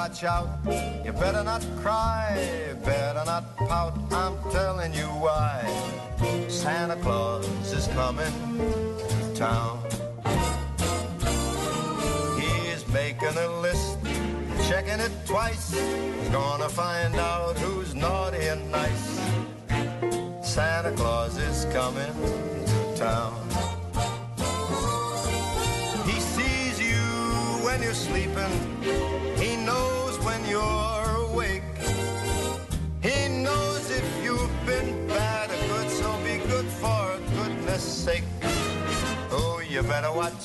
watch out. You better not cry, better not pout. I'm telling you why. Santa Claus is coming to town. He's making a list, checking it twice. He's gonna find out who's naughty and nice. Santa Claus is coming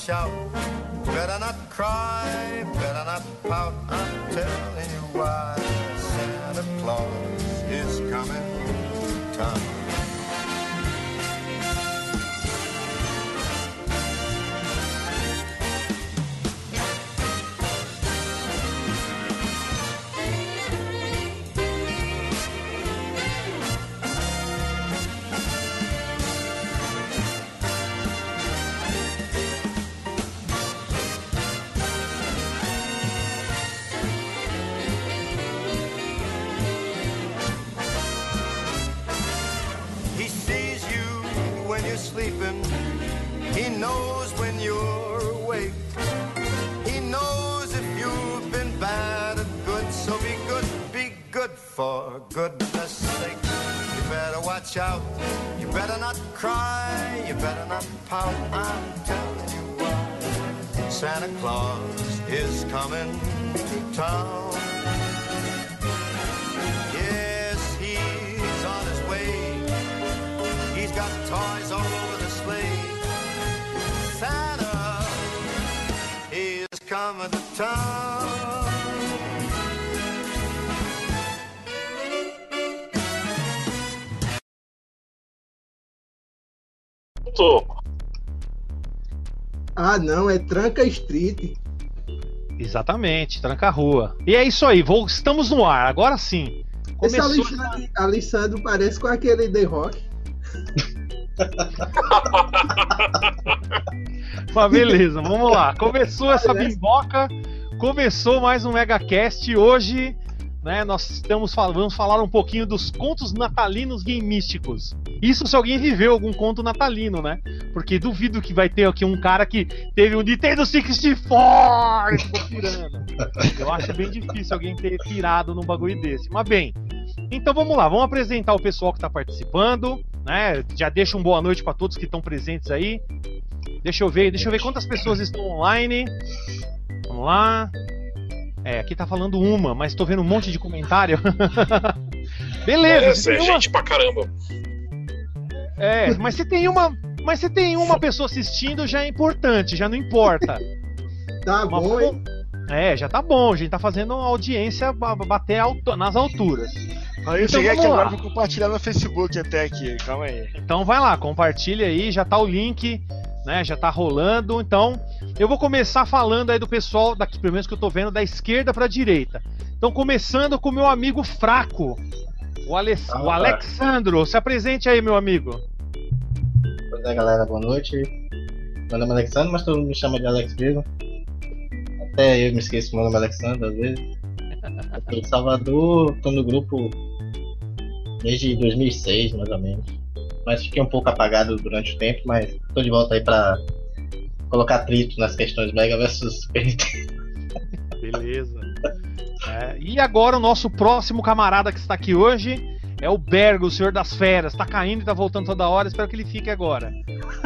shout. Better not cry Not pout. I'm telling you why. Santa Claus is coming to town. Yes, he's on his way. He's got toys all over the sleigh. Santa is coming to town. Ah, não, é Tranca Street. Exatamente, tranca rua. E é isso aí, vou- estamos no ar, agora sim. Esse Começou. Alexandre, Alexandre parece com aquele The Rock. Mas beleza, vamos lá. Começou essa bimboca, começou mais um MegaCast. Hoje, né, nós estamos vamos falar um pouquinho dos contos natalinos gamísticos. Isso se alguém viveu algum conto natalino, né? Porque duvido que vai ter aqui um cara que teve um Nintendo 64 e ficou pirando. Eu acho bem difícil alguém ter pirado num bagulho desse. Mas bem, então vamos lá, vamos apresentar o pessoal que está participando, né? Já deixa um boa noite para todos que estão presentes aí. Deixa eu ver, deixa eu ver quantas pessoas estão online. Vamos lá. É, aqui tá falando uma, mas tô vendo um monte de comentário. Beleza, É, é uma, gente pra caramba. É, mas se tem uma, mas se tem uma pessoa assistindo já é importante, já não importa. Tá Mas bom, hein? É, já tá bom, a gente tá fazendo uma audiência ba- bater alto- nas alturas. Aí eu Então cheguei aqui vamos agora lá. vou compartilhar no Facebook até aqui. Calma aí. Então vai lá, compartilha aí, já tá o link, né? Já tá rolando. Então, eu vou começar falando aí do pessoal daqui, pelo menos que eu tô vendo, da esquerda pra direita. Então, começando com o meu amigo fraco, o, Ale... Ah, o Alexandro. Se apresente aí, meu amigo. Pois é, galera, boa noite. Meu nome é Alexandre, mas todo mundo me chama de Alex mesmo. Até eu me esqueço que meu nome é Alexandre, às vezes. Eu tô em Salvador, tô no grupo desde 2006, mais ou menos. Mas fiquei um pouco apagado durante o tempo, mas tô de volta aí pra colocar atrito nas questões Mega versus Super. Beleza. É, e agora o nosso próximo camarada que está aqui hoje é o Bergo, o senhor das feras. Tá caindo e tá voltando toda hora, espero que ele fique agora.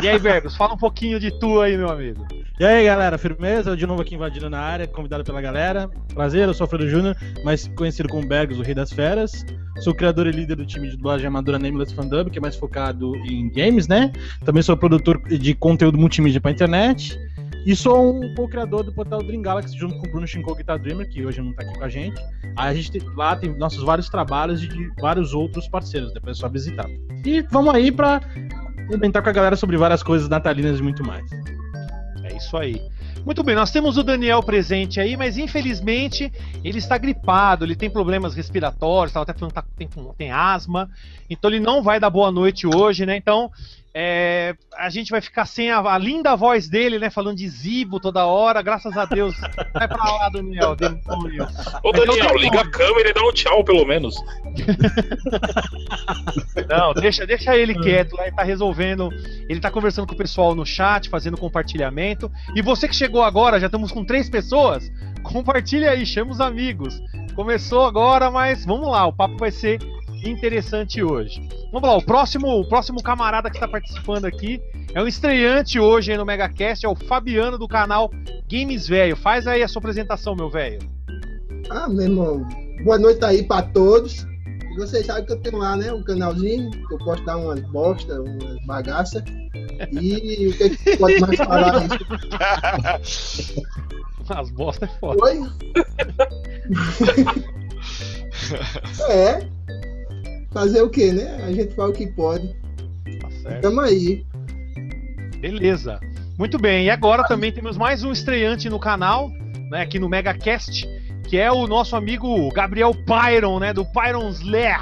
E aí, Bergos, fala um pouquinho de tu aí, meu amigo. E aí, galera, firmeza? De novo aqui invadindo na área, convidado pela galera. Prazer, eu sou o Alfredo Júnior, mais conhecido como Bergos, o Rei das Feras. Sou criador e líder do time de dublagem amadora Nameless Fandub, que é mais focado em games, né? Também sou produtor de conteúdo multimídia pra internet. E sou um co-criador do portal Dream Galaxy, junto com o Bruno Shinko Guitar Dreamer, que hoje não tá aqui com a gente. A gente tem- lá tem nossos vários trabalhos e de vários outros parceiros, depois é só visitar. E vamos aí pra comentar com a galera sobre várias coisas natalinas e muito mais. É isso aí. Muito bem, nós temos o Daniel presente aí, mas infelizmente ele está gripado, ele tem problemas respiratórios, estava até falando que tá- tem, tem asma, então ele não vai dar boa noite hoje, né? Então É, a gente vai ficar sem a, a linda voz dele, né? Falando de Zibo toda hora, graças a Deus. Vai pra lá, Daniel, demônio. Ô eu Daniel, liga a câmera e dá um tchau, pelo menos. Não, deixa, deixa ele quieto lá, ele tá resolvendo. Ele tá conversando com o pessoal no chat, fazendo compartilhamento. E você que chegou agora, já estamos com três pessoas, compartilha aí, chama os amigos. Começou agora, mas vamos lá, o papo vai ser interessante hoje. Vamos lá, o próximo, o próximo camarada que está participando aqui é um estreante hoje no MegaCast, é o Fabiano do canal Games Velho. Faz aí a sua apresentação, meu velho. Ah, meu irmão, boa noite aí pra todos. E vocês sabem que eu tenho lá, né, um canalzinho, que eu posso dar umas bosta, umas bagaças. E o que, que pode mais falar? As bostas é foda. Oi? é. Fazer o que, né? A gente faz o que pode. Tá certo. Tamo aí. Beleza. Muito bem. E agora também temos mais um estreante no canal, né, aqui no MegaCast, que é o nosso amigo Gabriel Pyron, né, do Pyron Slayer.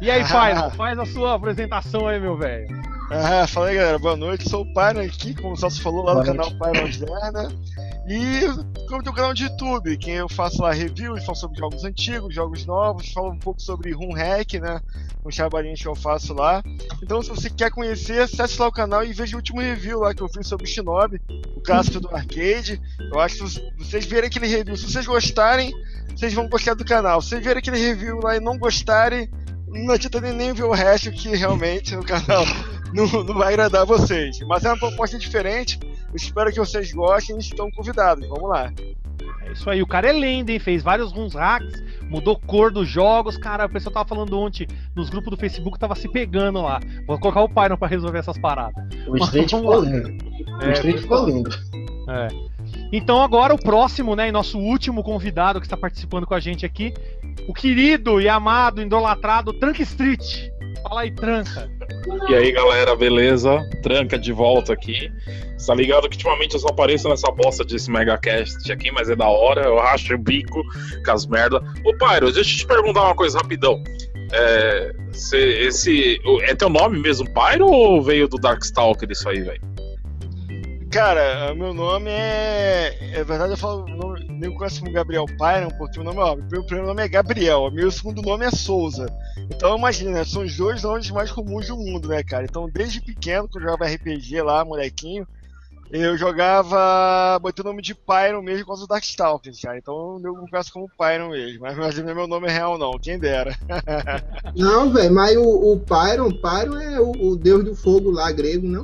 E aí, Pyron, faz a sua apresentação aí, meu velho. Ah, fala aí galera, boa noite. Sou o Pyron aqui, como o Celso falou lá Boa no noite. canal Pyron Zé, né? E como um canal de YouTube, que eu faço lá reviews, falo sobre jogos antigos, jogos novos, falo um pouco sobre Room Hack, né? Um trabalhinho que eu faço lá. Então, se você quer conhecer, acesse lá o canal e veja o último review lá que eu fiz sobre Shinobi, o clássico do arcade. Eu acho que vocês verem aquele review, se vocês gostarem, vocês vão gostar do canal. Se vocês verem aquele review lá e não gostarem, não adianta nem, nem ver o resto, que realmente o canal não, não vai agradar vocês. Mas é uma proposta diferente. Espero que vocês gostem e estão convidados. Vamos lá. É isso aí, o cara é lenda, hein? Fez vários runs hacks, mudou cor dos jogos. Cara, o pessoal tava falando ontem nos grupos do Facebook, tava se pegando lá. Vou colocar o Pyron pra resolver essas paradas. O Street ficou lindo. O É, Street ficou lindo. É. Então agora o próximo, né, e nosso último convidado que está participando com a gente aqui, o querido e amado, idolatrado Trank Street. Fala aí, Tranca. E aí, galera, beleza? Tranca de volta aqui. Tá ligado que ultimamente eu só apareço nessa bosta desse megacast aqui, mas é da hora, eu racho o bico com as merda. Ô, Pyro, deixa eu te perguntar uma coisa rapidão. É, cê- esse, o- é teu nome mesmo, Pyro, ou veio do Darkstalker isso aí, velho? Cara, meu nome é. É verdade, eu falo. o nome- Nem conheço como Gabriel Pyron, porque o nome, ó, meu primeiro nome é Gabriel, o meu segundo nome é Souza. Então imagina, né? São os dois nomes mais comuns do mundo, né, cara? Então desde pequeno, que eu jogava RPG lá, molequinho, eu jogava. Botei o nome de Pyron mesmo causa do Darkstalkers, cara. Então eu me conheço como Pyron mesmo. Mas, mas não é meu nome é real, não, quem dera. Não, velho, mas o, o Pyron, Pyron é o, o deus do fogo lá, grego, não?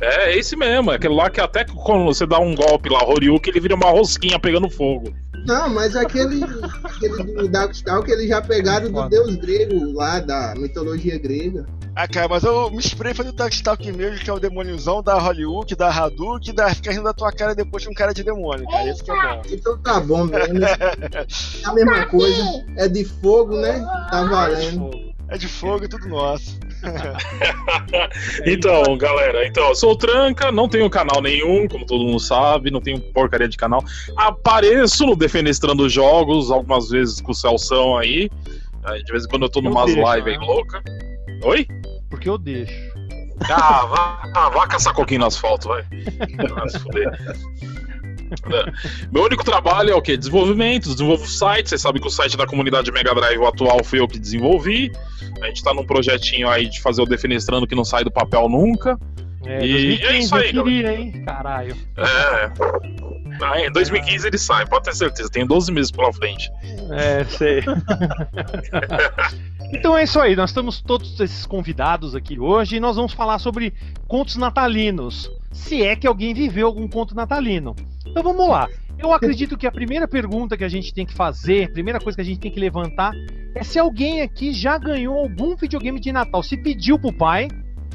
É, é esse mesmo, é aquele lá que até quando você dá um golpe lá, Horyuki, ele vira uma rosquinha pegando fogo. Não, mas aquele, aquele do Darkstalker eles já pegaram do deus grego lá, da mitologia grega. Ah, cara, mas eu me foi do Darkstalker mesmo, que é o demôniozão da Hollywood, da Hadouken, da fica rindo da tua cara depois com um cara de demônio, cara. Esse que é bom. Então tá bom mesmo. É a mesma coisa. É de fogo, né? Tá valendo. É de fogo e tudo nosso. Então, galera, então, sou o Tranca, não tenho canal nenhum, como todo mundo sabe, não tenho porcaria de canal. Apareço no Defenestrando Jogos, algumas vezes com o Celção aí. De vez em quando eu tô numas lives aí né? louca. Oi? Porque eu deixo. Ah, vá, ah, vá caçar coquinho no asfalto, vai. Ah, se fuder. Meu único trabalho é o quê? Desenvolvimento, desenvolvo site. Vocês sabem que o site da comunidade Mega Drive o atual fui eu que desenvolvi. A gente tá num projetinho aí de fazer o Defenestrando que não sai do papel nunca. É, E 2015 é isso aí, eu queria, hein? Caralho. É. Em 2015 ele sai, pode ter certeza. Tem 12 meses pela frente. É, sei. então é isso aí, nós estamos todos esses convidados aqui hoje e nós vamos falar sobre contos natalinos. Se é que alguém viveu algum conto natalino. Então vamos lá. Eu acredito que a primeira pergunta que a gente tem que fazer, a primeira coisa que a gente tem que levantar, é se alguém aqui já ganhou algum videogame de Natal. Se pediu pro pai,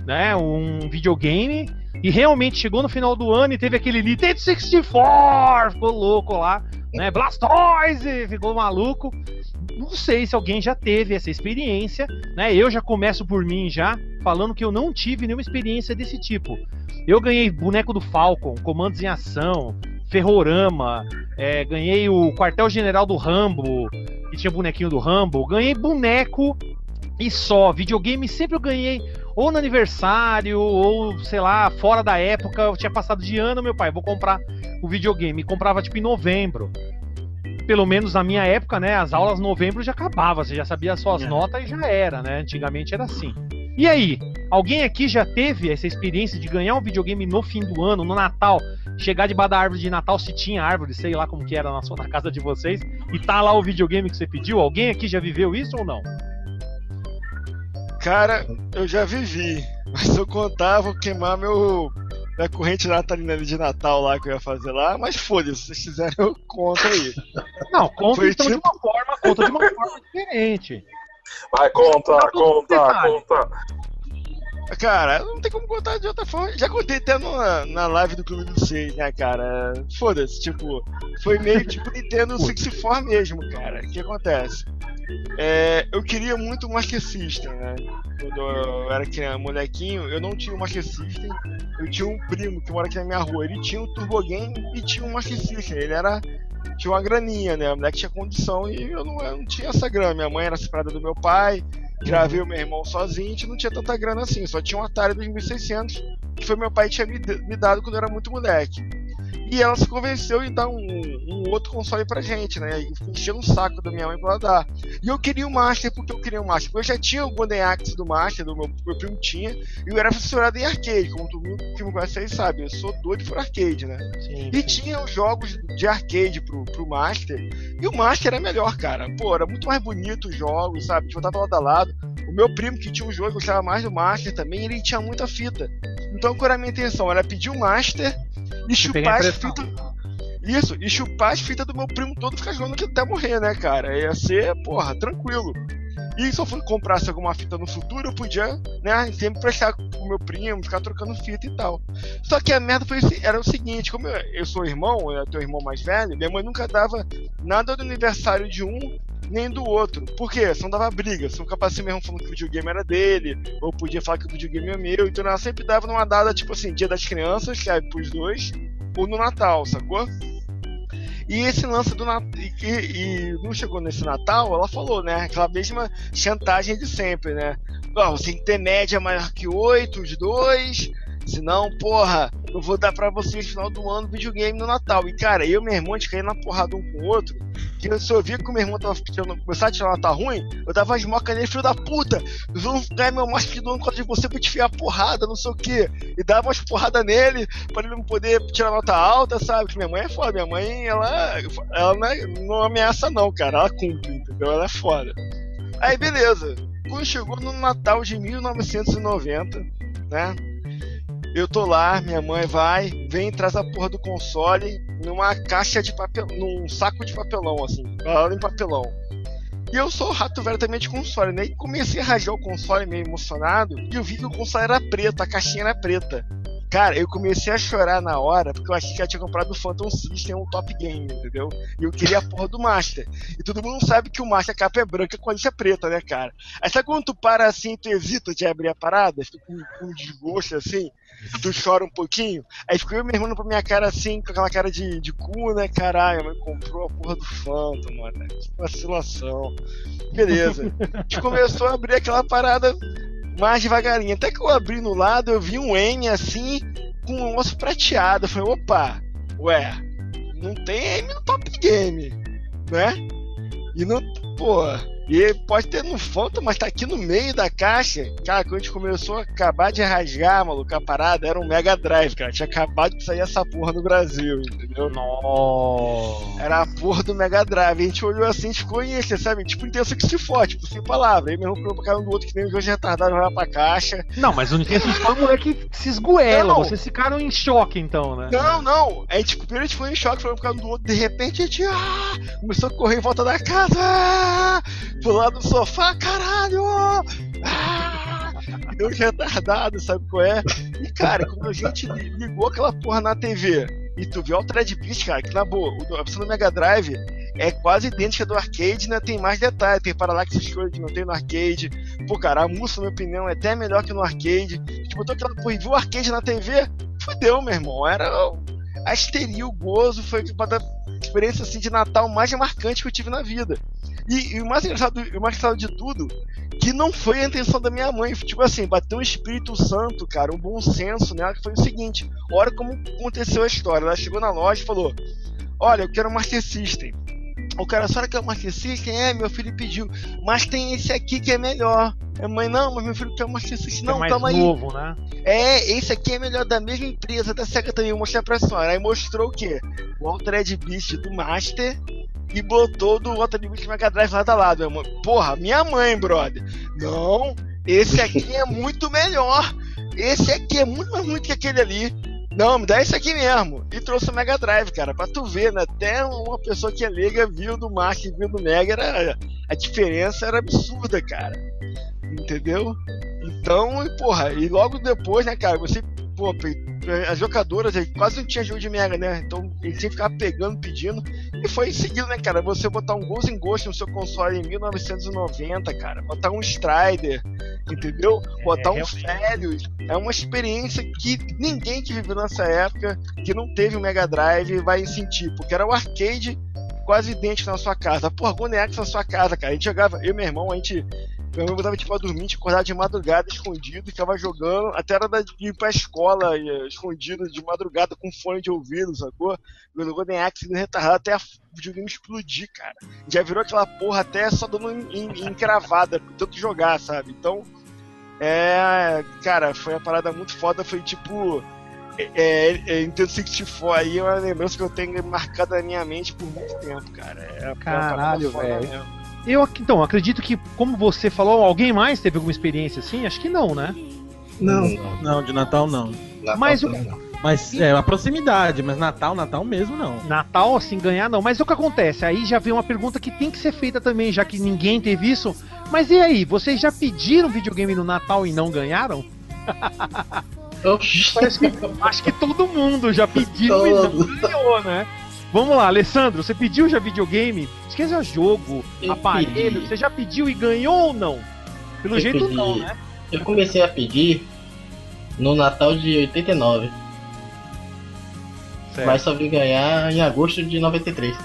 né, um videogame, e realmente chegou no final do ano e teve aquele Nintendo 64, ficou louco lá, né, Blastoise, ficou maluco. Não sei se alguém já teve essa experiência, né? Eu já começo por mim já, falando que eu não tive nenhuma experiência desse tipo. Eu ganhei boneco do Falcon, comandos em ação, Ferrorama, é, ganhei o quartel-general do Rambo, que tinha bonequinho do Rambo, ganhei boneco E só, videogame sempre eu ganhei ou no aniversário, ou sei lá, fora da época, eu tinha passado de ano, meu pai, vou comprar o videogame. E comprava tipo em novembro. Pelo menos na minha época, né? As aulas em novembro já acabava, você já sabia as suas É. notas e já era, né? Antigamente era assim. E aí, alguém aqui já teve essa experiência de ganhar um videogame no fim do ano, no Natal? Chegar debaixo da árvore de Natal, se tinha árvore, sei lá como que era na, sua, na casa de vocês, e tá lá o videogame que você pediu? Alguém aqui já viveu isso ou não? Cara, eu já vivi. Mas eu contar, vou queimar meu. Minha corrente natalina ali de Natal lá que eu ia fazer lá, mas foda-se, se vocês quiserem eu conto aí. Não, conta Foi então de tipo- uma forma, conta de uma forma diferente. Vai, conta, conta, conta. Cara, não tem como contar de outra forma. Já contei até na, na live do Clube dos Seis, né, cara? Foda-se, tipo, foi meio tipo Nintendo 64 mesmo, cara. O que acontece? É, eu queria muito um Master System, né? Quando eu era criança, molequinho, eu não tinha um Master System. Eu tinha um primo que mora aqui na minha rua. Ele tinha um Turbo Game e tinha um Master System. Ele era. Tinha uma graninha, né? O moleque tinha condição e eu não, eu não tinha essa grana. Minha mãe era separada do meu pai, gravei o meu irmão sozinho, a gente não tinha tanta grana assim, só tinha um Atari 2600, que foi meu pai tinha me, me dado quando eu era muito moleque. E ela se convenceu em dar um, um outro console pra gente, né? E encheu um saco da minha mãe pra ela dar. E eu queria o Master porque eu queria o Master. Porque eu já tinha o Golden Axe do Master, do meu, meu primo tinha, e eu era fissurado em arcade, como todo mundo que me conhece aí sabe. Eu sou doido por arcade, né? Sim, E tinha os jogos de arcade pro, pro Master. E o Master era melhor, cara. Pô, era muito mais bonito os jogos, sabe? Tipo, eu tava lado a lado. O meu primo que tinha um jogo, gostava mais do Master também, ele tinha muita fita. Então qual era a minha intenção? Era pedir o Master e chupar as fitas. Isso, e chupar as fitas do meu primo todo ficar jogando aquilo até morrer, né, cara? Ia ser, porra, tranquilo. E se eu for comprasse alguma fita no futuro, eu podia, né, sempre prestar pro meu primo, ficar trocando fita e tal. Só que a merda foi, esse- era o seguinte, como eu, eu sou irmão, eu tenho um irmão mais velho, minha mãe nunca dava nada do aniversário de um, nem do outro. Por quê? Senão dava briga. Se um capaz mesmo falando que o videogame era dele, ou podia falar que o videogame é meu, então ela sempre dava numa data, tipo assim, dia das crianças, que é pros dois, ou no Natal, sacou? E esse lance do Natal. E, e- não chegou nesse Natal, ela falou, né? Aquela mesma chantagem de sempre, né? Você tem que ter média maior que 8, os dois. Senão, porra, eu vou dar pra vocês no final do ano videogame no Natal. E cara, eu e meu irmão, a gente na porrada um com o outro. Que eu, eu via que o meu irmão tava tirando, a tirar nota ruim, eu dava as mocas nele, filho da puta. Vou ganhar meu master do ano por causa de você pra te enfiar porrada, não sei o que. E dava umas porradas nele pra ele não poder tirar nota alta, sabe? Porque minha mãe é foda. Minha mãe, ela, ela não, é- não ameaça, não, cara. Ela cumpre, entendeu? Ela é foda. Aí, beleza. Quando chegou no Natal de 1990, né? Eu tô lá, minha mãe vai, vem traz a porra do console numa caixa de papel, num saco de papelão, assim, ela em papelão. E eu sou rato velho também de console, né? E comecei a rasgar o console meio emocionado e eu vi que o console era preto, a caixinha era preta. Cara, eu comecei a chorar na hora porque eu achei que eu tinha comprado o Phantom System, um top game, entendeu? E eu queria a porra do Master. E todo mundo sabe que o Master, capa é branca com a lixa preta, né, cara? Aí sabe quando tu para assim, tu hesita de abrir a parada, fica com, com desgosto assim, tu chora um pouquinho, aí ficou eu meu irmão pra minha cara assim, com aquela cara de, de cu, né, caralho, mãe comprou a porra do Phantom, mano, que vacilação. Beleza. A gente começou a abrir aquela parada mais devagarinho, até que eu abri no lado, eu vi um N assim, com um osso prateado, eu falei, opa, ué, não tem M no Top Game, né? E não, pô, e pode ter no Phantom, mas tá aqui no meio da caixa. Cara, quando a gente começou a acabar de rasgar, maluco, a parada era um Mega Drive, cara. Tinha acabado de sair essa porra no Brasil, entendeu? Nossa. Era a porra do Mega Drive. A gente olhou assim, a gente ficou em sabe? Tipo, intenso que se for, tipo, sem palavra. Aí mesmo ficou pra cara um do outro que nem os dois retardados olhar pra caixa. Não, mas o Nintendo o moleque se esgoela. Não. Vocês ficaram em choque então, né? Não, não. A gente, primeiro a gente foi em choque, foi um por causa do outro. De repente a gente ah, começou a correr em volta da casa. Ah, pular do sofá, caralho. Ah, e deu uns retardados, sabe qual é? E cara, quando a gente li- ligou aquela porra na TV e tu viu o Thread Beast, cara, que na boa, a versão do Mega Drive é quase idêntica do arcade, né? Tem mais detalhes, tem parallax escolha que não tem no arcade. Pô, cara, a música, na minha opinião, é até melhor que no arcade. Tipo, botou aquela porra e viu o arcade na TV, fudeu, meu irmão. Era a histeria, o gozo, foi uma experiência assim, de Natal mais marcante que eu tive na vida. E, e o mais engraçado, o mais engraçado de tudo, que não foi a intenção da minha mãe. Tipo assim, bateu um Espírito Santo, cara, um bom senso nela, que foi o seguinte: olha como aconteceu a história. Ela chegou na loja e falou: Olha, eu quero um Master System. O cara, a senhora quer um Master System? É, meu filho pediu. Mas tem esse aqui que é melhor. A mãe, não, mas meu filho quer Master System. é Não, mais toma aí. novo, né? É, esse aqui é melhor da mesma empresa, da Sega também, vou mostrar pra senhora. Aí mostrou o quê? O Altered Beast do Master e botou do Altered Beast Mega Drive lado a lado. Minha Porra, minha mãe, brother. Não, esse aqui é muito melhor. Esse aqui é muito mais muito que aquele ali. Não, me dá esse aqui mesmo. E trouxe o Mega Drive, cara, pra tu ver, né? Até uma pessoa que é leiga viu do Master e viu do Mega, era, a diferença era absurda, cara. Entendeu? Então, e, porra, e logo depois, né, cara, você, pô, as locadoras aí quase não tinha jogo de Mega, né? Então eles tinham que ficar pegando, pedindo. E foi seguido, né, cara? Você botar um Ghost in Ghost no seu console em 1990, cara. Botar um Strider, entendeu? Botar um realmente. Férios. É uma experiência que ninguém que viveu nessa época, que não teve o Mega Drive, vai sentir. Porque era o arcade quase idêntico na sua casa. Porra, Gonex na sua casa, cara. A gente jogava, eu e meu irmão, a gente meu irmão botava tipo a dormir, a gente acordava de madrugada escondido e ficava jogando, até era de ir pra escola eh, escondido de madrugada com fone de ouvido, sacou? Jogando Golden Axe no retardado até a o videogame explodir, cara. Já virou aquela porra até só dando encravada, tanto jogar, sabe? Então, é. Cara, foi uma parada muito foda, foi tipo. É, é, Nintendo 64 aí é uma lembrança que eu tenho marcada na minha mente por muito tempo, cara. É Caralho, velho. Eu, então, acredito que, como você falou, alguém mais teve alguma experiência assim? Acho que não, né? Não. Não, de Natal não. Natal Mas o- não. Mas é a proximidade, mas Natal, Natal mesmo não. Natal, assim, ganhar não. Mas o que acontece? Aí já vem uma pergunta que tem que ser feita também, já que ninguém teve isso. Mas e aí, vocês já pediram videogame no Natal e não ganharam? Oxi. Parece que, acho que todo mundo já pediu e não Todo. ganhou, né? Vamos lá, Alessandro, você pediu já videogame? Esqueça jogo, Eu aparelho, pedi. você já pediu e ganhou ou não? Pelo Eu jeito pedi. não, né? Eu comecei a pedir no Natal de 89, mas só vim ganhar em agosto de 93.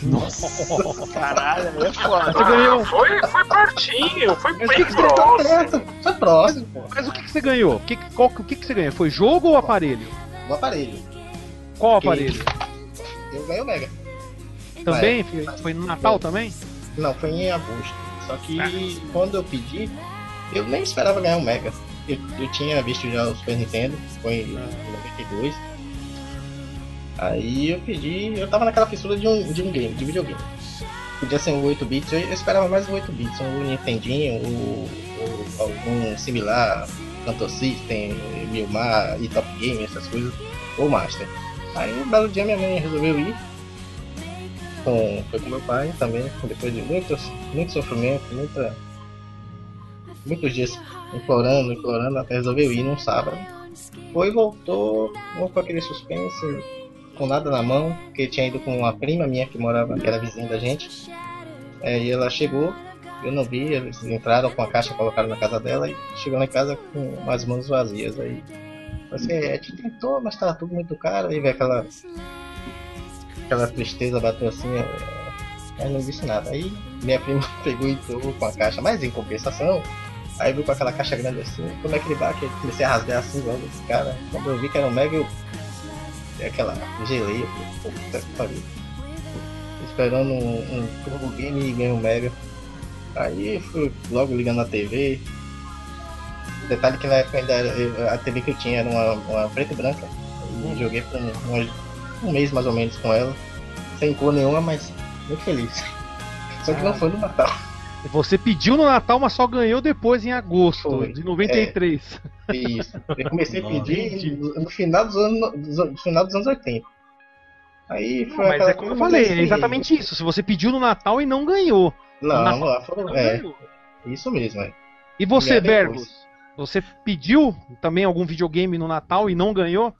Caralho, aí é foda. Você ganhou. Foi, foi pertinho, foi Mas bem que que você próximo. Foi próximo, pô. Mas o que, que você ganhou? Que, que- qual, o que, que você ganhou? Foi jogo ou aparelho? O aparelho. Qual aparelho? Ganhei o Mega. Também? Foi, foi no Natal também? Não, foi em agosto. Só que quando eu pedi, eu nem esperava ganhar o Mega. Eu, eu tinha visto já o Super Nintendo, foi em 92. Aí eu pedi, eu tava naquela fissura de um, de um game, de videogame. Podia ser um 8 bits, eu, eu esperava mais um 8 bits, um Nintendinho, ou, ou algum similar, Phantom System, Milmar e Top Game, essas coisas, ou Master. Aí um belo dia minha mãe resolveu ir com, foi com meu pai também, depois de muitos, muito sofrimento, muita, muitos dias implorando, implorando, até resolveu ir num sábado. Foi voltou, ou com aquele suspense, com nada na mão, porque tinha ido com uma prima minha que morava, que era vizinha da gente. É, e ela chegou, eu não vi, eles entraram com a caixa, colocaram na casa dela e chegou na casa com as mãos vazias. Aí você a gente tentou, mas tava tudo muito caro, aí veio aquela aquela tristeza bateu assim, eu não disse nada. Aí minha prima pegou e entrou com a caixa, mas em compensação, aí veio com aquela caixa grande assim, como é que ele bate? Eu comecei a rasgar assim, igual esse cara. Quando eu vi que era um mega, eu dei aquela gelei, eu falei, puta que pariu. Esperando um, um Turbo Game e ganhei um mega. Aí fui logo ligando na TV. Detalhe que na época ainda era- a TV que eu tinha era uma, uma preta e branca. E joguei por um, um- mês mais ou menos com ela. Sem cor nenhuma, mas muito feliz. Só que não foi no Natal. Você pediu no Natal, mas só ganhou depois em agosto Foi. de 93. Isso. Eu comecei a pedir no no final dos anos, no final dos anos 80. Aí foi Mas aquela é como eu falei, assim, é exatamente isso. Se você pediu no Natal e não ganhou. Não, Natal, lá foi, não é, ganhou. isso mesmo, é. E você, é depois. Bergos? Você pediu também algum videogame no Natal e não ganhou?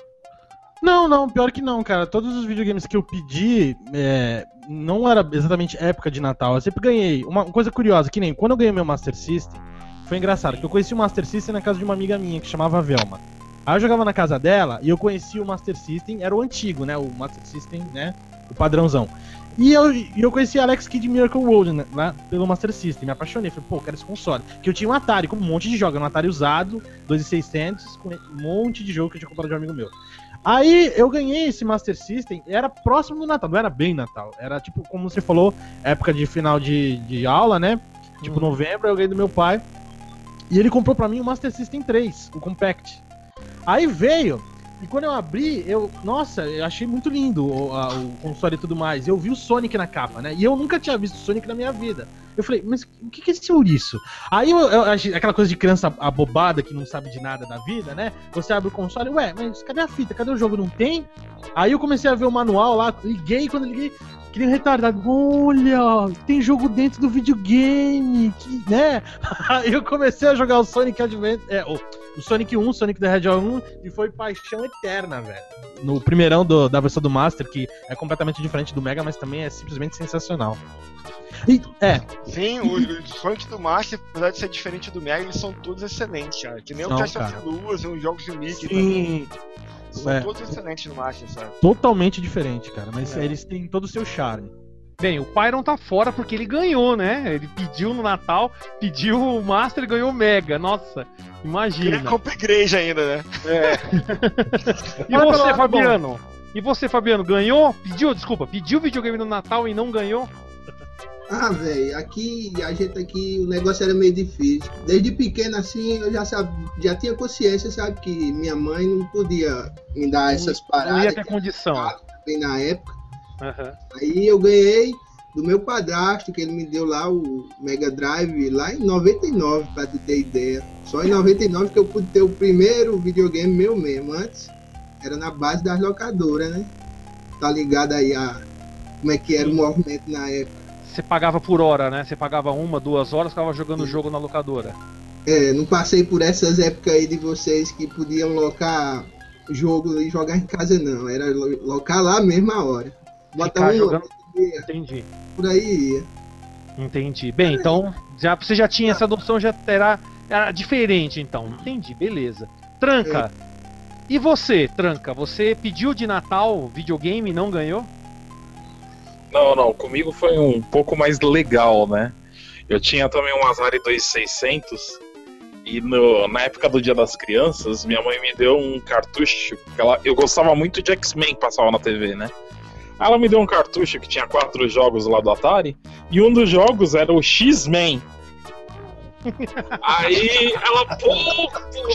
Não, não, pior que não, cara. Todos os videogames que eu pedi é, não era exatamente época de Natal. Eu sempre ganhei. Uma coisa curiosa, que nem quando eu ganhei meu Master System, foi engraçado, que eu conheci o Master System na casa de uma amiga minha que chamava Velma. Aí eu jogava na casa dela e eu conheci o Master System, era o antigo, né? O Master System, né? O padrãozão. E eu, eu conheci Alex Kidd Miracle World né, lá pelo Master System, me apaixonei. Falei, pô, quero esse console. Que eu tinha um Atari com um monte de jogos, um Atari usado, 2600, com um monte de jogo que eu tinha comprado de um amigo meu. Aí eu ganhei esse Master System, era próximo do Natal, não era bem Natal. Era tipo, como você falou, época de final de, de aula, né? Tipo, Hum. novembro, eu ganhei do meu pai. E ele comprou pra mim o Master System 3, o Compact. Aí veio, e quando eu abri, eu. Nossa, eu achei muito lindo o, a- o console e tudo mais. Eu vi o Sonic na capa, né? E eu nunca tinha visto o Sonic na minha vida. Eu falei, mas o que, que é esse? Aí eu, eu aquela coisa de criança abobada que não sabe de nada da vida, né? Você abre o console, ué, mas cadê a fita? Cadê o jogo? Não tem? Aí eu comecei a ver o manual lá, liguei, quando liguei, que nem um retardado. Olha, tem jogo dentro do videogame, que, né? Eu comecei a jogar o Sonic Advent, é, o, o Sonic 1, Sonic the Hedgehog 1, e foi paixão eterna, velho. No primeirão do- da versão do Master, que é completamente diferente do Mega, mas também é simplesmente sensacional. E, é, Sim, o, o Sonic do Master, apesar de ser diferente do Mega, eles são todos excelentes, cara. Que nem o São, Test cara. of Luz, os jogos do Mickey também. São é. todos excelentes no Master, sabe? totalmente diferente, cara, mas É. eles têm todo o seu charme. Bem, o Pyron tá fora porque ele ganhou, né? Ele pediu no Natal, pediu o Master e ganhou o Mega. Nossa, imagina. Queria comprar igreja ainda, né? E Olha pelo você, Fabiano? E você, Fabiano, ganhou? Pediu, desculpa, pediu videogame no Natal e não ganhou? Ah, velho, aqui, a gente aqui, o negócio era meio difícil. Desde pequeno, assim, eu já, sabe, já tinha consciência, sabe, que minha mãe não podia me dar essas Não ia paradas. ter condição. bem na época. Aham. Aí eu ganhei do meu padrasto, que ele me deu lá o Mega Drive, lá em 99, pra tu ter ideia. Só em 99 que eu pude ter o primeiro videogame meu mesmo. Antes, era na base das locadoras, né? Tá ligado aí a como é que era o movimento na época. Você pagava por hora, né? Você pagava uma, duas horas, ficava jogando o jogo na locadora. É, não passei por essas épocas aí de vocês que podiam locar jogo e jogar em casa, não. Era lo- locar lá a hora. Bota Ficar um jogando- Entendi. por aí ia. Entendi. Bem, então, já, você já tinha essa noção, já terá. Era diferente, então. Entendi, beleza. Tranca. E você, Tranca? Você pediu de Natal videogame e não ganhou? Não, não, comigo foi um pouco mais legal, né? Eu tinha também um Atari 2600 e no- na época do Dia das Crianças, minha mãe me deu um cartucho. Ela, eu gostava muito de X-Men que passava na TV, né? Ela me deu um cartucho que tinha quatro jogos lá do Atari e um dos jogos era o X-Men. Aí ela, pô,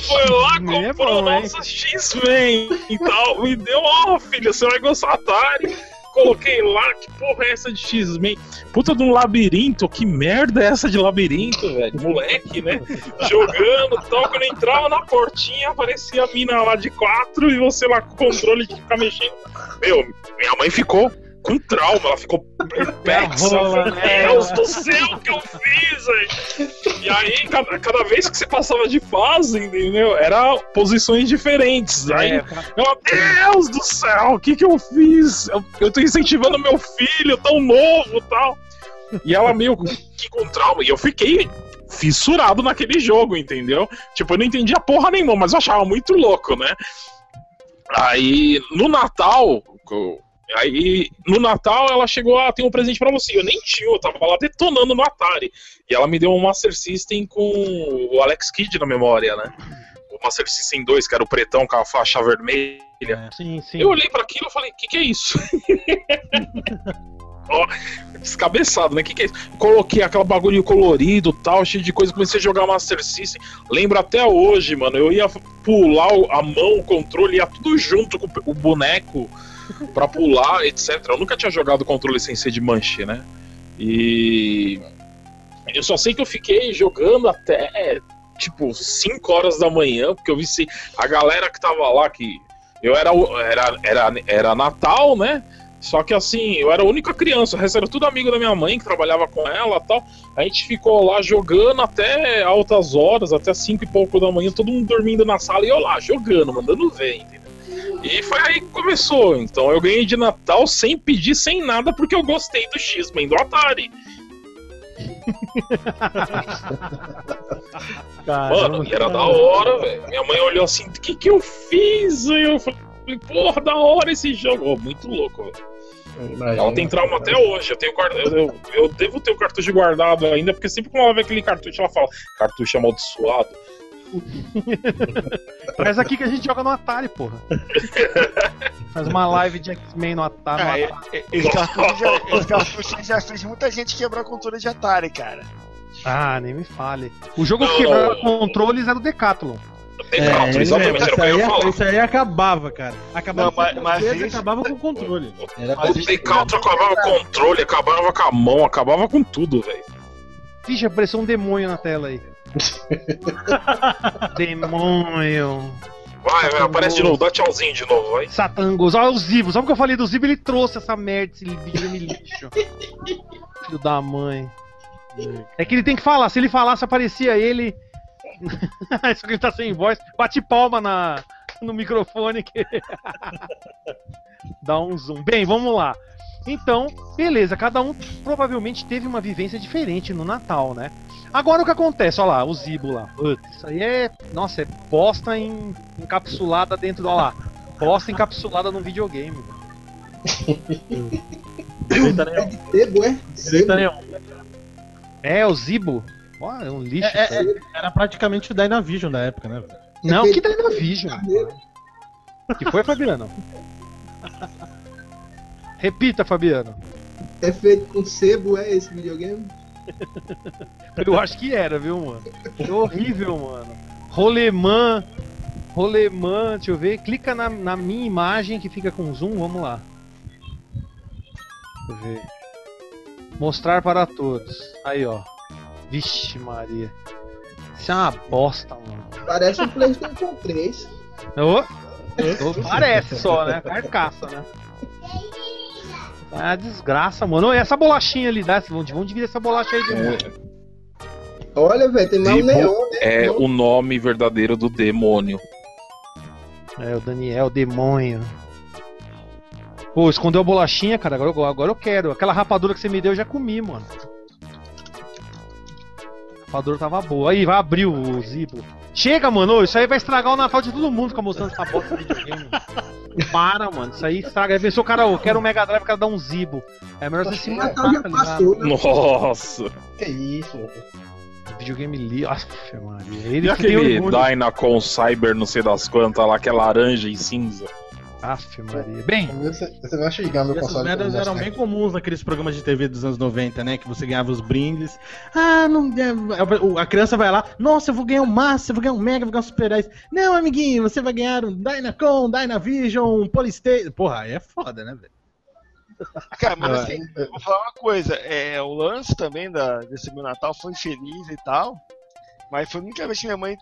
foi lá, é comprou bom, hein? nossa X-Men e tal. Me deu, ó, filha, você vai gostar Atari. Coloquei lá, que porra é essa de X-Men? Puta de um labirinto, que merda é essa de labirinto, velho? Moleque, né? Jogando tal. Quando entrava na portinha, aparecia a mina lá de quatro e você lá com o controle de ficar mexendo. Meu, minha mãe ficou com trauma, ela ficou perplexa. rola, Meu né? Deus do céu, o que eu fiz, velho? E aí, cada, cada vez que você passava de fase, entendeu? Era posições diferentes. Aí, É, meu Deus do céu, o que que eu fiz? Eu, eu tô incentivando meu filho tão novo e tal. E ela meio que com trauma. E eu fiquei fissurado naquele jogo, entendeu? Tipo, eu não entendia porra nenhuma, mas eu achava muito louco, né? Aí, no Natal, aí, no Natal ela chegou, ah, tem um presente pra você. Eu nem tinha, eu tava lá detonando no Atari. E ela me deu um Master System com o Alex Kidd na memória, né? O Master System 2, que era o pretão com a faixa vermelha. sim, sim. Eu olhei pra aquilo e falei, o que, que é isso? Ó, descabeçado, né? O que, que é isso? Coloquei aquele bagulho colorido tal, cheio de coisa, comecei a jogar Master System. Lembro até hoje, mano, eu ia pular a mão, o controle, ia tudo junto com o boneco pra pular, etc. Eu nunca tinha jogado controle sem ser de manche, né? E. Eu só sei que eu fiquei jogando até tipo 5 horas da manhã, porque eu vi se a galera que tava lá, que eu era, era, era, era Natal, né? Só que assim, eu era a única criança, o resto era tudo amigo da minha mãe que trabalhava com ela tal. A gente ficou lá jogando até altas horas, até 5 e pouco da manhã, todo mundo dormindo na sala e eu lá jogando, mandando ver, entendeu? E foi aí que começou. Então eu ganhei de Natal sem pedir, sem nada, porque eu gostei do X-Men do Atari. Mano, e era da hora, velho. Minha mãe olhou assim, o que que eu fiz? E eu falei, porra, da hora esse jogo. Ô, muito louco, velho. Ela tem trauma até hoje. Eu, tenho, eu, eu, eu devo ter o cartucho guardado ainda, porque sempre que ela vê aquele cartucho, ela fala: cartucho amaldiçoado. Traz aqui que a gente joga no Atari, porra. Faz uma live de X-Men no Atari. Ah, no é- Atari. é- esse cartucho já, esse cartucho já fez muita gente quebrar a controle de Atari, cara. Ah, nem me fale. O jogo que quebrava controles era o Decathlon. Era o isso, aí, isso aí acabava, cara. Acabava Não, mas- com mas acabava com o controle. Era Mas O Decathlon acabava com o controle, acabava com a mão, acabava com tudo, velho. Vixe, apareceu um demônio na tela aí. demônio. Vai, vai, aparece de novo, dá tchauzinho de novo, vai. Satangos. Olha o Zibo. Sabe o que eu falei do Zibo? Ele trouxe essa merda, esse videogame lixo. Filho da mãe. É que ele tem que falar. Se ele falasse, aparecia ele. Só que ele tá sem voz. Bate palma na, no microfone que. Dá um zoom. Bem, vamos lá. Então, beleza, cada um provavelmente teve uma vivência diferente no Natal, né? Agora o que acontece, olha lá, o Zibo lá. Putz, isso aí é. Nossa, é bosta em- encapsulada dentro. Olha lá. Bosta encapsulada num videogame. Direita nenhum. Sebo, é? Direita nenhum. É, o Zibo. Ó, é um lixo. É, aí. é, era praticamente o Dynavision da época, né? Não, que Dynavision. Que foi, Fabiano? Repita, Fabiano. É feito com sebo, é esse videogame? Eu acho que era, viu, mano? Que horrível, mano. Rolemã. Rolemã, deixa eu ver. Clica na, na minha imagem que fica com zoom, vamos lá. Deixa eu ver. Mostrar para todos. Aí, ó. Vixe, Maria. Isso é uma bosta, mano. Parece um PlayStation 3. Ô, ô, parece só, né? Carcaça, né? É uma desgraça, mano. E essa bolachinha ali, dá? Vamos vamos dividir essa bolacha aí de novo. Olha, velho, tem mais um neon, né? É o nome verdadeiro do demônio. É, o Daniel, demônio. Pô, escondeu a bolachinha, cara. Agora, eu- agora eu quero. Aquela rapadura que você me deu eu já comi, mano. A rapadura tava boa. Aí, vai abrir o Zibo. Chega, mano. Isso aí vai estragar o Natal de todo mundo ficar mostrando essa bosta de videogame. Para, mano. Isso aí estraga. Aí pensou, cara, eu quero um Mega Drive, eu quero dar um Zibo. É melhor você se O matar, já tá ligado? passou, né? Nossa. Que isso, velho. Videogame li. Aff, Maria. Ele E aquele. Dynacon Cyber, não sei das quantas lá, que é laranja e cinza? Aff, Maria. Bem, Você, vai xingar meu E essas console. merdas eram bem comuns naqueles programas de TV dos anos 90, né? Que você ganhava os brindes. Ah, não. é, o- A criança vai lá, nossa, eu vou ganhar um Master, eu vou ganhar um Mega, eu vou ganhar um Super 10. Não, amiguinho, você vai ganhar um Dynacon, Dynavision, um Polystation. Porra, aí é foda, né, velho? Cara, mas assim, vou falar uma coisa. É, o lance também da, desse meu Natal foi feliz e tal. Mas foi a única vez que minha mãe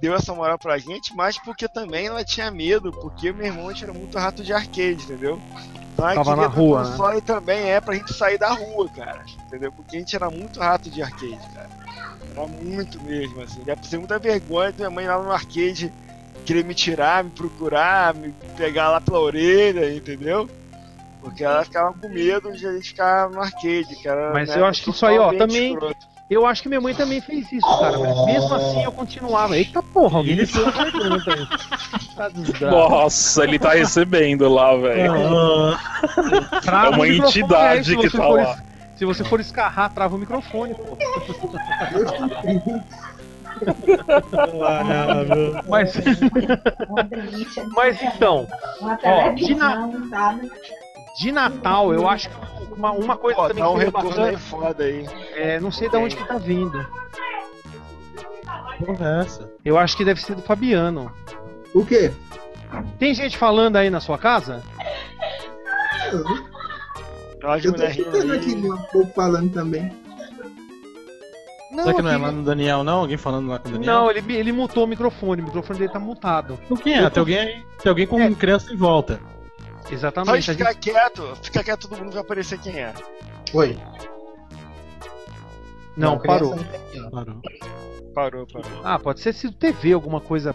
deu essa moral pra gente, mas porque também ela tinha medo, porque meu irmão era muito rato de arcade, entendeu? Então ela Tava na rua, né? console também é pra gente sair da rua, cara. Entendeu? Porque a gente era muito rato de arcade, cara. Era muito mesmo, assim. Já passei muita vergonha de minha mãe lá no arcade querer me tirar, me procurar, me pegar lá pela orelha, entendeu? Porque ela ficava com medo de a gente ficar no arcade, cara. Mas eu acho que isso aí, ó, também- Eu acho que minha mãe também fez isso, cara. Mas mesmo assim eu continuava. Eita porra, alguém deixou uma pergunta aí. Tá. Nossa, ele tá recebendo lá, velho. Trava É uma entidade que tá lá. es- Se você for escarrar, trava o microfone, pô. Mas, mas então, ó, de na- televisão, sabe? De Natal, eu acho que uma, uma coisa Pô, também dá um retorno aí bastante, foda aí. é, não sei de onde que tá vindo. Porra, é essa? Eu acho que deve ser do Fabiano. O quê? Tem gente falando aí na sua casa? Eu tô escutando aqui aí. um pouco falando também. Será que não é lá no Daniel, não? Alguém falando lá com o Daniel? Não, ele, ele mutou o microfone, o microfone dele tá mutado. O que é? Tem alguém aí? Tem alguém com É. criança em volta. Só Exatamente. a ficar gente- quieto, fica quieto, todo mundo vai aparecer quem é. Oi. Não, parou. não não. Parou. Parou, parou. Ah, pode ser se TV, alguma coisa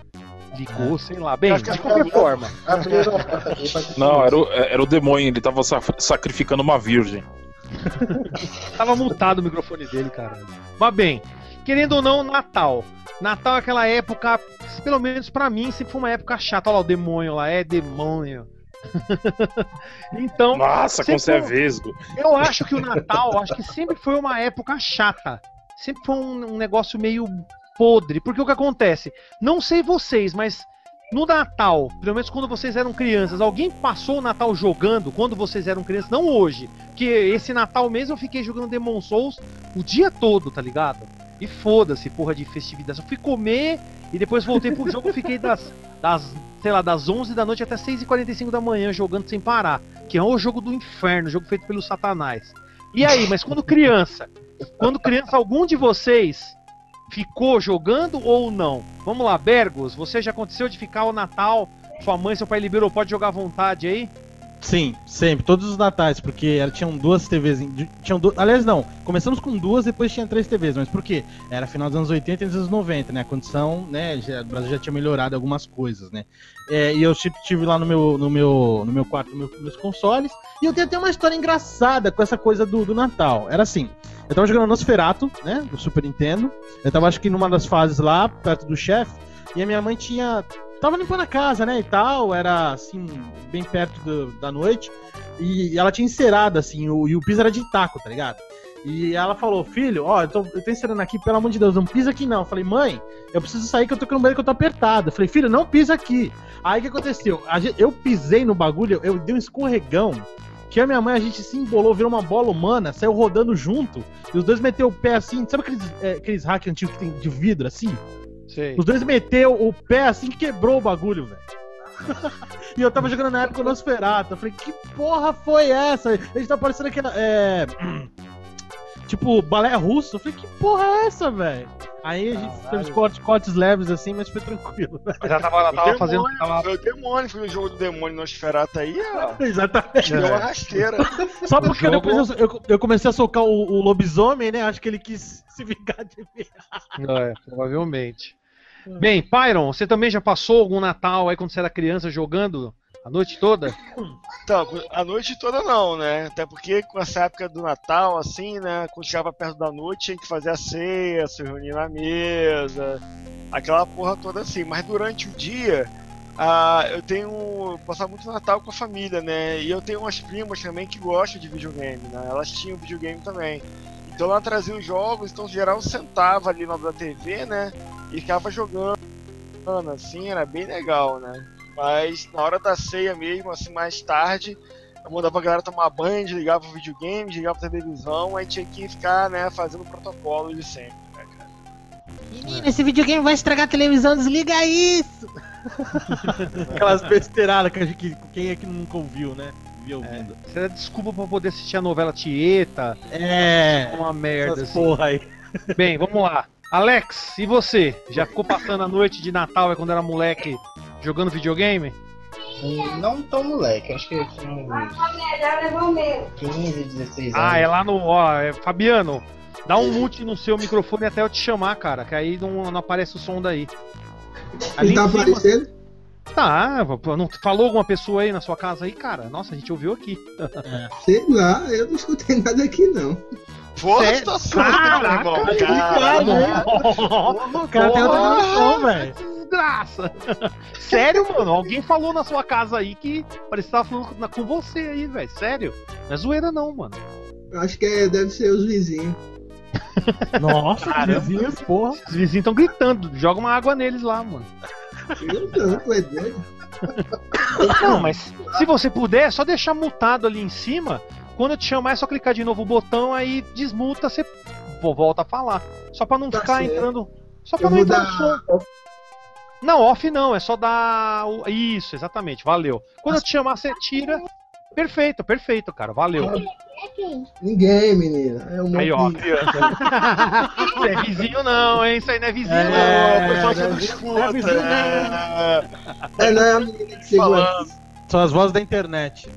ligou, sei lá. Bem, de é qualquer forma. Não, era o, era o demônio, ele tava sa- sacrificando uma virgem. Tava mutado o microfone dele, cara. Mas bem, querendo ou não, Natal. Natal é aquela época, pelo menos pra mim, sempre foi uma época chata. Olha lá o demônio lá, é demônio. então, Nossa, como você é Sempre- vesgo. eu acho que o Natal, acho que sempre foi uma época chata. Sempre foi um, um negócio meio podre. Porque o que acontece? Não sei vocês, mas no Natal, pelo menos quando vocês eram crianças, alguém passou o Natal jogando quando vocês eram crianças? Não hoje. Porque esse Natal mesmo eu fiquei jogando Demon Souls o dia todo, tá ligado? E foda-se, porra de festividade. Eu fui comer e depois voltei pro jogo fiquei das, das, sei lá, das 11 da noite até 6h45 da manhã jogando sem parar. Que é o jogo do inferno, jogo feito pelo Satanás. E aí, mas quando criança, quando criança, algum de vocês ficou jogando ou não? Vamos lá, Bergos, você já aconteceu de ficar o Natal, sua mãe, seu pai liberou, pode jogar à vontade aí? Sim, sempre, todos os natais, porque tinham duas TVs. Tinham du... Aliás, não, começamos com duas, depois tinha três TVs, mas por quê? Era final dos anos 80 e dos anos 90, né? A condição, né? já- o Brasil já tinha melhorado algumas coisas, né? É, e eu tive lá no meu, no meu, no meu quarto meu- meus consoles, e eu tenho até uma história engraçada com essa coisa do, do Natal. Era assim. Eu tava jogando Nosferatu, né? Do Super Nintendo. Eu tava, acho que numa das fases lá, perto do chefe. E a minha mãe tinha. Tava limpando a casa, né? E tal. Era assim, bem perto do- da noite. E ela tinha encerado, assim, o, e o piso era de taco, tá ligado? E ela falou, filho, ó, eu tô, eu tô encerando aqui, pelo amor de Deus, não pisa aqui não. Eu falei, mãe, eu preciso sair que eu tô com o banheiro que eu tô apertado. Eu falei, filho, não pisa aqui. Aí o que aconteceu? Gente- eu pisei no bagulho, eu dei um escorregão. Que a minha mãe, a gente se embolou, virou uma bola humana, saiu rodando junto. E os dois meteu o pé assim, sabe aqueles, é, aqueles hack antigos que tem de vidro assim? Sei. Os dois meteu o pé assim que quebrou o bagulho, velho. e eu tava jogando na época o Nosferatu. Eu falei, que porra foi essa? A gente tá parecendo aquela. É... Tipo, balé russo. Eu falei, que porra é essa, velho? Aí a gente teve cortes, cortes leves assim, mas foi tranquilo. Já tava, ela tava O fazendo. demônio, Tava... Foi o demônio, foi o jogo do demônio Nosferatu aí, ó. Exatamente. Deu uma rasteira. Só porque jogo- depois eu, eu- eu comecei a socar o, o lobisomem, né? Acho que ele quis se vingar de mim. É, provavelmente. Bem, Pyron, você também já passou algum Natal aí quando você era criança jogando a noite toda? Então, a noite toda não, né? Até porque com essa época do Natal, assim, né? Quando chegava perto da noite, tinha que fazer a ceia, se reunir na mesa, aquela porra toda assim. Mas durante o dia, ah, eu tenho passado muito Natal com a família, né? E eu tenho umas primas também que gostam de videogame, né? Elas tinham videogame também. Então ela trazia os jogos, então geral sentava ali na da TV, né? E ficava jogando, assim, era bem legal, né? Mas na hora da ceia mesmo, assim, mais tarde, eu mandava a galera tomar banho, desligava o videogame, desligava a televisão, aí tinha que ficar, né, fazendo o protocolo de sempre, né, cara? Menino, esse videogame vai estragar a televisão, desliga isso! Aquelas besteiradas que, a gente- que quem é que nunca ouviu, né? Viu ouvindo. Era desculpa pra poder assistir a novela Tieta, É. uma merda Essas assim. porra aí. Bem, vamos lá. Alex, e você? Já ficou passando a noite de Natal aí quando era moleque jogando videogame? Hum, Não tão moleque, acho que eu tinha uns 15, 16 anos. Ah, é lá no. Ó, é, Fabiano, dá um mute no seu microfone até eu te chamar, cara, que aí não, não aparece o som daí. Ali Ele tá aparecendo? Tá, não falou alguma pessoa aí na sua casa aí, cara? Nossa, a gente ouviu aqui. Sei lá, eu não escutei nada aqui não. Foda a Sério? situação, né, meu irmão? Caraca, Cara, O cara tem outra dimensão, velho. Desgraça! Sério, mano? Alguém falou na sua casa aí que parecia que tava falando com- você aí, velho. Sério? Não é zoeira, não, mano. Eu acho que é- deve ser os vizinhos. Nossa, Caramba. vizinhos, porra. Os vizinhos estão gritando. Joga uma água neles lá, mano. Eu não, tu é doido. Não, mas se você puder, é só deixar mutado ali em cima. Quando eu te chamar, é só clicar de novo o botão, aí desmuta, você vo- volta a falar. Só pra não Tá ficar certo. entrando. Só pra Eu não entrar dar. no som. Não, off não, é só dar. Isso, exatamente, valeu. Quando eu te chamar, você tira. Perfeito, perfeito, cara, valeu. Ninguém, menina. É um Aí, ó. Isso é vizinho não, hein? Isso aí não é vizinho É. Não. pessoal é, não é escuta, vizinho, né? É, não é a menina que chegou aqui. São as vozes da internet.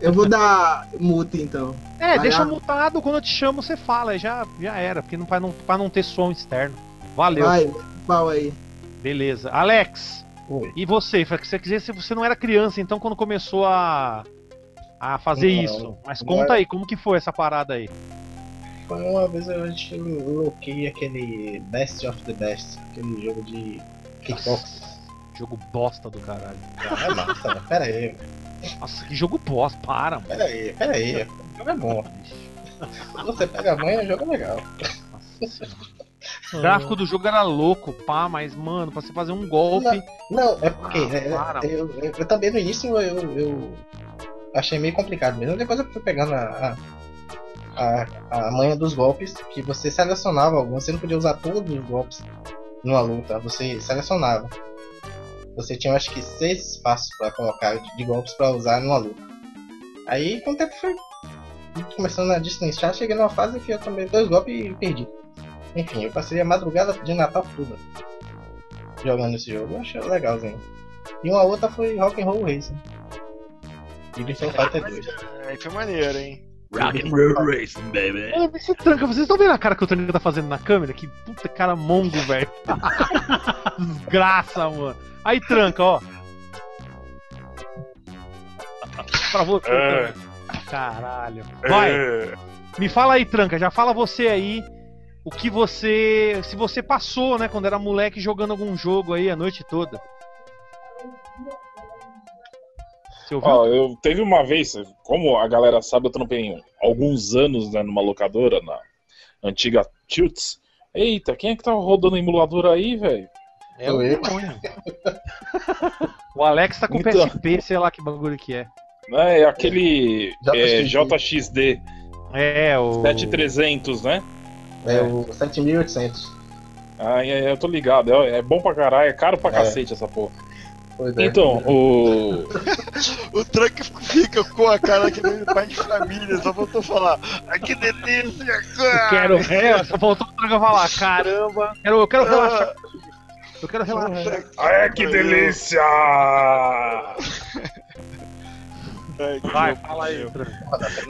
Eu vou dar mute então. É, Vai deixa lá. mutado, quando eu te chamo, você fala, já, já era, porque não, pra, não, pra não ter som externo. Valeu. Vai, pau aí. Beleza. Alex, Oi. e você? Que você quiser se você não era criança, então quando começou a a fazer Não, isso. Mas não conta é- aí, como que foi essa parada aí? Foi uma vez eu que eu loquei aquele Best of the Best, aquele jogo de kickbox. Jogo bosta do caralho. Ah, é massa, né? Pera aí, Nossa, que jogo bosta, para, mano. pera aí, pera aí. O jogo é bom. Você pega a manha, o jogo é legal. O gráfico do jogo era louco, pá, mas, mano, pra você fazer um golpe. Não, é porque Ah, é, para. eu, eu, eu também no início eu, eu achei meio complicado mesmo. Depois eu fui pegando a, a, a, a manha dos golpes, que você selecionava alguns, você não podia usar todos os golpes numa luta, você selecionava. Você tinha acho que seis espaços para colocar de, golpes para usar numa luta. Aí com o tempo foi começando a destrinchar, cheguei numa fase que eu tomei dois golpes e perdi. Enfim, eu passei a madrugada de Natal toda jogando esse jogo. Eu achei legalzinho. E uma outra foi Rock'n'Roll Racing. Virtua Fighter 2. Aí foi maneiro, hein? Rock'n'Roll Racing, baby. Olha, esse tranca, vocês estão vendo a cara que o Tranca tá fazendo na câmera? Que puta cara mongo, velho. Desgraça, mano. Aí, Tranca, ó. pra você. É. Caralho. Vai, me fala aí, Tranca. Já fala você aí. O que você. Se você passou, né, quando era moleque jogando algum jogo aí a noite toda. Você ouviu? Ó, eu teve uma vez, como a galera sabe, eu trampei alguns anos né, numa locadora, na antiga Tilts. Eita, quem é que tá rodando emulador aí, velho? É o eu. demônio. o Alex tá com Então. PSP, sei lá que bagulho que é. Né, É aquele é, JXD. JXD É, o. 7300, né? É o 7800. Ah, é, eu tô ligado, é, é bom pra caralho, é caro pra É. cacete essa porra. Pois é. Então, o. O Trunk fica com a cara que nem pai de família, só faltou falar. Ai que delícia, Eu cara! quero. É, só faltou o Traga falar. Caramba. Quero, eu quero relaxar. Eu quero relaxar. Ai, que delícia! Ai, que Vai, louco. fala aí.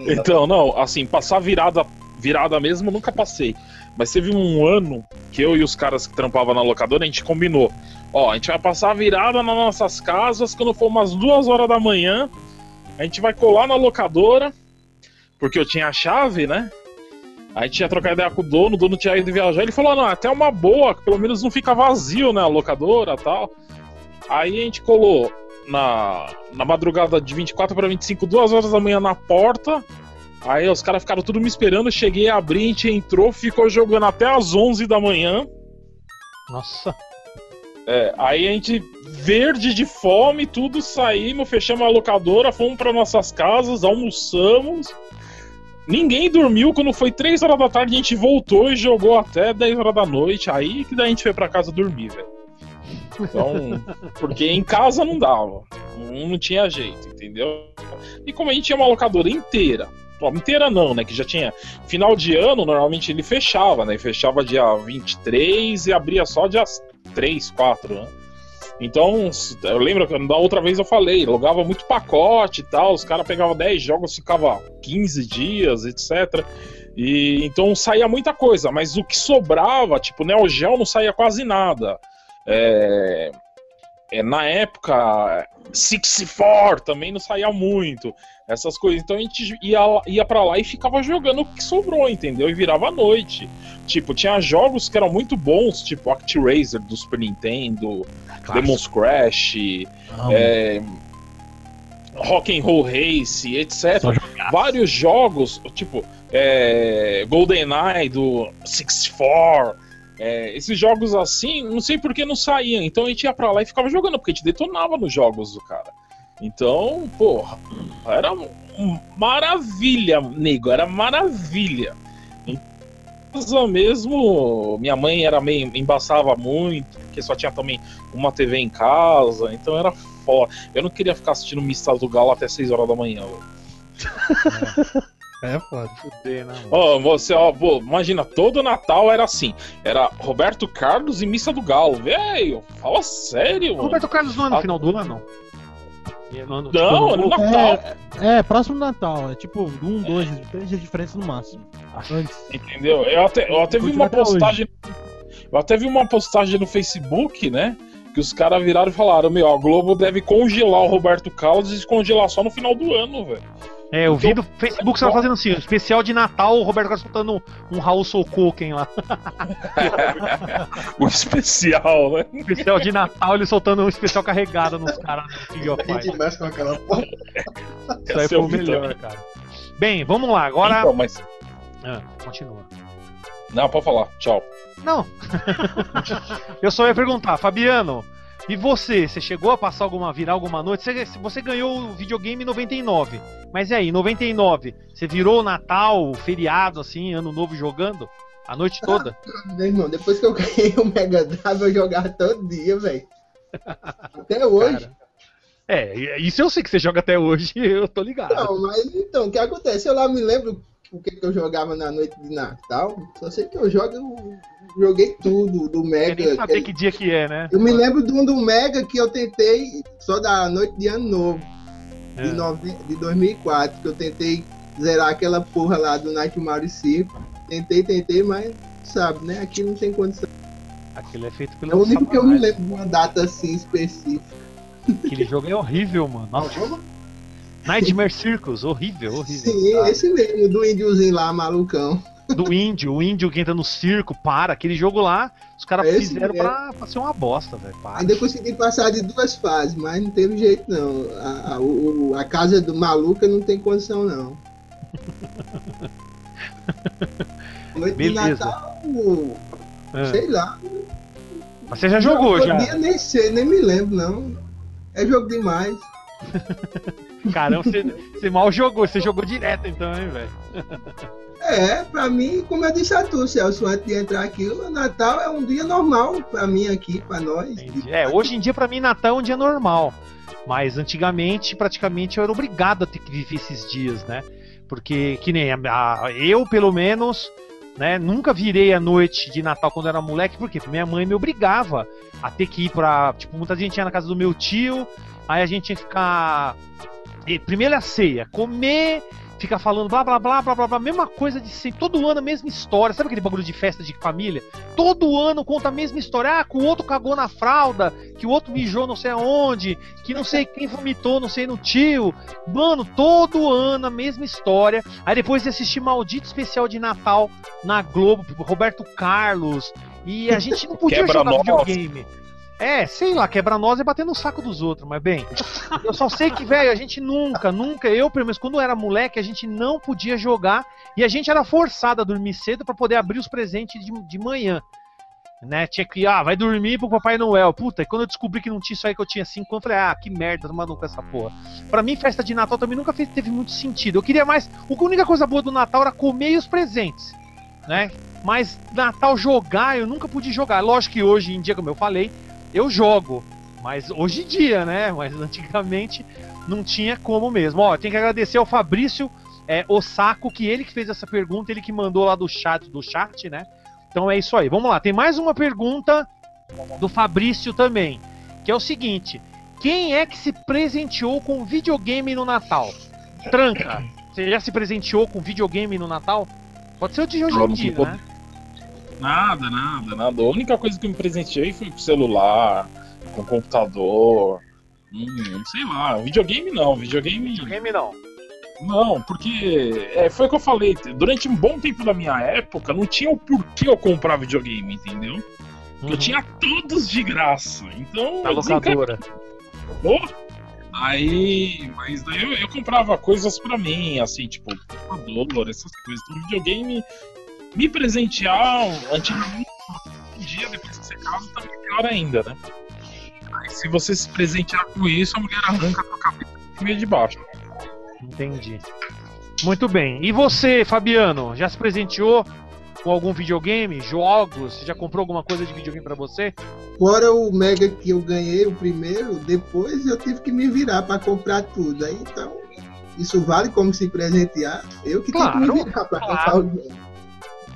Então, não, assim, passar virada, virada mesmo, nunca passei. Mas teve um ano que eu e os caras que trampavam na locadora, a gente combinou. Ó, a gente vai passar a virada nas nossas casas, quando for umas duas horas da manhã, a gente vai colar na locadora, porque eu tinha a chave, né? A gente ia trocar ideia com o dono, o dono tinha ido viajar, ele falou, não, até uma boa, que pelo menos não fica vazio, né, a locadora tal. Aí a gente colou na, na madrugada de 24 para 25, duas horas da manhã na porta, Aí os caras ficaram tudo me esperando, cheguei a abrir, a gente entrou, ficou jogando até as 11 da manhã. Nossa. É, aí a gente, verde de fome, tudo saímos, fechamos a locadora, fomos para nossas casas, almoçamos. Ninguém dormiu, quando foi 3 horas da tarde a gente voltou e jogou até 10 horas da noite. Aí que daí a gente foi para casa dormir, velho. Então, porque em casa não dava, não, não tinha jeito, entendeu? E como a gente tinha uma locadora inteira, inteira não, né? Que já tinha. Final de ano, normalmente ele fechava, né? Fechava dia 23 e abria só dia 3, 4, né? Então, eu lembro que da outra vez eu falei, logava muito pacote e tal, os caras pegavam 10 jogos, ficava 15 dias, etc. E então saía muita coisa, mas o que sobrava, tipo, Neo Geo não saía quase nada. É, é, na época, 64 também não saía muito. Essas coisas. Então a gente ia, ia para lá e ficava jogando o que sobrou, entendeu? E virava a noite. Tipo, tinha jogos que eram muito bons, tipo ActRaiser do Super Nintendo, Demon's Crash, é, Rock'n'Roll Race, etc. Só jogar. Vários jogos, tipo é, GoldenEye do 64. É, esses jogos assim, não sei por que não saíam. Então a gente ia pra lá e ficava jogando, porque a gente detonava nos jogos do cara. Então, porra, era um- maravilha, nego, era maravilha. Em casa mesmo, minha mãe era meio. embaçava muito, porque só tinha também uma TV em casa, então era foda. Eu não queria ficar assistindo Mista do Galo até 6 horas da manhã, velho. É foda. Fuder, né? Ó, você, ó, pô, imagina, todo Natal era assim. Era Roberto Carlos e Missa do Galo. Velho, fala sério, mano. Roberto Carlos não é no Ah. final do ano? No ano- Não, é tipo, no Natal, É, próximo do Natal. É tipo um, dois, três dias de diferença no máximo. Antes. entendeu? Eu até, eu até vi uma até hoje. postagem. Eu até vi uma postagem no Facebook, né? Que os caras viraram e falaram: Meu, a Globo deve congelar o Roberto Carlos e descongelar só no final do ano, velho. É, eu vi do Facebook você tá fazendo assim, um especial de Natal, o Roberto Carlos soltando um, Raul Sokoken lá. o especial, né? especial de Natal, ele soltando um especial carregado nos caras do King of Fighters. com aquela porra. Isso aí foi eu o melhor, também. cara. Bem, vamos lá, agora. Então, mas. Ah, continua. Não, pode falar. Tchau. Não. eu só ia perguntar, Fabiano, e você? Você chegou a passar alguma, virar alguma noite? Você, você ganhou o videogame em 99. Mas e aí, em 99, você virou o Natal, o feriado, assim, ano novo jogando? A noite toda? Meu irmão, depois que eu ganhei o Mega Drive, eu jogava todo dia, velho. Até hoje. Cara. É, isso eu sei que você joga até hoje, eu tô ligado. Não, mas então, o que acontece? Eu lá me lembro o que, que eu jogava na noite de Natal. Só sei que eu jogo, eu joguei tudo do Quer Mega. nem saber aquele- que dia que é, né? Eu me lembro de um do Mega que eu tentei só da noite de ano novo, É. de, nove, de 2004, que eu tentei zerar aquela porra lá do Nightmare Circo. Tentei, tentei, mas sabe, né? Aqui não tem condição. Aquele é feito É pelo o único que eu me lembro de uma data assim específica. Aquele jogo é horrível, mano. Nossa, Nightmare Circus, horrível, horrível. Sim, esse mesmo, do índiozinho lá, malucão. Do índio, o índio que entra no circo, para. Aquele jogo lá, os caras É fizeram pra, pra ser uma bosta, velho. Ainda consegui passar de duas fases, mas não teve jeito não. A, a, o- a casa do maluca não tem condição não. Noite de Beleza. Natal, É. sei lá. Mas você já jogou, já. Dia, nem sei, nem me lembro não. É jogo demais. Caramba, você, você mal jogou, você jogou direto então, hein, velho. É, pra mim, como eu disse a tu, Celso, antes de entrar aqui, o Natal é um dia normal pra mim aqui, pra nós. Entendi. É, hoje em dia pra mim Natal é um dia normal. Mas antigamente, praticamente, eu era obrigado a ter que viver esses dias, né? Porque, que nem a, eu, pelo menos, né, nunca virei a noite de Natal quando era moleque? Porque minha mãe me obrigava a ter que ir pra. Tipo, muita gente ia na casa do meu tio, aí a gente que ficar. Primeiro é a ceia, comer, ficar falando blá blá blá blá blá blá, mesma coisa de sempre, todo ano a mesma história. Sabe aquele bagulho de festa de família? Todo ano conta a mesma história. Ah, que o outro cagou na fralda, que o outro mijou não sei aonde, que não sei quem vomitou, não sei no tio. Mano, todo ano a mesma história. Aí depois de assistir maldito especial de Natal na Globo, Roberto Carlos. E a gente não podia jogar videogame. É, sei lá, quebra nós é bater no saco dos outros, mas bem. Eu só sei que, velho, a gente nunca, nunca, eu pelo menos quando era moleque, a gente não podia jogar e a gente era forçado a dormir cedo pra poder abrir os presentes de, de manhã. Né? Tinha que, ah, vai dormir pro Papai Noel. Puta, e quando eu descobri que não tinha isso aí que eu tinha 5 anos, eu falei, ah, que merda, tomando com essa porra. Pra mim, festa de Natal também nunca fez, teve muito sentido. Eu queria mais. A única coisa boa do Natal era comer e os presentes. Né? Mas Natal jogar, eu nunca pude jogar. Lógico que hoje em dia, como eu falei, eu jogo. Mas hoje em dia, né? Mas antigamente não tinha como mesmo. Ó, tem que agradecer ao Fabrício é, Osako, que ele que fez essa pergunta, ele que mandou lá do chat, do chat, né? Então é isso aí. Vamos lá, tem mais uma pergunta do Fabrício também, que é o seguinte: quem é que se presenteou com videogame no Natal? Tranca, você já se presenteou com videogame no Natal? Pode ser o de hoje em dia, né? Nada, nada, nada. A única coisa que eu me presenteei foi com celular, com computador. Hum, sei lá, videogame não, videogame. Videogame não. Não, porque é, foi o que eu falei. Durante um bom tempo da minha época, não tinha o porquê eu comprar videogame, entendeu? Eu tinha todos de graça. Então. Na locadora. Pô, Aí, mas daí eu, eu comprava coisas pra mim, assim, tipo, computador, essas coisas. Então, videogame, me presentear antigamente, um dia depois que você casa, também é pior ainda, né? Aí, se você se presentear com isso, a mulher arranca a tua cabeça do meio de baixo. Entendi. Muito bem. E você, Fabiano, já se presenteou com algum videogame? Jogos? Você já comprou alguma coisa de videogame pra você? Fora o Mega que eu ganhei, o primeiro, depois eu tive que me virar pra comprar tudo. Aí então, isso vale como se presentear. Eu que Claro, tive que me virar pra claro. comprar o jogo.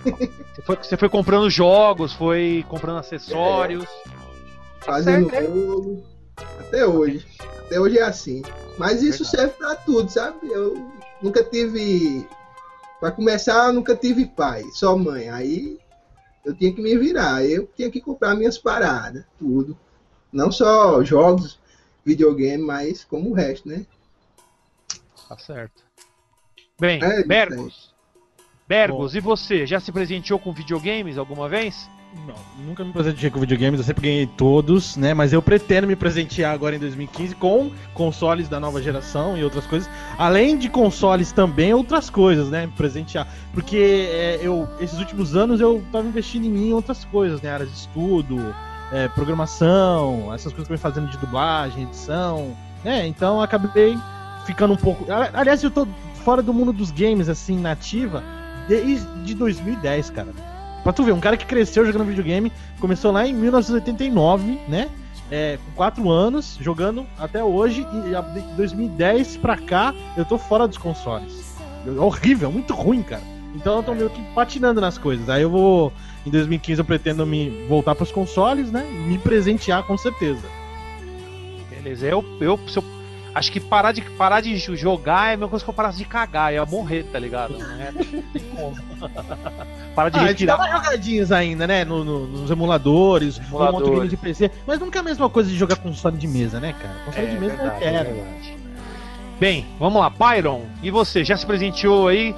Você foi, você foi comprando jogos, foi comprando acessórios. Tá fazendo certo, né? bolo. Até hoje. Até hoje é assim. Mas isso serve pra tudo, sabe? Eu nunca tive. Pra começar, eu nunca tive pai, só mãe. Aí eu tinha que me virar. Eu tinha que comprar minhas paradas, tudo. Não só jogos, videogame, mas como o resto, né? Tá certo. Bem, É, Bergos. Bergos, e você? Já se presenteou com videogames alguma vez? Não, nunca me presenteei com videogames, eu sempre ganhei todos, né? Mas eu pretendo me presentear agora em 2015 com consoles da nova geração e outras coisas. Além de consoles também, outras coisas, né? Me presentear. Porque é, eu, esses últimos anos eu tava investindo em mim em outras coisas, né? Áreas de estudo, é, programação, essas coisas que eu venho fazendo de dublagem, edição, né? Então eu acabei ficando um pouco. Aliás, eu tô fora do mundo dos games, assim, nativa, desde 2010, cara. Pra tu ver, um cara que cresceu jogando videogame, começou lá em 1989, né? É, com 4 anos, jogando até hoje, e de 2010 pra cá, eu tô fora dos consoles. É horrível, muito ruim, cara. Então eu tô meio que patinando nas coisas. Aí eu vou. Em 2015 eu pretendo me voltar pros consoles, né? Me presentear com certeza. Beleza, eu, eu, se eu acho que parar de, parar de jogar é a mesma coisa que eu parasse de cagar, eu ia morrer, tá ligado? Não é, como. Parar de Ah, respirar. umas jogadinhas ainda, né? No, no- nos emuladores, no Emuladores. game de PC. Mas nunca é a mesma coisa de jogar console de mesa, né, cara? Console de mesa verdade, eu quero. é verdade. Bem, vamos lá, Byron, e você? Já se presenteou aí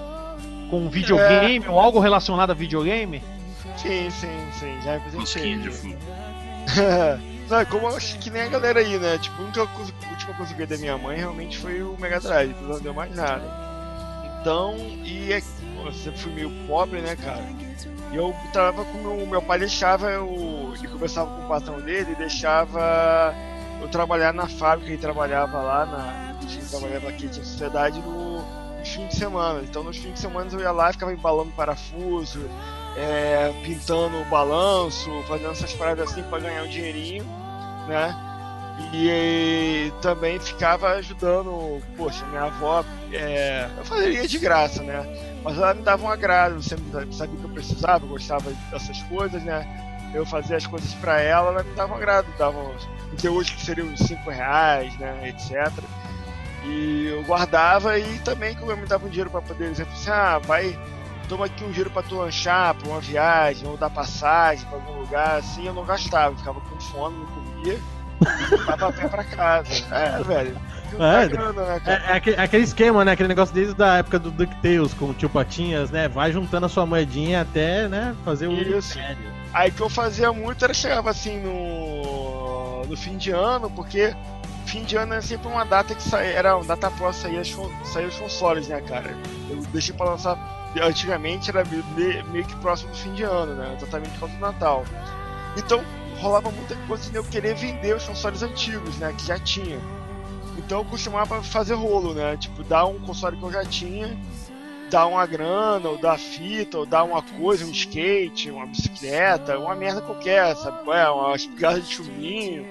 com um videogame ou algo relacionado a videogame? Sim, sim, sim, já me fumo. Não, é como acho que nem a galera aí, né? Tipo, a única coisa, a última coisa que eu ganhei da minha mãe realmente foi o Mega Drive, não deu mais nada. Então, e é, eu sempre fui meio pobre, né, cara? E eu tava com meu, meu pai deixava eu. Ele conversava com o patrão dele e deixava eu trabalhar na fábrica, ele trabalhava lá na. Trabalhava aqui, tinha sociedade no, nos fins de semana. Então nos fins de semana eu ia lá e ficava embalando parafuso, é, pintando o balanço, fazendo essas paradas assim para ganhar um dinheirinho, né? E, também ficava ajudando, poxa, minha avó, é, eu fazia de graça, né? Mas ela me dava um agrado, sempre sabia que eu precisava, eu gostava dessas coisas, né? Eu fazia as coisas para ela, ela me dava um agrado, dava até hoje que seriam uns 5 reais, né, etc. E eu guardava e também como eu me dava um dinheiro para poder dizer assim, ah, vai, toma aqui um dinheiro para tu lanchar, para uma viagem, ou dar passagem para algum lugar, assim, eu não gastava, eu ficava com fome, não comia, e a pé pra casa. É, velho. É, É, grana, né, cara? É, é aquele, esquema, né? Aquele negócio desde a época do DuckTales com o tio Patinhas, né? Vai juntando a sua moedinha até, né? Fazer o. Isso. Aí o que eu fazia muito era chegava assim no, no fim de ano, porque fim de ano é sempre uma data que sai, era uma data após sair, as, sair os consoles, né, cara? Eu deixei pra lançar antigamente era meio, que próximo do fim de ano, né? Exatamente causa do Natal. Então rolava muita coisa de eu querer vender os consoles antigos, né? Que já tinha. Então eu costumava fazer rolo, né? Tipo, dar um console que eu já tinha, dar uma grana, ou dar fita, ou dar uma coisa, um skate, uma bicicleta, uma merda qualquer, sabe? É, uma espingarda de chuminho,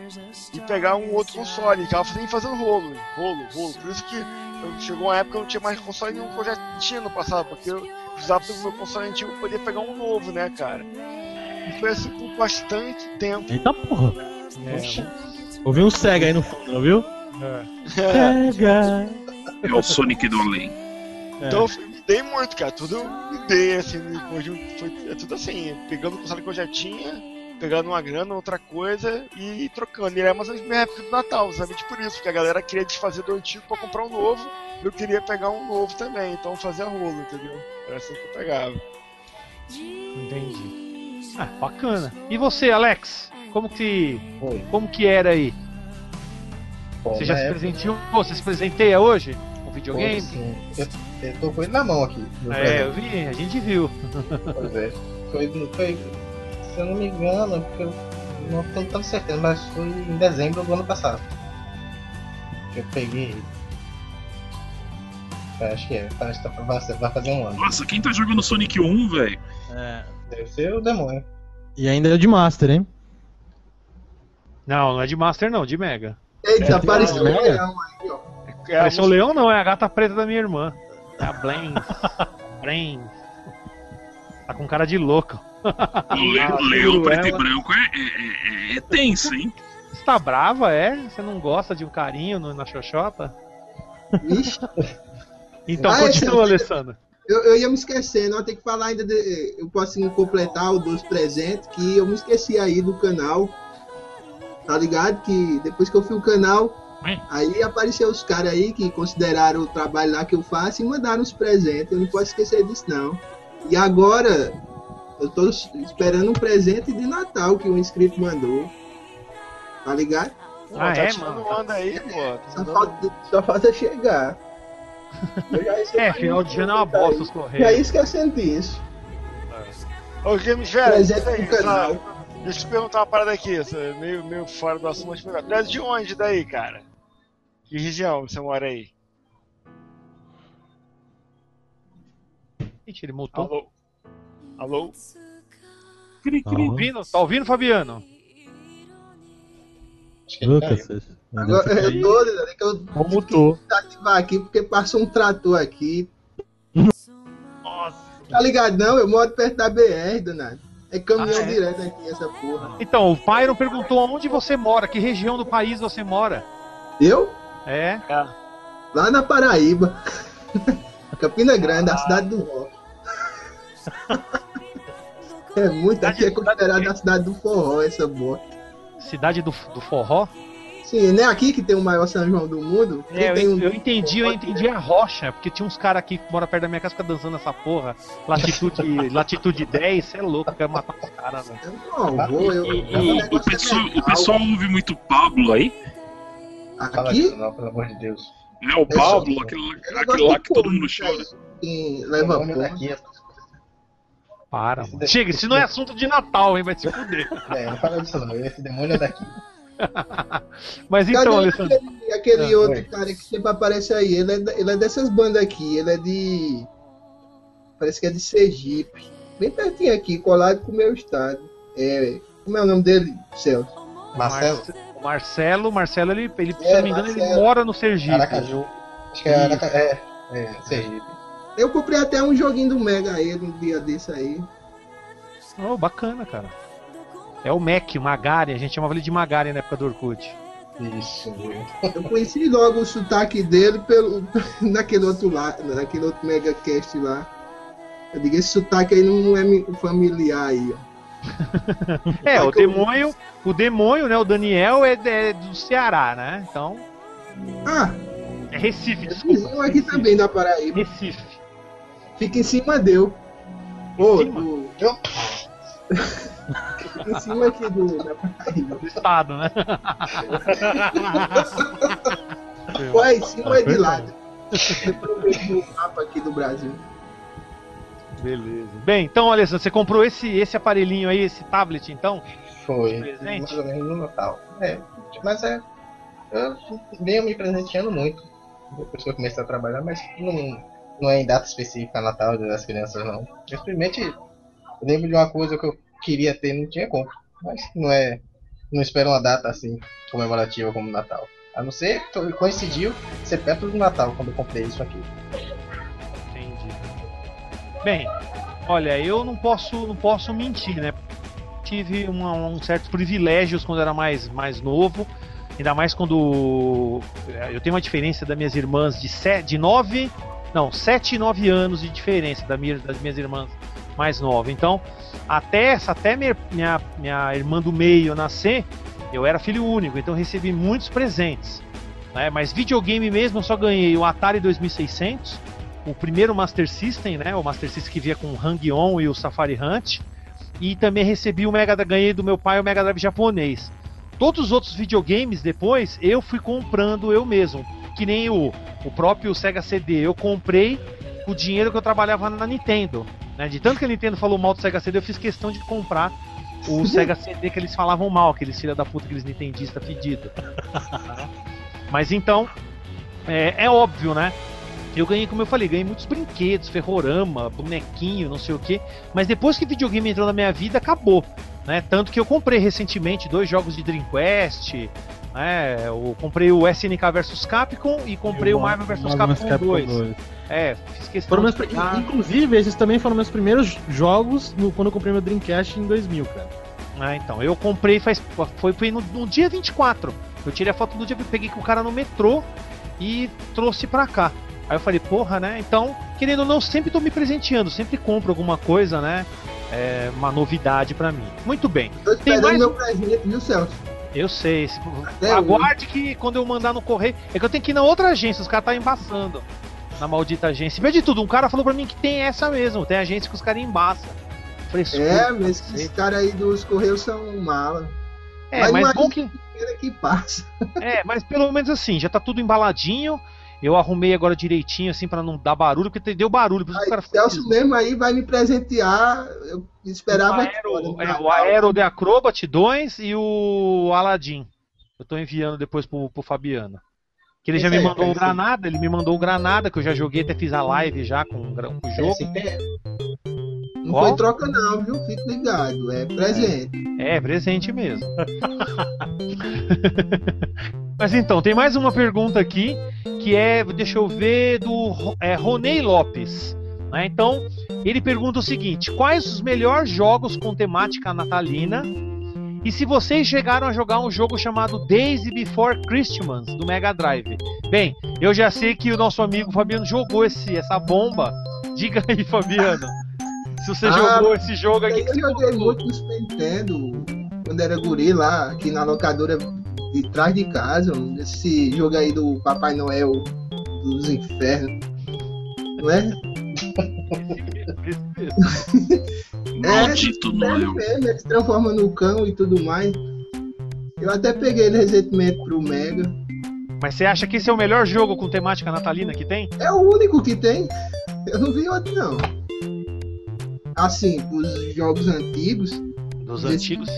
e pegar um outro console. Ficava fazendo, fazendo rolo, rolo, rolo. Por isso que eu, chegou uma época que eu não tinha mais console nenhum que eu já tinha no passado, porque eu precisava do meu console antigo poder pegar um novo, né, cara? E foi assim por bastante tempo. Eita porra. Poxa. Ouvi um Sega aí no fundo, não viu? Sega. É o Sonic do além. Então eu fui- me dei muito, cara. Tudo eu me dei, assim, depois de um, foi, é tudo assim, pegando o console que eu já tinha, pegando uma grana, outra coisa e trocando. E era mais ou menos minha época do Natal, justamente por isso, porque a galera queria desfazer do antigo pra comprar um novo, eu queria pegar um novo também, então eu fazia rolo, entendeu? Era assim que eu pegava. Entendi. Ah, bacana. E você, Alex? Como que, Oi. como que era aí? Bom, Você já se época- presenteou? Você se presenteia hoje? Com videogame? sim. Eu, eu tô com ele na mão aqui. É, eu presente. vi, a gente viu. Pois é. Foi, foi, se eu não me engano, porque eu não tenho tanta certeza, mas foi em dezembro do ano passado. Que eu peguei ele. É, Acho que é, acho que tá- vai, fazer um ano. Nossa, quem tá jogando Sonic 1, velho? É. Deve ser o demônio. E ainda é de Master, hein? Não, não é de Master não, de Mega. Eita, É, apareceu um leão aí, ó. É, a Parece o leão não, é a gata preta da minha irmã. É a Blaine. Blaine. Tá com cara de louco. O Le- Ah, Leão seguro preto e branco é, é, é- é tenso, hein? Você tá brava, é? Você não gosta de um carinho no- na xoxota? Ixi, Então Ah, continua, esse- Alessandro. eu, eu ia me esquecendo, eu tenho que falar ainda de. Eu posso assim, completar o dos presentes, que eu me esqueci aí do canal. Tá ligado? Que depois que eu fui o canal, Aí apareceu os caras aí que consideraram o trabalho lá que eu faço e mandaram os presentes. Eu não posso esquecer disso, não. E agora, eu tô esperando um presente de Natal que o inscrito mandou. Tá ligado? Pô, Ah, tá é, mano? onda aí, pô. Tá Só falta, só falta chegar. Já É, final de ano é uma bosta os Já correios. isso que eu senti isso. Ô, canal. só- deixa eu te perguntar uma parada aqui, isso é meio, meio fora do assunto, mas. Tu é de onde daí, cara? Que região você mora aí? Ixi, ele mutou. Alô? Alô? Cri, cri. Tá ouvindo? Tá ouvindo, Fabiano? Lucas. Agora eu tô, né, que eu mutou. ativar aqui porque passou um trator aqui. Nossa, Tá ligado? Não, eu moro perto da BR, Donado. É caminhão Ah, é? direto aqui, essa porra. Então, o Pyron perguntou onde você mora, que região do país você mora. Eu? É. Lá na Paraíba. Campina Grande, a cidade do rock. É muito, aqui é considerada a cidade do forró, essa boa. Cidade do, do forró? Sim, não é aqui que tem o maior São João do mundo? É, eu, tem um- eu entendi, eu entendi a rocha, porque tinha uns caras aqui que moram perto da minha casa que ficam dançando essa porra. Latitude, latitude 10, você é louco, eu quero matar os caras, velho. Eu não vou, eu, O, eu- o- o pessoal, o legal. pessoal ouve muito Pablo aí? Fala Aqui, isso não, pelo amor de Deus. É o Pablo, aquele, aquele lá que todo mundo chora. quem leva daqui, Para, Esse mano. Chega, isso não é assunto de Natal, hein? Vai se fuder. É, não fala disso não. Esse demônio é daqui. Mas Cadê então, Alessandro. aquele, aquele Ah, outro oi. cara que sempre aparece aí? Ele é, ele é dessas bandas aqui, ele é de. Parece que é de Sergipe. Bem pertinho aqui, colado com o meu estado. É, como é o nome dele, Celso? Marcelo, Marcelo, Marcelo, ele, ele se É, não me engano, ele Marcelo. mora no Sergipe. Aracaju. Acho que é Araca... É, é, Sergipe. Eu comprei até um joguinho do Mega aí, um dia desse aí. Oh, bacana, cara. É o Mac, o Magari, a gente chamava ele de Magari na época do Orkut. Isso. Eu conheci logo o sotaque dele pelo, naquele outro lá, naquele outro Mega Cast lá. Eu digo, esse sotaque aí não é mi- familiar aí, ó. É, o demônio, o demônio, né? O Daniel é, é do Ceará, né? Então, Ah, é Recife, é desculpa. vizinho aqui também da Paraíba. Recife. Fica em cima deu. Ô, cima? do- Fica em cima aqui do. Do estado, né? Ou é em cima é de lado. Depois eu vejo o mapa aqui do Brasil. Beleza. Bem, então, Alessandro, você comprou esse, esse aparelhinho aí, esse tablet, então? Foi. Presente? Mais ou menos no Natal. É, mas é. Eu venho me presenteando muito. Depois que eu comecei a trabalhar, mas não, não é em data específica Natal das crianças não. Eu simplesmente lembro de uma coisa que eu queria ter não tinha como. Mas não é. Não espero uma data assim comemorativa como Natal. A não ser que coincidiu ser perto do Natal quando eu comprei isso aqui. Entendi. Bem, olha, eu não posso, não posso mentir, né? Tive uma, um certos privilégios quando era mais, mais novo. Ainda mais quando eu tenho uma diferença das minhas irmãs de, sete, de 9, não, 7 e 9 anos de diferença da minha, das minhas irmãs mais novas. Então, até até minha, minha, minha irmã do meio nascer, eu era filho único, então recebi muitos presentes. Né? Mas videogame mesmo eu só ganhei o Atari 2600, o primeiro Master System, né? O Master System que via com o Hang-On e o Safari Hunt. E também recebi o Mega ganhei do meu pai o Mega Drive japonês. Todos os outros videogames depois eu fui comprando eu mesmo. Que nem o, o próprio Sega CD. Eu comprei com o dinheiro que eu trabalhava na Nintendo. Né? De tanto que a Nintendo falou mal do Sega CD, eu fiz questão de comprar o Sega CD que eles falavam mal, aqueles filha da puta, aqueles nintendistas fedidos. Mas então, é, é óbvio, né? Eu ganhei, como eu falei, ganhei muitos brinquedos, ferrorama, bonequinho, não sei o que. Mas depois que videogame entrou na minha vida, acabou. Né? Tanto que eu comprei recentemente dois jogos de Dreamcast. Né? Eu comprei o SNK vs Capcom e comprei o Marvel vs Capcom 2. É, fiz questão Foram meus, de. Inclusive, esses também foram meus primeiros jogos no- quando eu comprei meu Dreamcast em 2000, cara. Ah, então, eu comprei faz. Foi, foi no, no dia 24. Eu tirei a foto do dia, peguei com o cara no metrô e trouxe pra cá. Aí eu falei, porra, né? Então, querendo ou não, sempre tô me presenteando, sempre compro alguma coisa, né? É uma novidade pra mim. Muito bem. Tô Tem esperando mais meu presente, viu, Celso? Eu sei. se- Aguarde que quando eu mandar no correio. É que eu tenho que ir na outra agência, os caras tá embaçando. Na maldita agência. Primeiro de tudo, um cara falou pra mim que tem essa mesmo. Tem agência que os caras embaçam. Frescura, É, mas esses caras aí dos Correios são mala. É, mas mas não bom que. Que passa. É, mas pelo menos assim, já tá tudo embaladinho. Eu arrumei agora direitinho, assim, pra não dar barulho, porque deu barulho. Por o cara Aí, ficou Celso mesmo aí vai me presentear. Eu o esperava. Aero, é, o Aero de Acrobat 2 e o Aladdin. Eu tô enviando depois pro, pro Fabiano. Que ele já Esse me aí, mandou o esse aí. Granada, ele me mandou o Granada, que eu já joguei, até fiz a live já com, o com o jogo. PSP? Não foi troca, não, viu? Fique ligado. É presente. É, presente mesmo. Mas então, tem mais uma pergunta aqui, que é, deixa eu ver, do é, Ronei Lopes. né? Então, ele pergunta o seguinte: quais os melhores jogos com temática natalina? E se vocês chegaram a jogar um jogo chamado Days Before Christmas, do Mega Drive? Bem, eu já sei que o nosso amigo Fabiano jogou esse, essa bomba. Diga aí, Fabiano. Se você Ah, jogou esse jogo aqui, Aí que eu você joguei muito no Super Nintendo, quando era guri lá, aqui na locadora de trás de casa, esse jogo aí do Papai Noel dos Infernos. Não é? Maldito é, Noel. mesmo, ele se transforma no cão e tudo mais. Eu até peguei ele recentemente pro Mega. Mas você acha que esse é o melhor jogo com temática natalina que tem? É o único que tem. Eu não vi outro não. Assim, os jogos antigos, Dos Esse- antigos?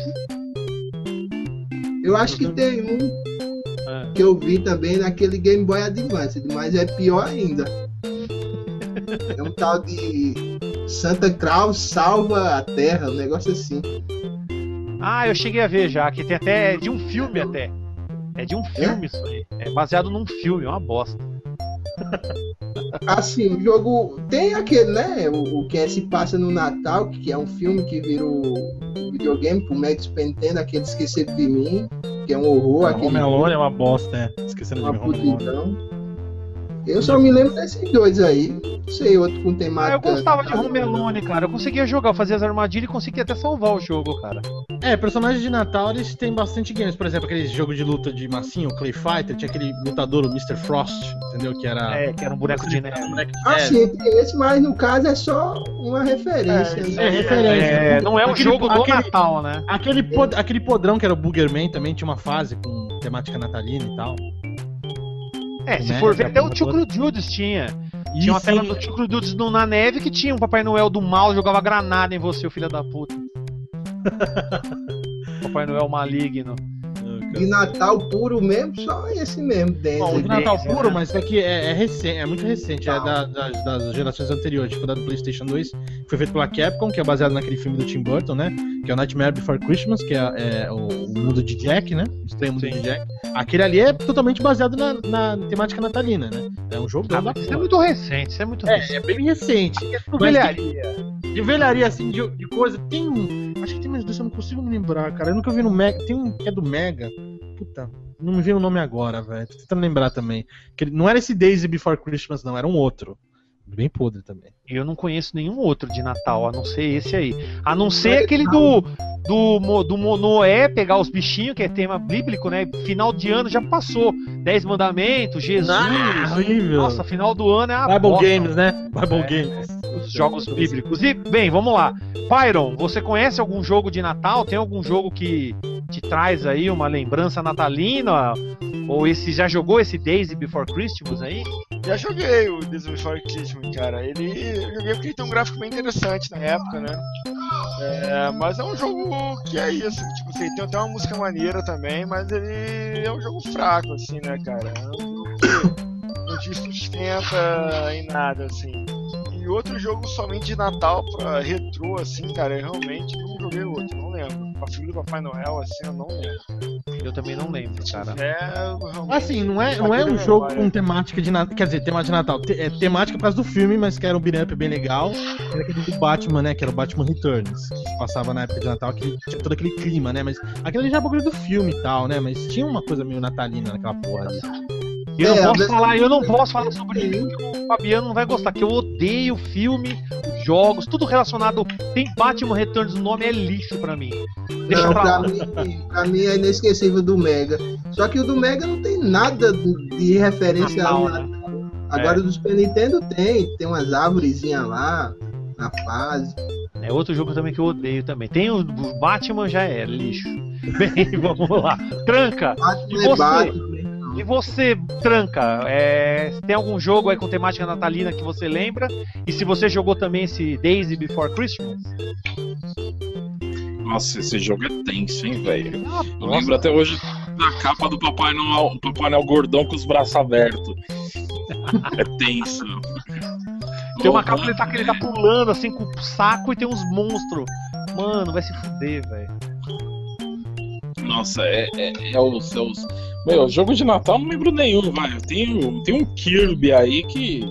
eu acho que tem um Ah, que eu vi também naquele Game Boy Advance, mas é pior ainda. É um tal de Santa Claus salva a Terra, um negócio assim. Ah, eu cheguei a ver já, que tem até. É de um filme até. É de um filme isso aí. É baseado num filme, é uma bosta. Assim, o jogo tem aquele, né? O, o que é, se passa no Natal, que é um filme que virou videogame pro Mega Super Nintendo, aquele Esquecido de Mim, que é um horror, aquele Home Alone é uma bosta, é. Esquecendo de uma mim, Home Alone. putidão. Eu só me lembro desses dois aí. Não sei outro com Ah, temática. eu gostava de Home Alone, cara. Eu conseguia jogar, eu fazia as armadilhas e conseguia até salvar o jogo, cara. É, personagens de Natal eles têm bastante games. Por exemplo, aquele jogo de luta de massinho, o Clay Fighter, tinha aquele lutador, o Mr. Frost, entendeu? Que era. É, que era um boneco de neve. moleque de Ah, sim, esse, mas no caso é só uma referência. É, né? É, referência. É, não é um Aquele- jogo do aquele- Natal, né? Aquele, pod- aquele podrão que era o Boogerman também tinha uma fase com temática natalina e tal. É, se Né, for ver, até o Chucro Judas tinha. E Tinha uma tela do Chucro Judas no- na neve que tinha um Papai Noel do mal jogava granada em você, o filho da puta. Papai Noel maligno. De Natal puro mesmo, só esse mesmo, Bom, o de Natal puro, né? mas é que é, é recente, é muito recente, é da- das, das gerações anteriores, tipo da do PlayStation 2, que foi feito pela Capcom, que é baseado naquele filme do Tim Burton, né? Que é o Nightmare Before Christmas, que é, é o, o mundo de Jack, né? O estranho mundo Sim. de Jack. Aquele ali é totalmente baseado na, na temática natalina, né? É um jogo Ah, da isso é muito recente, isso é muito recente. É, é bem recente. Velharia. De velharia, assim, de, de coisa. Tem um. Acho que tem mais dois, eu não consigo me lembrar, cara. Eu nunca vi no Mega. Tem um que é do Mega. Puta, não me veio o nome agora, velho. Tô tentando lembrar também. Que não era esse Daisy Before Christmas, não, era um outro. Bem podre também. Eu não conheço nenhum outro de Natal, a não ser esse aí. A não ser aquele do, do, Mo- do Mo- Noé pegar os bichinhos, que é tema bíblico, né? Final de ano já passou. Dez mandamentos, Jesus. Ah. Nossa, final do ano é a Bible bosta, Games, né? Bible É. Games. os jogos bíblicos. E, bem, vamos lá. Pyron, você conhece algum jogo de Natal? Tem algum jogo que te traz aí uma lembrança natalina? Ou esse já jogou esse Days Before Christmas aí? Já joguei o This Before Christmas, cara. Ele. Eu joguei porque ele tem um gráfico bem interessante na época, né? É, mas é um jogo que é isso. Tipo, tem até uma música maneira também, mas ele é um jogo fraco, assim, né, cara? É um jogo que não te sustenta em nada, assim. E outro jogo somente de Natal pra retrô, assim, cara, eu realmente não joguei outro, não lembro. A filha do Papai Noel, assim, eu não lembro. Eu também não lembro, cara. É. Assim, não é, não é um jogo com temática de Natal. Quer dizer, temática de Natal. Te- é temática por causa do filme, mas que era um beat'em up bem legal. Era aquele do Batman, né? Que era o Batman Returns. Que passava na época de Natal, que tinha todo aquele clima, né? Mas aquele já é bagulho do filme e tal, né? Mas tinha uma coisa meio natalina naquela porra ali. Eu É, não posso falar, eu não posso falar sobre isso que o Fabiano não vai gostar, que eu odeio filme, jogos, tudo relacionado. Tem Batman Returns no nome, é lixo pra mim. Deixa Não, pra pra, mim, pra mim é inesquecível do Mega. Só que o do Mega não tem nada de referência Natal, ao né? Natal. Agora o do Super Nintendo tem, tem umas árvorezinhas lá na fase. É outro jogo também que eu odeio também. Tem o o Batman, já é lixo. Bem, vamos lá. Tranca. E Batman você? é Batman. E você, Tranca, é, tem algum jogo aí com temática natalina que você lembra? E se você jogou também esse Daisy Before Christmas? Nossa, esse jogo é tenso, hein, velho? Ah, Eu lembro até hoje da capa do Papai Noel, o Papai Noel gordão com os braços abertos. É tenso. Tem uma capa que ele tá, que ele tá pulando assim com o saco e tem uns monstros. Mano, vai se fuder, velho. Nossa, é, é, é os, é os. Meu, jogo de Natal eu não lembro nenhum, vai. Tem, tem um Kirby aí que.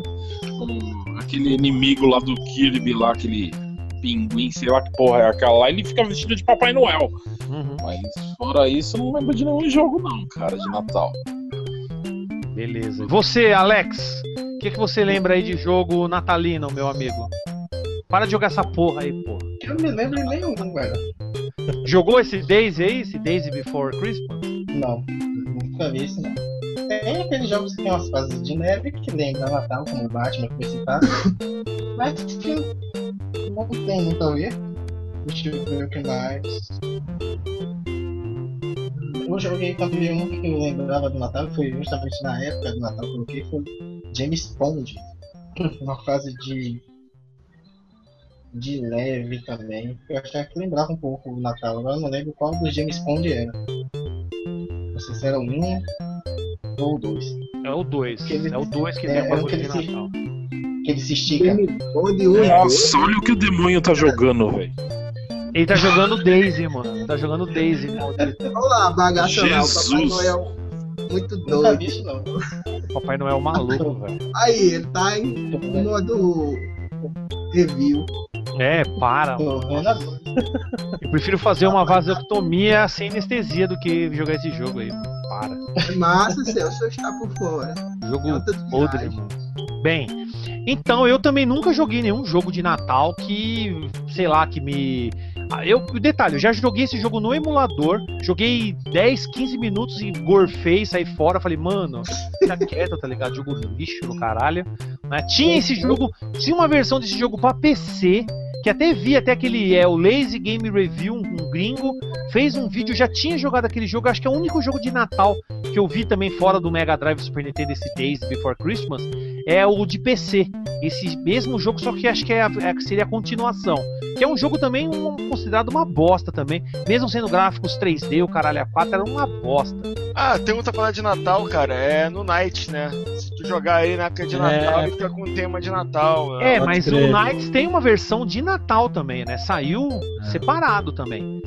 um- aquele inimigo lá do Kirby lá, aquele pinguim, sei lá que porra é aquela lá, ele fica vestido de Papai Noel. Uhum, Mas fora isso, eu não lembro de nenhum jogo, não, cara, de Natal. beleza. E você, Alex? O que, que você lembra aí de jogo natalino, meu amigo? Para de jogar essa porra aí, porra. Eu não me lembro de nenhum, velho. Jogou esse Daisy aí? Esse Daisy Before Christmas? Não, não. Tem aqueles jogos que tem umas fases de neve que lembram Natal, como o Batman que foi citado. Mas que não tem, nunca vi. Deixa eu ver o que mais. Eu joguei também um que eu lembrava do Natal, foi justamente na época do Natal que eu coloquei, foi James Bond. Uma fase de. de leve também. Eu achava que lembrava um pouco o Natal, agora eu não lembro qual dos James Bond era. Não sei se era o 1 ou o 2. É o 2. Aquele- É o 2 que é, tem o é bagulho de aquele que- Natal. Que ele se estica. Game Bond 1 2. Nossa, olha o que o demônio tá jogando, velho. Ele tá jogando Daisy, mano. Ele tá jogando Daisy. maldito. Olha lá, bagaça lá, o Papai Jesus. Noel. Muito doido. vi isso não. Papai Noel maluco, velho. Aí, ele tá em modo review. É, para. Agora. Eu prefiro fazer uma vasectomia sem anestesia do que jogar esse jogo aí, mano. Para. É massa, Celso, está por fora. Jogo É outra podre, mano. Bem, então eu também nunca joguei nenhum jogo de Natal que, sei lá, que me. Ah, Eu, detalhe, eu já joguei esse jogo no emulador, joguei 10, 15 minutos e gorfei, saí fora, falei, mano, fica quieto, tá ligado? Jogo lixo no caralho. né? Tinha esse jogo, tinha uma versão desse jogo pra PC, que até vi até aquele, é o Lazy Game Review, um, gringo, fez um vídeo, já tinha jogado aquele jogo, acho que é o único jogo de Natal que eu vi também fora do Mega Drive Super Nintendo, esse Days Before Christmas, é o de PC. Esse mesmo jogo, só que acho que é a- é- seria a continuação. Que é um jogo também um- considerado uma bosta também. Mesmo sendo gráficos 3D, o caralho a 4 era uma bosta. Ah, tem outra parada de Natal, cara. É no Night, né? Se tu jogar aí na época de É. Natal, ele fica com tema de Natal. né? É, pode mas crer. o Knights tem uma versão de Natal também, né? Saiu separado também.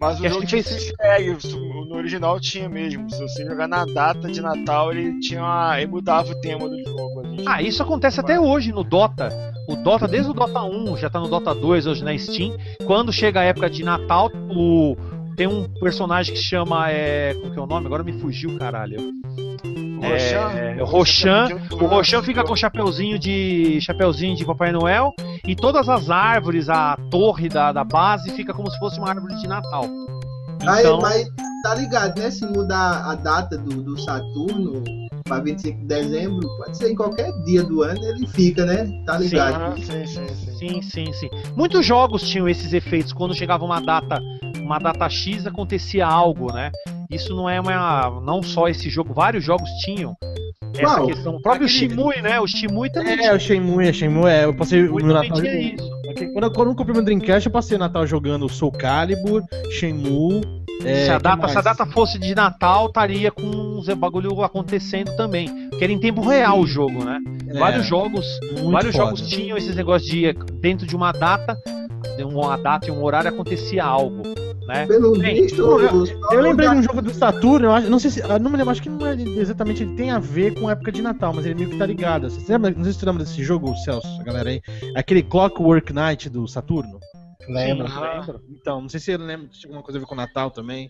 Mas o que jogo tinha fez- easter no original tinha mesmo. Se você jogar na data de Natal, ele tinha uma... ele mudava o tema do jogo ali. Ah, isso acontece até hoje no Dota. O Dota, desde o Dota 1, já tá no Dota 2 hoje na Steam. Quando chega a época de Natal, o... tem um personagem que chama. É... Como que é o nome? Agora me fugiu, caralho. É, o Roshan, O Roshan fica com o chapeuzinho de chapeuzinho de Papai Noel e todas as árvores, a torre da, da base fica como se fosse uma árvore de Natal. Aí, Então, mas tá ligado, né? Se mudar a data do, do Saturno para 25 de dezembro, pode ser em qualquer dia do ano, ele fica, né? Tá ligado? Sim, sim. sim, sim, sim. Muitos jogos tinham esses efeitos quando chegava uma data, uma data X acontecia algo, né? Isso não é uma, não só esse jogo, vários jogos tinham essa Qual? questão. O próprio Aquele- Shimui, né? O Shimui também É, tinha, o Shenmue, é Shenmue, é. Eu passei o Shimui meu Natal. tinha isso. Quando eu, quando eu comprei meu Dreamcast, eu passei o Natal jogando Soul Calibur, Shenmue. É, se, a data, se a data fosse de Natal, estaria com uns bagulho acontecendo também. Porque era em tempo real o jogo, né? É, Vários jogos, vários foda. jogos tinham esses negócios de dentro de uma data, de uma data e um horário acontecia algo, né? Pelo Bem, visto, eu- lembrei de um jogo do Saturno, eu acho, não sei se, não me lembro, acho que não é exatamente, ele tem a ver com a época de Natal, mas ele meio que tá ligado. Você lembra, não sei se você lembra desse jogo, Celso, a galera aí, aquele Clockwork Night do Saturno? Sim, lembro. Então, não sei se ele lembra, se tinha alguma coisa a ver com Natal também.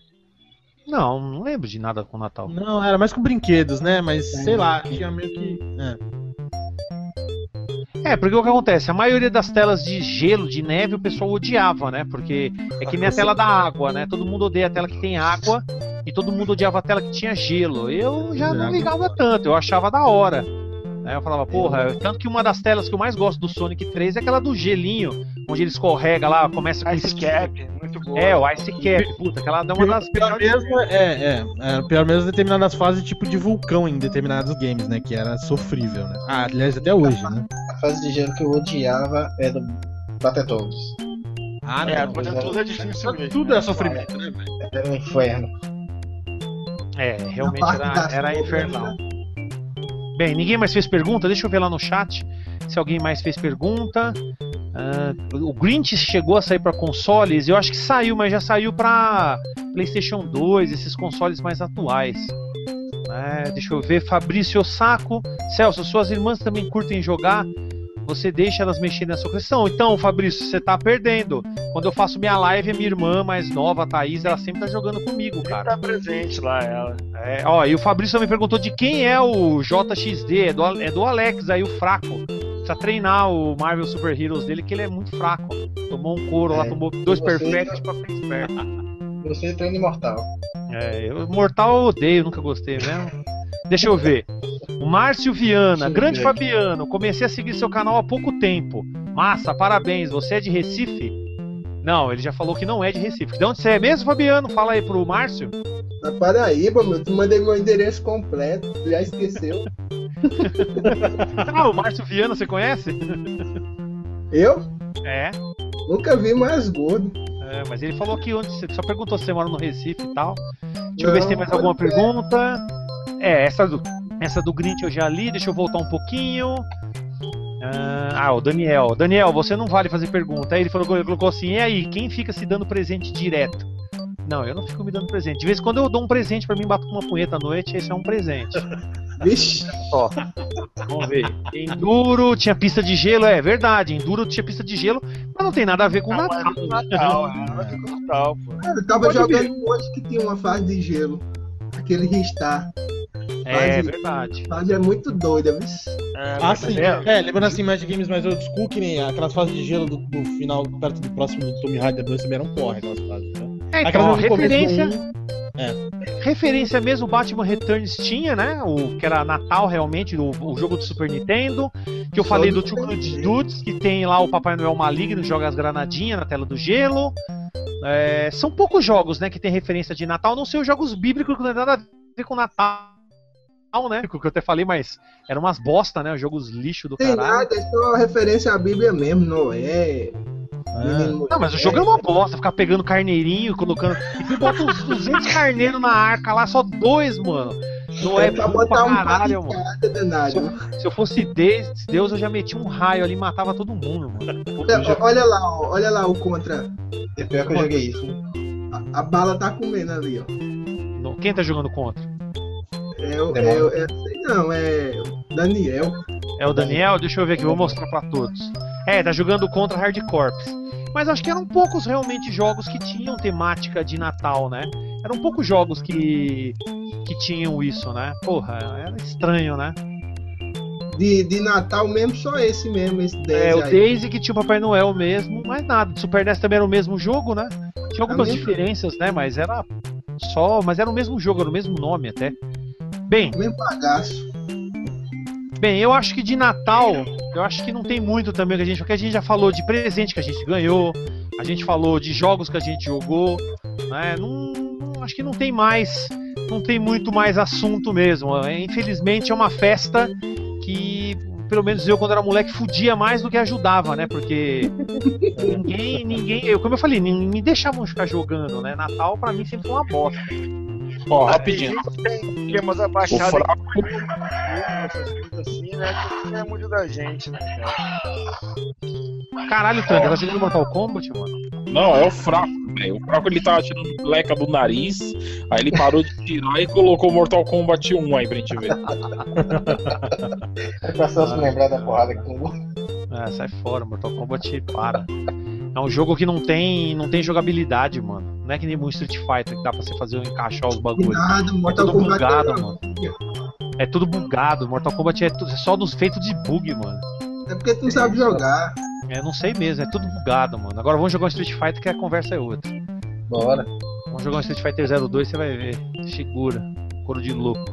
Não, não lembro de nada com Natal. Não, era mais com brinquedos, né? Mas sei lá, tinha meio que. É. É, porque o que acontece? A maioria das telas de gelo, de neve, o pessoal odiava, né? Porque é que nem a tela da água, né? Todo mundo odeia a tela que tem água e todo mundo odiava a tela que tinha gelo. Eu já não ligava tanto, eu achava da hora. Aí eu falava, porra, tanto que uma das telas que eu mais gosto do Sonic 3 é aquela do gelinho, onde ele escorrega lá, começa com Ice Cap, muito boa. É, o Ice Cap, puta, aquela é uma das Pior mesmo é, é, é, pior mesmo determinadas fases tipo de vulcão em determinados games, né? Que era sofrível, né? Ah, aliás, até hoje, né? A fase de gelo que eu odiava é do Battletoads. Ah, É, não, mas tudo é difícil mesmo. Tudo é sofrimento, né, velho? Era um inferno. É, realmente era, era infernal. né? Bem, ninguém mais fez pergunta? Deixa eu ver lá no chat se alguém mais fez pergunta. Ah, o Grinch chegou a sair para consoles? Eu acho que saiu, mas já saiu para PlayStation 2, esses consoles mais atuais. É, deixa eu ver. Fabrício Saco. Celso, suas irmãs também curtem jogar? Você deixa elas mexerem na sua questão? Então, Fabrício, você tá perdendo. Quando eu faço minha live, a minha irmã mais nova, a Thaís, ela sempre tá jogando comigo, cara. Tá presente lá, ela. É, ó, e o Fabrício também perguntou de quem é o JXD, é do, é do Alex aí, o fraco. Precisa treinar o Marvel Super Heroes dele, que ele é muito fraco. Tomou um couro lá, É, tomou dois você- perfect pra ficar esperto. Você treina imortal. É, eu, Mortal eu odeio, nunca gostei mesmo. Deixa eu ver. O Márcio Viana, grande ver. Fabiano, comecei a seguir seu canal há pouco tempo. Massa, parabéns. Você é de Recife? Não, ele já falou que não é de Recife. De onde você é mesmo, Fabiano? Fala aí pro Márcio. Na Paraíba, meu, tu mandei meu endereço completo, tu já esqueceu. Ah, o Márcio Viana, você conhece? Eu É. nunca vi mais gordo. É, mas ele falou que onde você só perguntou se você mora no Recife e tal. Deixa eu ver se tem mais Não, alguma pergunta. É, essa do, essa do Grinch eu já li, deixa eu voltar um pouquinho. Ah, ah, o Daniel. Daniel, você não vale fazer pergunta. Aí ele falou, ele colocou assim: e aí, quem fica se dando presente direto? Não, eu não fico me dando presente. De vez em quando eu dou um presente pra mim, bato com uma punheta à noite, esse é um presente. Vixe, Só. Vamos ver. Enduro tinha pista de gelo, é verdade. Enduro tinha pista de gelo, mas não tem nada a ver com Não, Natal. é do Natal, é nada a ver com Natal, pô. cara, eu tava Pode jogando hoje que tinha uma fase de gelo. Aquele Ristar. É verdade. A fase é muito doida, viu? É, Ah, mas sim. é- É, lembrando assim, mais de games mais old school, que nem aquelas fases de gelo do, do final, perto do próximo do Tomb Raider 2 também eram porra, aquelas fases, né? É, então, referência, um, referência mesmo, o Batman Returns tinha, né? O que era Natal realmente, o, o jogo do Super Nintendo. Que eu Só falei do Two Good Nintendo. Dudes, que tem lá o Papai Noel maligno, joga as granadinhas na tela do gelo. É, são poucos jogos, né, que tem referência de Natal, a não ser os jogos bíblicos que não tem nada a ver com Natal, né? Que eu até falei, mas eram umas bosta, né? Os jogos lixo do Tem caralho. nada, é só referência à Bíblia mesmo, Noé. menino Não, mas o jogo é uma bosta, ficar pegando carneirinho, colocando. E tu bota uns 200 carneiros na arca lá, só dois, mano. Não é, É pra botar um caralho, par mano. cada danado. Se eu fosse Deus, Deus, eu já metia um raio ali e matava todo mundo, mano. Olha, olha lá, ó, olha lá o contra. É pior que eu joguei isso. A, a bala tá comendo ali, ó. Quem tá jogando contra? É, o- é, é, sei não, é Daniel. É o Daniel? Deixa eu ver aqui, vou mostrar pra todos. É, tá jogando contra Hard Corps. Mas acho que eram poucos realmente jogos que tinham temática de Natal, né? Eram poucos jogos que, que tinham isso, né? Porra, era estranho, né? De, de Natal mesmo, só esse mesmo, esse 10 É, o aí. Daisy que tinha o Papai Noel mesmo, mas nada. Super NES também era o mesmo jogo, né? Tinha algumas É diferenças, né? Mas era só. Mas era o mesmo jogo, era o mesmo nome até. Bem, Mesmo bagaço. bem, eu acho que de Natal, eu acho que não tem muito também que a gente. Porque a gente já falou de presente que a gente ganhou, a gente falou de jogos que a gente jogou, né? Não, acho que não tem mais. Não tem muito mais assunto mesmo. É, Infelizmente é uma festa que, pelo menos eu, quando era moleque, fudia mais do que ajudava, né? Porque ninguém, ninguém, eu, como eu falei, me deixavam ficar jogando, né? Natal pra mim sempre foi uma bosta. Ó, rapidinho. tem esquemas O abaixados fraco, essas coisas assim, né? Que não é muito da gente, né, cara? Caralho, Tranca, tá jogando Mortal Kombat, mano? não, é o fraco, velho. O fraco ele tava tirando leca do nariz, aí ele parou de tirar e colocou o Mortal Kombat 1 aí pra gente ver. É pra só se lembrar da porrada que tomou. É, sai fora, Mortal Kombat para. É um jogo que não tem, não tem jogabilidade, mano. Não é que nem um Street Fighter que dá pra você fazer encaixar os bagulhos. nada, É Mortal tudo Kombat. bugado, é- mano. É tudo bugado. Mortal Kombat é, tu- é só dos feitos de bug, mano. É porque tu não sabe jogar. É, não sei mesmo, é tudo bugado, mano. Agora vamos jogar um Street Fighter que a conversa é outra. Bora. Vamos jogar um Street Fighter 02, você vai ver. Segura. Couro de louco.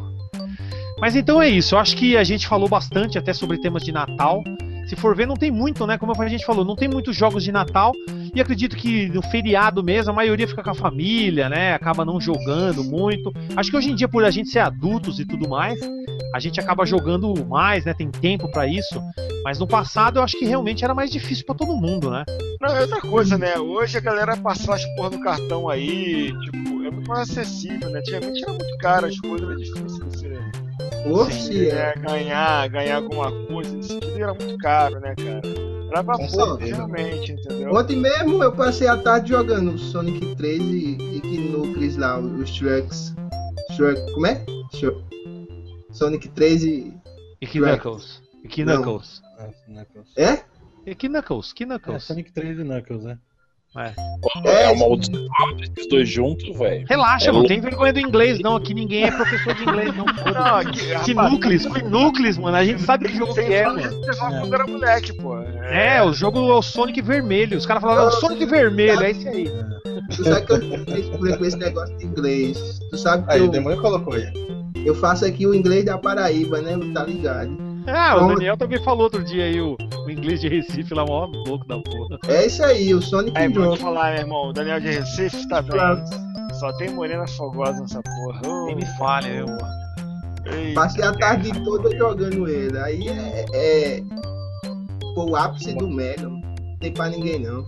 Mas então é isso. Eu acho que a gente falou bastante até sobre temas de Natal. Se for ver, não tem muito, né? Como a gente falou, não tem muitos jogos de Natal. E acredito que no feriado mesmo, a maioria fica com a família, né? Acaba não jogando muito. Acho que hoje em dia, por a gente ser adultos e tudo mais, a gente acaba jogando mais, né? Tem tempo pra isso. Mas no passado eu acho que realmente era mais difícil pra todo mundo, né? Não, é outra coisa, né? Hoje a galera passa as porra no cartão aí, tipo, é muito mais acessível, né? Antigamente era muito caro, as coisas era difícil você Oxe, é. é, ganhar, ganhar alguma coisa, isso tudo era muito caro, né, cara? Era pra pouco, certeza. realmente, entendeu? Ontem mesmo eu passei a tarde jogando Sonic 3 e, e que Nucleus lá, os Shreks. Shrek, como é? Shrek. Sonic 3 e. E. Knuckles? E que. Knuckles? Knuckles. É? E que Knuckles? Que É, Knuckles? Sonic 3 e Knuckles, né? Pô, é uma esses dois juntos, velho. Relaxa, É não louco. tem vergonha do inglês, não. Aqui ninguém é professor de inglês, não. Não, aqui, Que rapaz, núcleos, que núcleos, mano. A gente sabe que jogo que é, mano. quando era moleque, pô. É, o jogo é o Sonic Vermelho. Os caras falaram, é o Sonic Vermelho, é esse aí. Tu sabe que eu tenho com esse negócio de inglês. Tu sabe que Aí, o eu, demônio colocou aí. eu faço aqui o inglês da Paraíba, né? Tá ligado? Ah, o Daniel também falou outro dia aí, o, o inglês de Recife lá, mó louco da porra. É isso aí, o Sonic Jogo. te falar, meu irmão, o Daniel de Recife tá bem. Só tem morena fogosa nessa porra. Ô, Nem me fale, meu. eita. Passei a tarde toda jogando ele. Aí é. é pô, o ápice do Mega. Não tem pra ninguém não.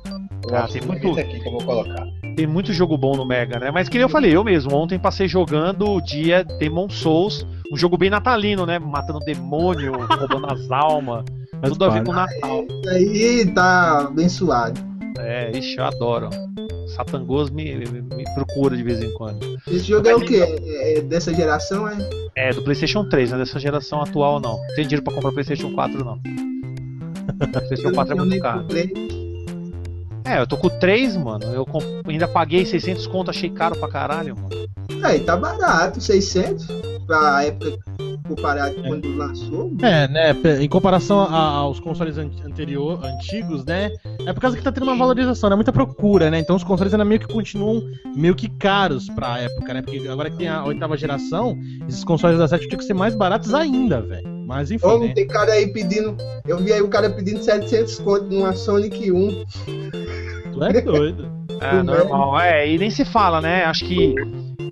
Ah, tem muito- aqui que eu vou colocar. Tem muito jogo bom no Mega, né? Mas que nem eu falei, eu mesmo, ontem passei jogando o dia Demon Souls, um jogo bem natalino, né? Matando demônio, roubando as almas. Mas Tudo a ver com Natal. Isso aí tá abençoado. É, ixi, eu adoro. Satangos me, me, me procura de vez em quando. Esse jogo é o quê? É, é dessa geração, é? É, do PlayStation 3, né? Dessa geração atual, não. Não tem dinheiro pra comprar PlayStation 4, não. PlayStation 4 é muito caro. comprei. É, eu tô com 3, mano. Eu comp- ainda paguei 600 conto, achei caro pra caralho, mano. Aí tá barato, 600 pra época comparado com quando lançou. É, né? Em comparação a- aos consoles an- anterior, antigos, né? É por causa que tá tendo uma valorização, né? Muita procura, né? Então os consoles ainda meio que continuam meio que caros pra época, né? Porque agora que tem a oitava geração, esses consoles da 7 tinham que ser mais baratos ainda, velho. Mas enfim, Homem, né? tem cara aí pedindo. Eu vi aí o cara pedindo 700 conto numa Sonic 1. Tu é doido. É, normal. É, e nem se fala, né? Acho que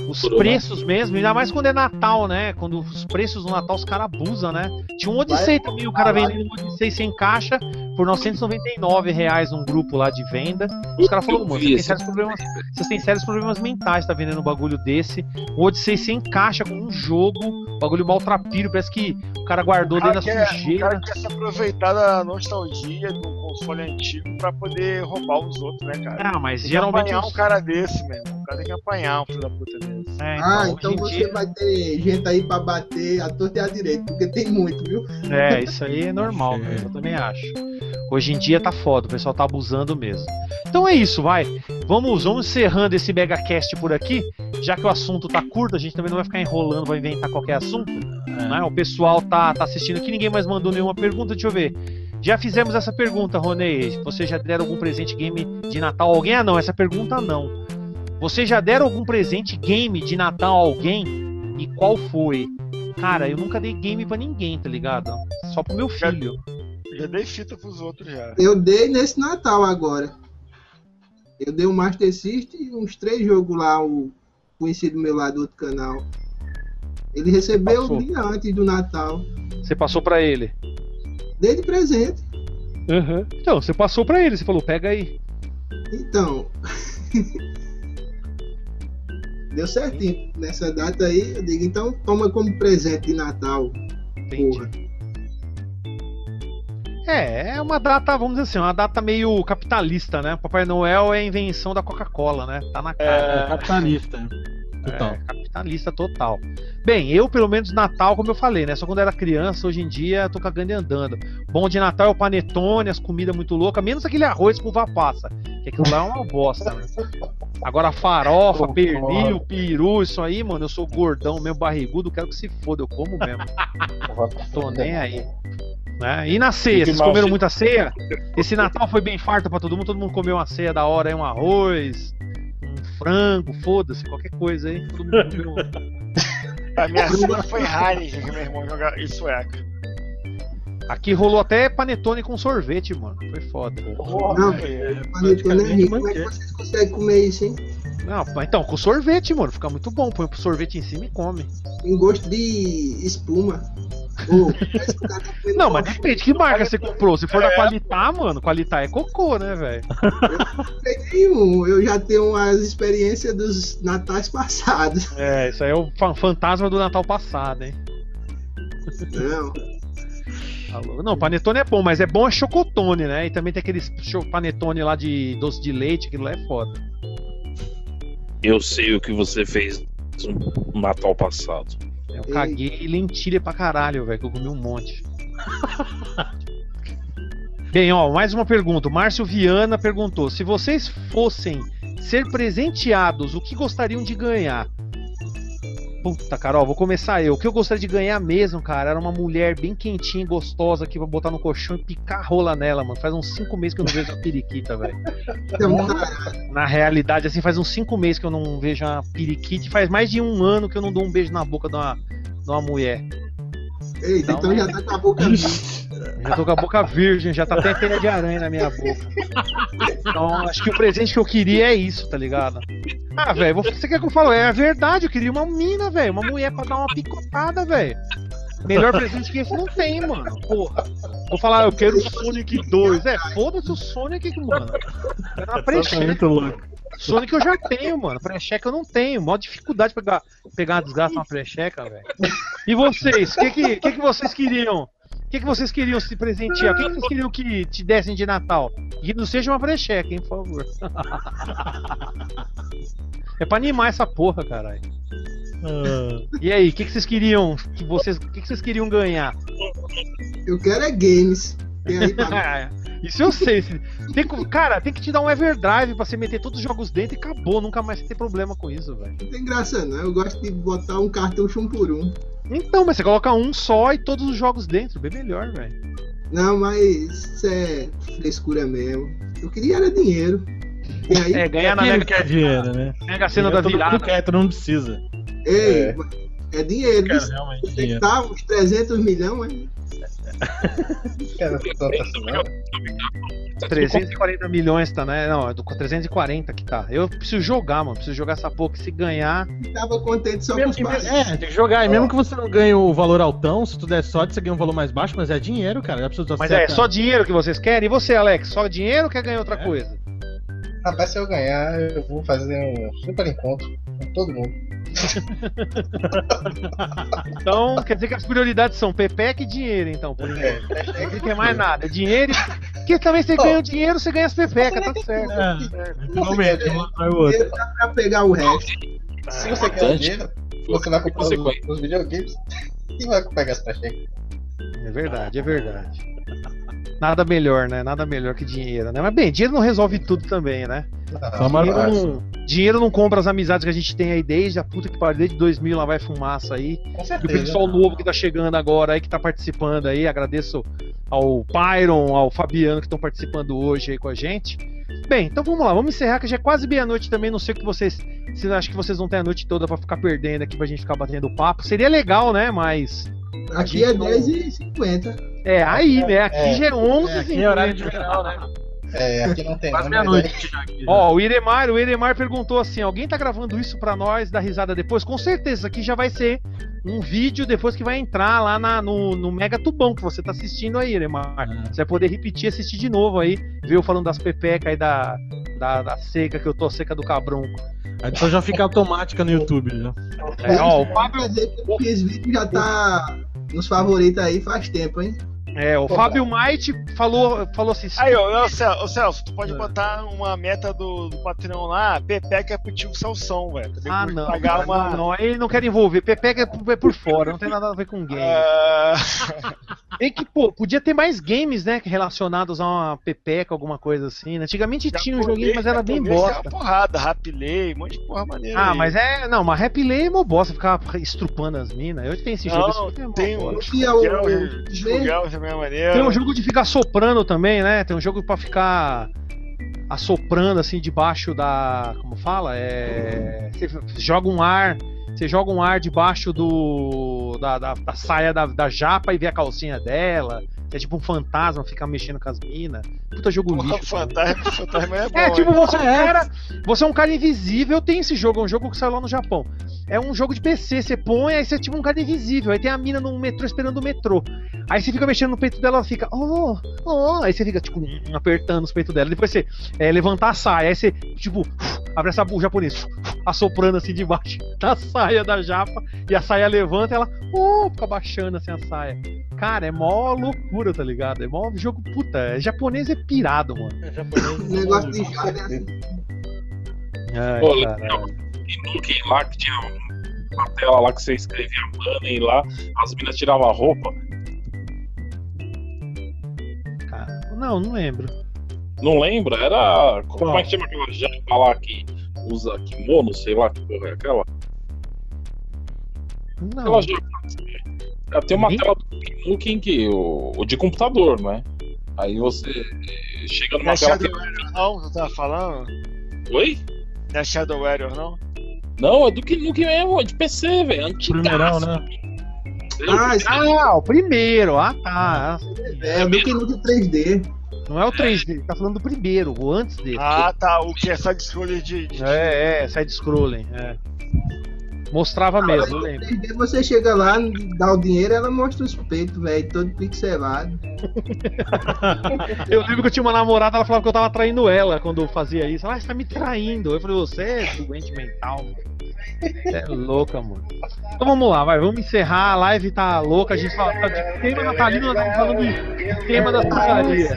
os preços mesmo, ainda mais quando é Natal, né? Quando os preços do Natal os caras abusam, né? Tinha um Odyssey também, o cara vendendo um Odyssey sem caixa por 999 reais num grupo lá de venda. Os caras falaram, mano, vocês têm, sérios problemas, vocês têm sérios problemas mentais, tá vendendo um bagulho desse. Um Odyssey sem caixa, com um jogo, bagulho maltrapilho, parece que o cara guardou O cara, dentro da quer, o sujeira. cara quer se aproveitar da nostalgia do console antigo pra poder roubar os outros, né, cara? Ah, mas geralmente. apanhar um cara desse, meu irmão. O cara tem que apanhar um filho da puta desse. É, ah, hoje então em você dia- vai ter gente aí pra bater a torta e a direita, porque tem muito, viu? É, isso aí é normal, Sim. mesmo, eu também acho. Hoje em dia tá foda, o pessoal tá abusando mesmo. Então é isso, vai. Vamos, vamos encerrando esse megacast por aqui, já que o assunto tá curto, a gente também não vai ficar enrolando, vai inventar qualquer assunto. né? O pessoal tá, tá assistindo aqui, ninguém mais mandou nenhuma pergunta, deixa eu ver. Já fizemos essa pergunta, Ronei. Você já deram algum presente game de Natal a alguém? Ah, não, essa pergunta não. Você já deram algum presente game de Natal a alguém? E qual foi? Cara, eu nunca dei game pra ninguém, tá ligado? Só pro meu Já- filho. Já dei fita pros outros já. Eu dei nesse Natal agora. Eu dei o Master System e uns três jogos lá, o conhecido meu lá do outro canal. Ele recebeu Passou. um dia antes do Natal. Você passou pra ele. Dei de presente. Então, você passou pra ele, você falou, pega aí. Então. Deu certinho. Nessa data aí, eu digo, então toma como presente de Natal. Porra. É, é uma data, vamos dizer assim, uma data meio capitalista, né? Papai Noel é a invenção da Coca-Cola, né? Tá na cara. É, capitalista. Total. É, capitalista total. Bem, eu, pelo menos, Natal, como eu falei, né? Só quando era criança, hoje em dia, tô cagando e andando. Bom de Natal é o panetone, as comidas muito loucas, menos aquele arroz com uva passa. Que aquilo lá é uma bosta, né? Agora farofa, pernil, peru, isso aí, mano, eu sou gordão, mesmo barrigudo, quero que se foda, eu como mesmo. Tô nem aí. Né? E na ceia, vocês comeram muita ceia? Esse Natal foi bem farto pra todo mundo, todo mundo comeu uma ceia da hora aí, um arroz, um frango, foda-se, qualquer coisa aí. Todo mundo comeu. A minha ceia foi Heineken, que meu irmão joga em sueca. Aqui rolou até panetone com sorvete, mano. Foi foda. Não, panetone é rico. Como é que vocês conseguem comer isso, hein? Não, então, com sorvete, mano. Fica muito bom. Põe o sorvete em cima e come. Tem gosto de espuma. Tá Não, mas depende que marca você comprou. Se for da Qualitá, mano, Qualitá é cocô, né, velho? Peguei um, eu já tenho as experiências dos natais passados. É, isso aí é o fa- fantasma do Natal passado, hein? Não, Alô? Não, panetone é bom, mas é bom é chocotone, né? E também tem aqueles panetone lá de doce de leite, aquilo lá é foda. Eu sei o que você fez no Natal passado. Eu Ei. caguei lentilha pra caralho, velho, que eu comi um monte. Bem, ó, mais uma pergunta. O Márcio Viana perguntou: se vocês fossem ser presenteados, o que gostariam de ganhar? Puta, Carol, vou começar eu. O que eu gostaria de ganhar mesmo, cara, era uma mulher bem quentinha e gostosa aqui pra botar no colchão e picar rola nela, mano. Faz uns cinco meses que eu não vejo a periquita, velho. então. Na realidade, assim, faz uns cinco meses que eu não vejo uma periquita e faz mais de um ano que eu não dou um beijo na boca de uma, de uma mulher. Eita, então já tá com a boca Já tô com a boca virgem, já tá até teia de aranha na minha boca. Então, acho que o presente que eu queria é isso, tá ligado? Ah, velho, você quer que eu fale? É a verdade, eu queria uma mina, velho. Uma mulher pra dar uma picotada, velho. Melhor presente que esse não tem, mano. Porra. Vou falar, eu quero o Sonic 2. É, foda-se o Sonic, mano. Era uma Tá pré-cheque. Sonic eu já tenho, mano. Pré-cheque eu não tenho. Mó dificuldade pra pegar, pegar uma desgraça uma pré-checa, velho. E vocês? O que, que, que, que vocês queriam? O que, que vocês queriam se presentear? O que, que vocês queriam que te dessem de Natal? E que não seja uma pré-cheque, hein, por favor. É pra animar essa porra, caralho. Ah, E aí, o que, que vocês queriam? Que vocês, o que, que vocês queriam ganhar? Eu quero é games. Tem aí pra Isso eu sei. Tem, que- cara, tem que te dar um Everdrive pra você meter todos os jogos dentro e acabou. Nunca mais ter problema com isso, velho. Não tem graça não, eu gosto de botar um cartucho um por um. Então, mas você coloca um só e todos os jogos dentro, bem melhor, velho. Não, mas isso é frescura mesmo. Eu queria era dinheiro. E aí, É, ganhar na não Mega, quer dinheiro, né? Mega Sena da virada. quer, todo mundo precisa. ei, é, dinheiro. Quero Isso realmente tem que dinheiro. estar uns 300 milhões, né? Tanto assim, não. 340 milhões tá, né? Não, é do 340 que tá. Eu preciso jogar, mano. Preciso jogar essa porra. que Se ganhar. Tava contente só com Mesmo os que- pais. é, tem que jogar. E mesmo que você não ganhe o valor altão, se tu der sorte, você ganha um valor mais baixo, mas é dinheiro, cara. Já precisa Mas é só dinheiro que vocês querem? E você, Alex? Só dinheiro ou quer ganhar outra É. coisa? Rapaz, se eu ganhar, eu vou fazer um super encontro com todo mundo. Então, quer dizer que as prioridades são Pepeca e dinheiro, então, por enquanto. Não tem mais nada. É dinheiro e. Porque também você Ó. ganha o dinheiro, você ganha as pepecas, tá certo. É, finalmente, um o outro. Pra pegar o resto. Se você quer Bastante. dinheiro, você vai comprar os, os videogames e vai pegar as pré É verdade, é verdade. Nada melhor, né? Nada melhor que dinheiro, né? Mas bem, dinheiro não resolve tudo também, né? Dinheiro não, dinheiro não compra as amizades que a gente tem aí desde a puta que pariu, desde 2000 lá vai fumaça aí. Com E o certeza. pessoal novo que tá chegando agora aí, que tá participando aí, agradeço ao Pyron, ao Fabiano que estão participando hoje aí com a gente. Bem, então vamos lá, vamos encerrar que já é quase meia-noite também, não sei o que vocês. Se acho que vocês vão ter a noite toda pra ficar perdendo aqui pra gente ficar batendo papo. Seria legal, né? Mas. Aqui é gente não- 10 e 50. É, aí, né? Aqui É. já é 11 É, aqui é horário de verão, né? É, aqui não tem Quase mas meia-noite. Ó, o Iremar, o Iremar perguntou assim: alguém tá gravando isso pra nós, dar risada depois? Com certeza, isso aqui já vai ser um vídeo depois que vai entrar lá na- no, no Mega Tubão que você tá assistindo aí, Iremar. É. Você vai poder repetir e assistir de novo aí, ver eu falando das pepecas aí da, da, da seca, que eu tô seca do cabrunco. A edição já fica automática no YouTube, já. É, ó, o Fábio, Quer dizer que esse vídeo já tá nos favoritos aí faz tempo, hein? É, o Fábio Might falou, falou assim: Aí, ô, ô, Celso, ô, Celso, tu pode É. botar uma meta do, do Patreon lá, Pepeca é pro tio Salsão, velho. Tem Ah, que não, pagar uma. não, não, ele não quer envolver. Pepeca é por, é por fora, não tem nada a ver com game. Ah, Tem que, pô, podia ter mais games, né, relacionados a uma pepeca, alguma coisa assim. né? Antigamente tinha um joguinho, mas era bem tem bosta. uma porrada, Rapilay, um monte de porra maneira. Ah, aí. mas é. Não, mas Lay é uma bosta, ficava estrupando as minas. Eu tenho esse jogo. Não, esse jogo é tem um o- Shugel, o- Shugel também é maneiro. Tem um jogo de ficar soprando também, né? Tem um jogo pra ficar assoprando assim debaixo da. Como fala? É. Você joga um ar. Você joga um ar debaixo do. da, da, da saia da, da japa e vê a calcinha dela. É tipo um fantasma, fica mexendo com as minas. Puta jogo Porra, lixo. fantasma, fantasma é bom. É, tipo, você é um cara. Você é um cara invisível, tem esse jogo, é um jogo que saiu lá no Japão. É um jogo de PC, você põe, aí você é tipo um cara invisível. Aí tem a mina no metrô esperando o metrô. Aí você fica mexendo no peito dela, ela fica, oh, oh. Aí você fica, tipo, apertando os peitos dela. Depois você é, levantar a saia, aí você, tipo, abre essa o japonês, assoprando assim debaixo da saia da japa. E a saia levanta e ela, oh, fica baixando assim a saia. Cara, é mó loucura, tá ligado? É mó jogo, puta, é, japonês é pirado, mano. É japonês. O negócio de jogo é assim. Ai, Pô. E que lá que tinha uma tela lá que você escrevia money lá, as minas tiravam a roupa. Cara, Não, não lembro. Não lembra? Era. Como é que chama aquela japa lá que usa kimono, sei lá que porra é aquela? Não. Aquela japa. Ela Tem uma tela do Nukem que o, o de computador, né? Aí você eh, chega Não numa é tela. Shadow Warrior não, tu tava falando? Oi? Não é Shadow Warrior não? Não, é do que Nukem mesmo, é de PC, velho. Antigo. Primeirão, né? Ah, Ah, o primeiro. Ah, tá. é do que no 3D. Não é o 3D, tá falando do primeiro, o antes dele. Ah, tá, o que é side scroller de. de- É, é, side-scrolling. É. Mostrava mesmo, eu lembro. 3D você chega lá, dá o dinheiro, ela mostra os peitos, velho, todo pixelado. Eu lembro que eu tinha uma namorada, ela falava que eu tava traindo ela quando eu fazia isso. Ela, ah, você tá me traindo. Eu falei, você é doente mental, mano. É louca, mano. Então vamos lá, vai, vamos encerrar. A live tá louca, a gente fala tá de tema natalino, nós estamos falando de tema da putaria.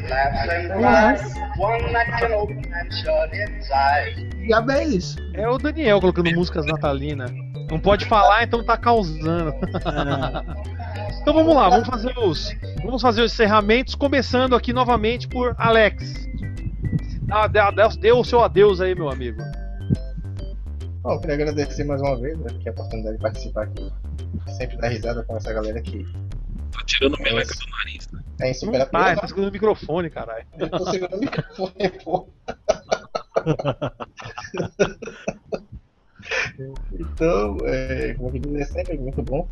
Já é isso. É o Daniel colocando músicas natalinas. Não pode falar, então tá causando. então vamos lá, vamos fazer os, vamos fazer os encerramentos, começando aqui novamente por Alex. Ah, dê, dê- dê o seu adeus aí, meu amigo. Bom, queria agradecer mais uma vez né, que a oportunidade de participar aqui. Sempre dar risada com essa galera que Tá tirando meleca do nariz, né? é insuperável. tá, tá segurando o microfone, caralho. Eu tô segurando o microfone, pô. então, é, como eu dizer, sempre muito bom.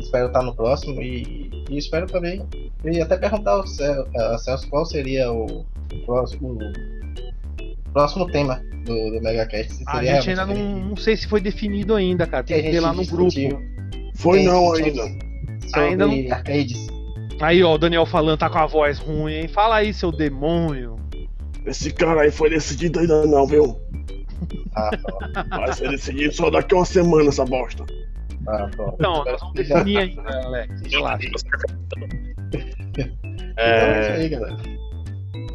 Espero estar no próximo e, e espero também. E até perguntar ao Celso qual seria o próximo, o próximo tema do, do MegaCast. se A gente ainda não, não sei se foi definido ainda, cara. Tem que ver lá no grupo. Foi Tem- não ainda. Sobre Ainda não- arcades. Aí, ó, o Daniel falando, tá com a voz ruim, hein? Fala aí, seu demônio. Esse cara aí foi decidido ainda não, viu? Ah, tá. Vai ser decidido só daqui a uma semana essa bosta. Ah, pronto. Então, nós vamos definir ainda, Alex. Relaxa. Então é É, isso aí, galera.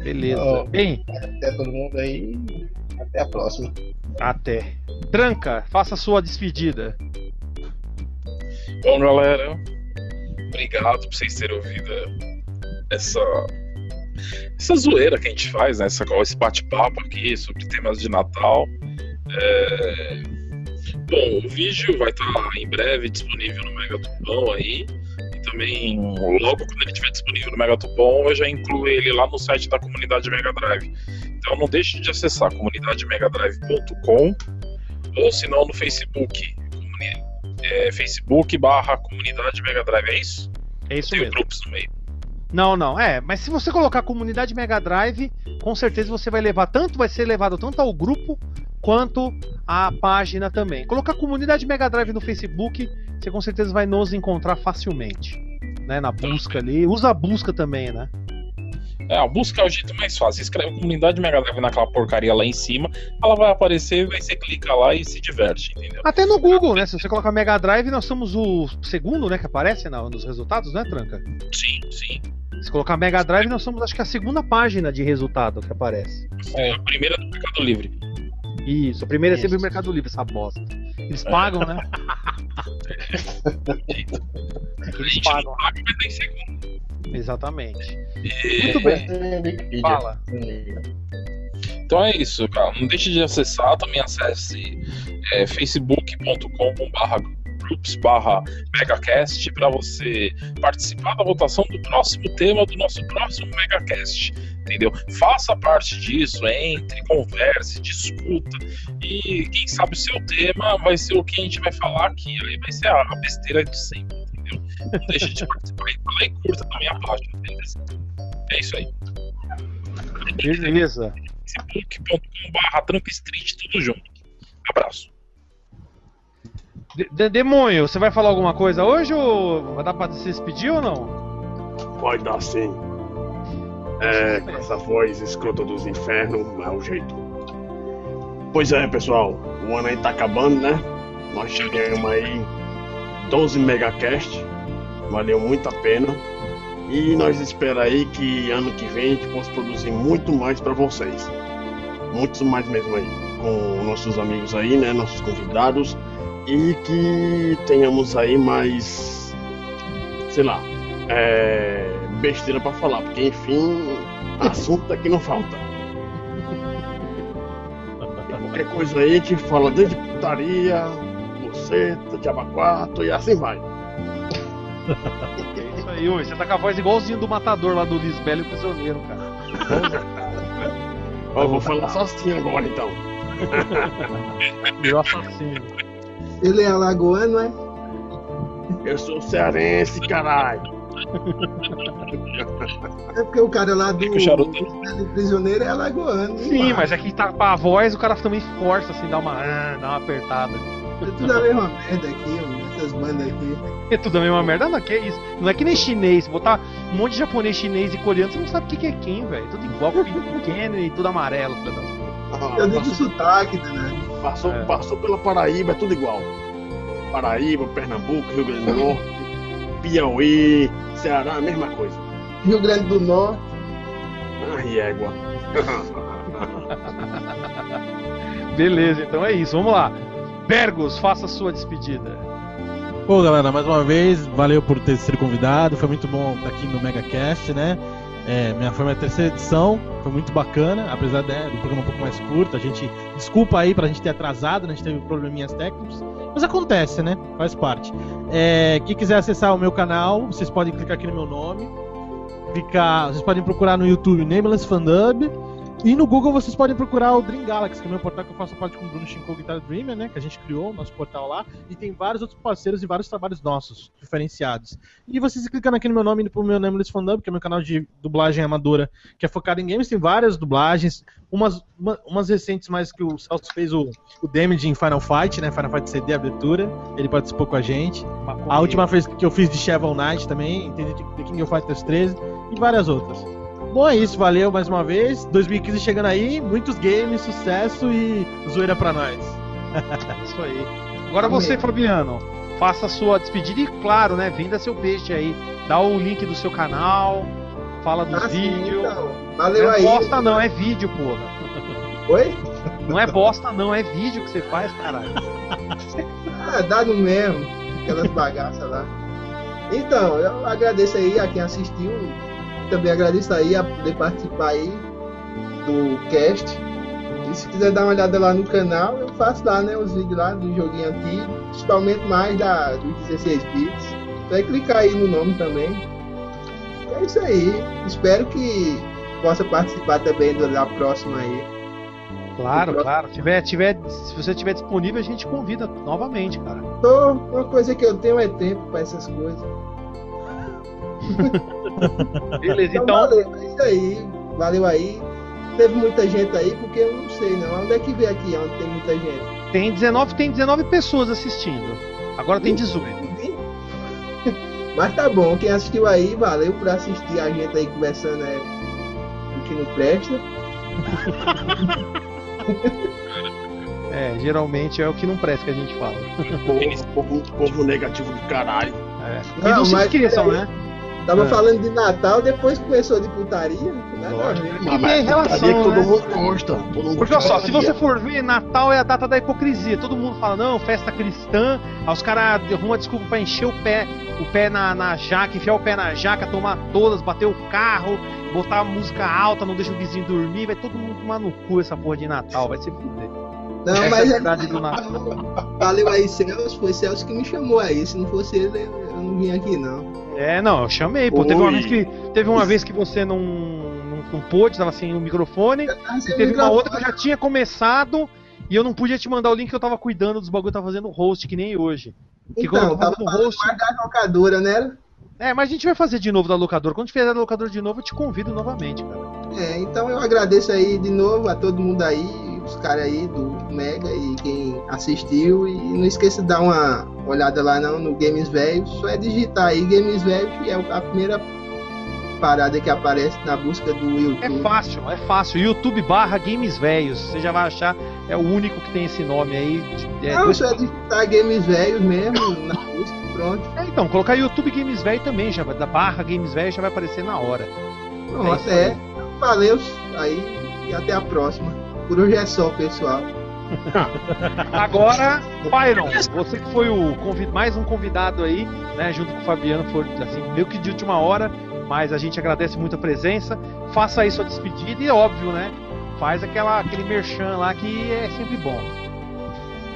Beleza. Ó. Bem, Até todo mundo aí. Até a próxima. até. Tranca, faça a sua despedida. Bom, galera, obrigado por vocês terem ouvido essa, essa zoeira que a gente faz, né? Essa, esse bate-papo aqui sobre temas de Natal. É, Bom, o vídeo vai estar em breve disponível no Megatupão aí. Também, logo quando ele estiver disponível no Megatupão, eu já incluo ele lá no site da comunidade Mega Drive. Então não deixe de acessar comunidademegadrive.com ou se não no Facebook, é, Facebook barra comunidade Mega Drive, é isso? É isso Tem mesmo. grupos no meio. Não, não, é, mas se você colocar comunidade Mega Drive, com certeza você vai levar tanto, vai ser levado tanto ao grupo quanto à página também. Colocar comunidade Mega Drive no Facebook, você com certeza vai nos encontrar facilmente, né, na busca ali. Usa a busca também, né? É, busca o jeito mais fácil. Escreve comunidade Mega Drive naquela porcaria lá em cima, ela vai aparecer, vai você clica lá e se diverte, entendeu? Até no Google, né? Se você colocar Mega Drive, nós somos o segundo, né, que aparece na- nos resultados, né, Tranca? Sim, sim. Se colocar Mega Drive, nós somos acho que a segunda página de resultado que aparece. É a primeira do Mercado Livre. Isso, a primeira é sempre o Isso. Mercado Livre, essa bosta. Eles pagam, né? É que A eles pagam. paga, mas tem segundo. Exatamente. E- Muito bem. Fala. Então é isso, cara. Não deixe de acessar, também acesse é, facebook.com.br groups barra megacast para você participar da votação do próximo tema do nosso próximo megacast, entendeu? Faça parte disso, entre, converse, discuta e quem sabe o seu tema vai ser o que a gente vai falar aqui, aí vai ser a besteira de sempre, Não deixe de participar e falar e curta também a página, entendeu? É isso aí. Beleza. facebook.com.br Tramp Street, tudo junto. Abraço. De- Demônio, você vai falar alguma coisa hoje ou vai dar pra se despedir ou não? Pode dar sim. É, com essa voz escrota dos infernos, é o jeito. Pois é, pessoal, o ano aí tá acabando, né? Nós chegamos aí 12 megacast, valeu muito a pena. E nós esperamos aí que ano que vem a gente possa produzir muito mais pra vocês. Muitos mais mesmo aí, com nossos amigos aí, né? Nossos convidados. E que tenhamos aí mais, sei lá, é, besteira pra falar, porque enfim, assunto aqui não falta. Qualquer coisa aí a gente fala desde putaria, buceta, diabaquato e assim vai. É isso aí, oi. Você tá com a voz igualzinho do matador lá do Lisbelo e o Prisioneiro, cara. Ó, vou falar só assim agora então. Meu assassino. Ele é alagoano, é? Eu sou cearense, caralho. É porque o cara lá do, do prisioneiro é alagoano. Sim, mas é que tá com a voz, o cara também força, assim, dá uma, ah, dá uma apertada. É tudo a mesma merda aqui, ó, essas bandas aqui. É tudo a mesma merda, não, que é isso. Não é que nem chinês, botar um monte de japonês, chinês e coreano, você não sabe o que que é quem, velho. Tudo igual, pequeno e tudo amarelo, filho das. Ah, Eu digo sotaque, né? passou, É. passou pela Paraíba, é tudo igual. Paraíba, Pernambuco, Rio Grande do Norte, Piauí, Ceará, a mesma coisa. Rio Grande do Norte. Ai, égua. Beleza, então é isso, vamos lá. Bergos, faça sua despedida. Pô, galera, mais uma vez, valeu por ter sido convidado. Foi muito bom estar aqui no MegaCast, né? É, minha, foi minha terceira edição, foi muito bacana, apesar né, do programa um pouco mais curto. A gente, desculpa aí pra gente ter atrasado, né? a gente teve probleminhas técnicos, mas acontece, né? Faz parte. É, quem quiser acessar o meu canal, vocês podem clicar aqui no meu nome, clicar, vocês podem procurar no YouTube Nameless Fandub. E no Google vocês podem procurar o Dream Galaxy, que é o meu portal que eu faço parte com o Bruno Shinko Guitar Dreamer, né? Que a gente criou o nosso portal lá. E tem vários outros parceiros e vários trabalhos nossos, diferenciados. E vocês clicando aqui no meu nome, indo pro meu Nameless Fandub, que é meu canal de dublagem amadora, que é focado em games, tem várias dublagens. Umas, uma- umas recentes mais que o Celso fez o, o Damage em Final Fight, né? Final Fight CD, abertura. Ele participou com a gente. A última vez que eu fiz de Shovel Knight também, The King of Fighters 13 e várias outras. Bom, é isso, valeu mais uma vez. 2015 chegando aí, muitos games, sucesso e zoeira pra nós. Isso aí. Agora você, Fabiano, faça a sua despedida e, claro, né, venda seu peixe aí. Dá o link do seu canal, fala dos Ah, sim, vídeos. então. Não Valeu é aí. bosta não, é vídeo, porra. Oi? Não é bosta não, é vídeo que você faz, caralho. Ah, dá no mesmo. Aquelas bagaças lá. Então, eu agradeço aí a quem assistiu. Também agradeço aí a poder participar aí do cast. E se quiser dar uma olhada lá no canal, eu faço lá, né? Os vídeos lá do joguinho antigo. Principalmente mais da, dos 16 bits. Vai clicar aí no nome também. É isso aí. Espero que possa participar também da próxima aí. Claro, claro. Se, tiver, tiver, se você tiver disponível, a gente convida novamente, cara. Tô, uma coisa que eu tenho é tempo pra essas coisas. Beleza, Então, então. valeu, é isso aí. Valeu aí. Teve muita gente aí, porque eu não sei não. Onde é que vê aqui onde tem muita gente? Tem 19, tem 19 pessoas assistindo. Agora tem 18. Mas tá bom, quem assistiu aí, valeu por assistir a gente aí conversando é, o que não presta. É, geralmente é o que não presta que a gente fala. Povo, povo, povo negativo do caralho. É. E não, Não, se esqueçam, né? Tava Ah. falando de Natal, depois começou de putaria. Nada a ver. Porque tem relação, putaria que todo né? mundo gosta. Todo mundo Porque olha só, se você for ver, Natal é a data da hipocrisia. Todo mundo fala, não, festa cristã, aí os caras arrumam desculpa pra encher o pé, o pé na, na jaca, enfiar o pé na jaca, tomar todas, bater o carro, botar a música alta, não deixa o vizinho dormir, vai todo mundo tomar no cu essa porra de Natal, vai se fuder. Não, Essa é a mas é, verdade do Natal. valeu aí, Celso. Foi Celso que me chamou aí. Se não fosse ele, eu não vim aqui, não. É, não, eu chamei, pô. Teve uma vez que, teve uma vez que você não, não, não pôde, tava sem o microfone. Ah, E teve uma outra que eu já tinha começado e eu não podia te mandar o link que eu tava cuidando dos bagulho, eu tava fazendo host, que nem hoje. Que Então, eu tava falando host. mais da locadora, né? É, mas a gente vai fazer de novo da locadora. Quando tiver da locadora de novo, eu te convido novamente, cara. É, então eu agradeço aí de novo a todo mundo aí, os caras aí do Mega e quem assistiu. E não esqueça de dar uma olhada lá não, no Games Velhos. Só é digitar aí Games Velhos, que é a primeira parada que aparece na busca do É YouTube. fácil, é fácil. YouTube barra Games Velhos. Você já vai achar, é o único que tem esse nome aí. É, não, dois- só é digitar Games Velhos mesmo na busca, pronto. É, então, colocar YouTube Games Velho também, já vai, da barra Games Velho já vai aparecer na hora. Pronto, é. aí. Valeu aí e até a próxima. Por hoje é só, pessoal. Agora, Byron, você que foi o mais um convidado aí, né, junto com o Fabiano, foi assim, meio que de última hora, mas a gente agradece muito a presença. Faça aí sua despedida e óbvio, né? Faz aquela, aquele merchan lá que é sempre bom.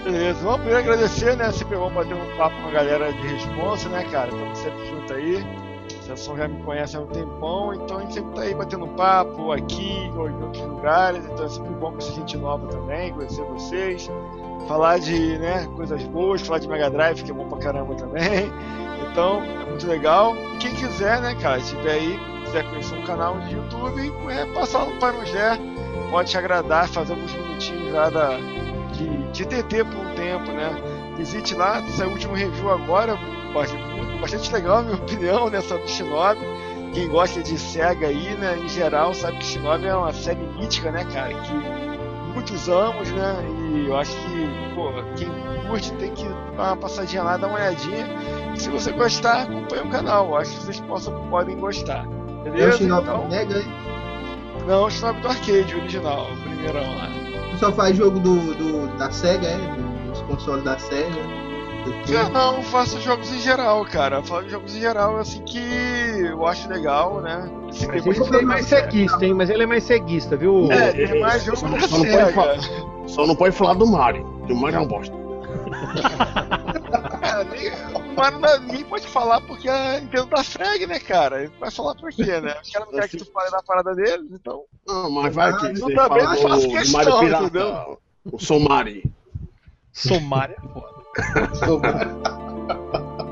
Beleza, vamos primeiro agradecer, né? Sempre vamos bater um papo com a galera de responsa, né, cara? Estamos sempre junto aí. O Sessão já me conhece há um tempão, então a gente sempre tá aí batendo papo aqui ou em outros lugares, então é sempre bom conhecer gente nova também, conhecer vocês, falar de né, coisas boas, falar de Mega Drive, que é bom pra caramba também. Então, é muito legal. Quem quiser, né, cara, se tiver aí, quiser conhecer um canal de YouTube, é, passar no Parangé, pode te agradar, fazer alguns minutinhos lá da, de, de TT por um tempo, né? Visite lá, saiu o último review agora, bastante, legal, minha opinião, nessa do Shinobi. Quem gosta de SEGA aí, né, em geral, sabe que Shinobi é uma série mítica, né, cara, que muitos amos, né, e eu acho que, pô, quem curte tem que dar uma passadinha lá, dar uma olhadinha. E se você gostar, acompanha o canal, eu acho que vocês possam, podem gostar. É o Beleza? Shinobi Então, Mega, hein? não, o Shinobi do arcade original, o primeirão lá. Só faz jogo do, do- da SEGA, é? Dos consoles da SEGA. Eu não faço jogos em geral, cara. Eu faço jogos em geral, assim, que eu acho legal, né? Se Mas ele é mais ceguista, hein? Mas ele é mais ceguista, viu? É, tem mais jogo Só, da só não pode falar, só não pode falar do Mario, que o Mario é uma bosta. É, nem- o Mario não- ninguém pode falar porque a Nintendo tá frag, né, cara? Ele vai falar por quê, né? Os caras não querem que tu fale da parada deles, então. Não, mas vai Ah, que eu você também fala faço do, do questão, Mario Pirata, entendeu? o Somari. Somária é foda.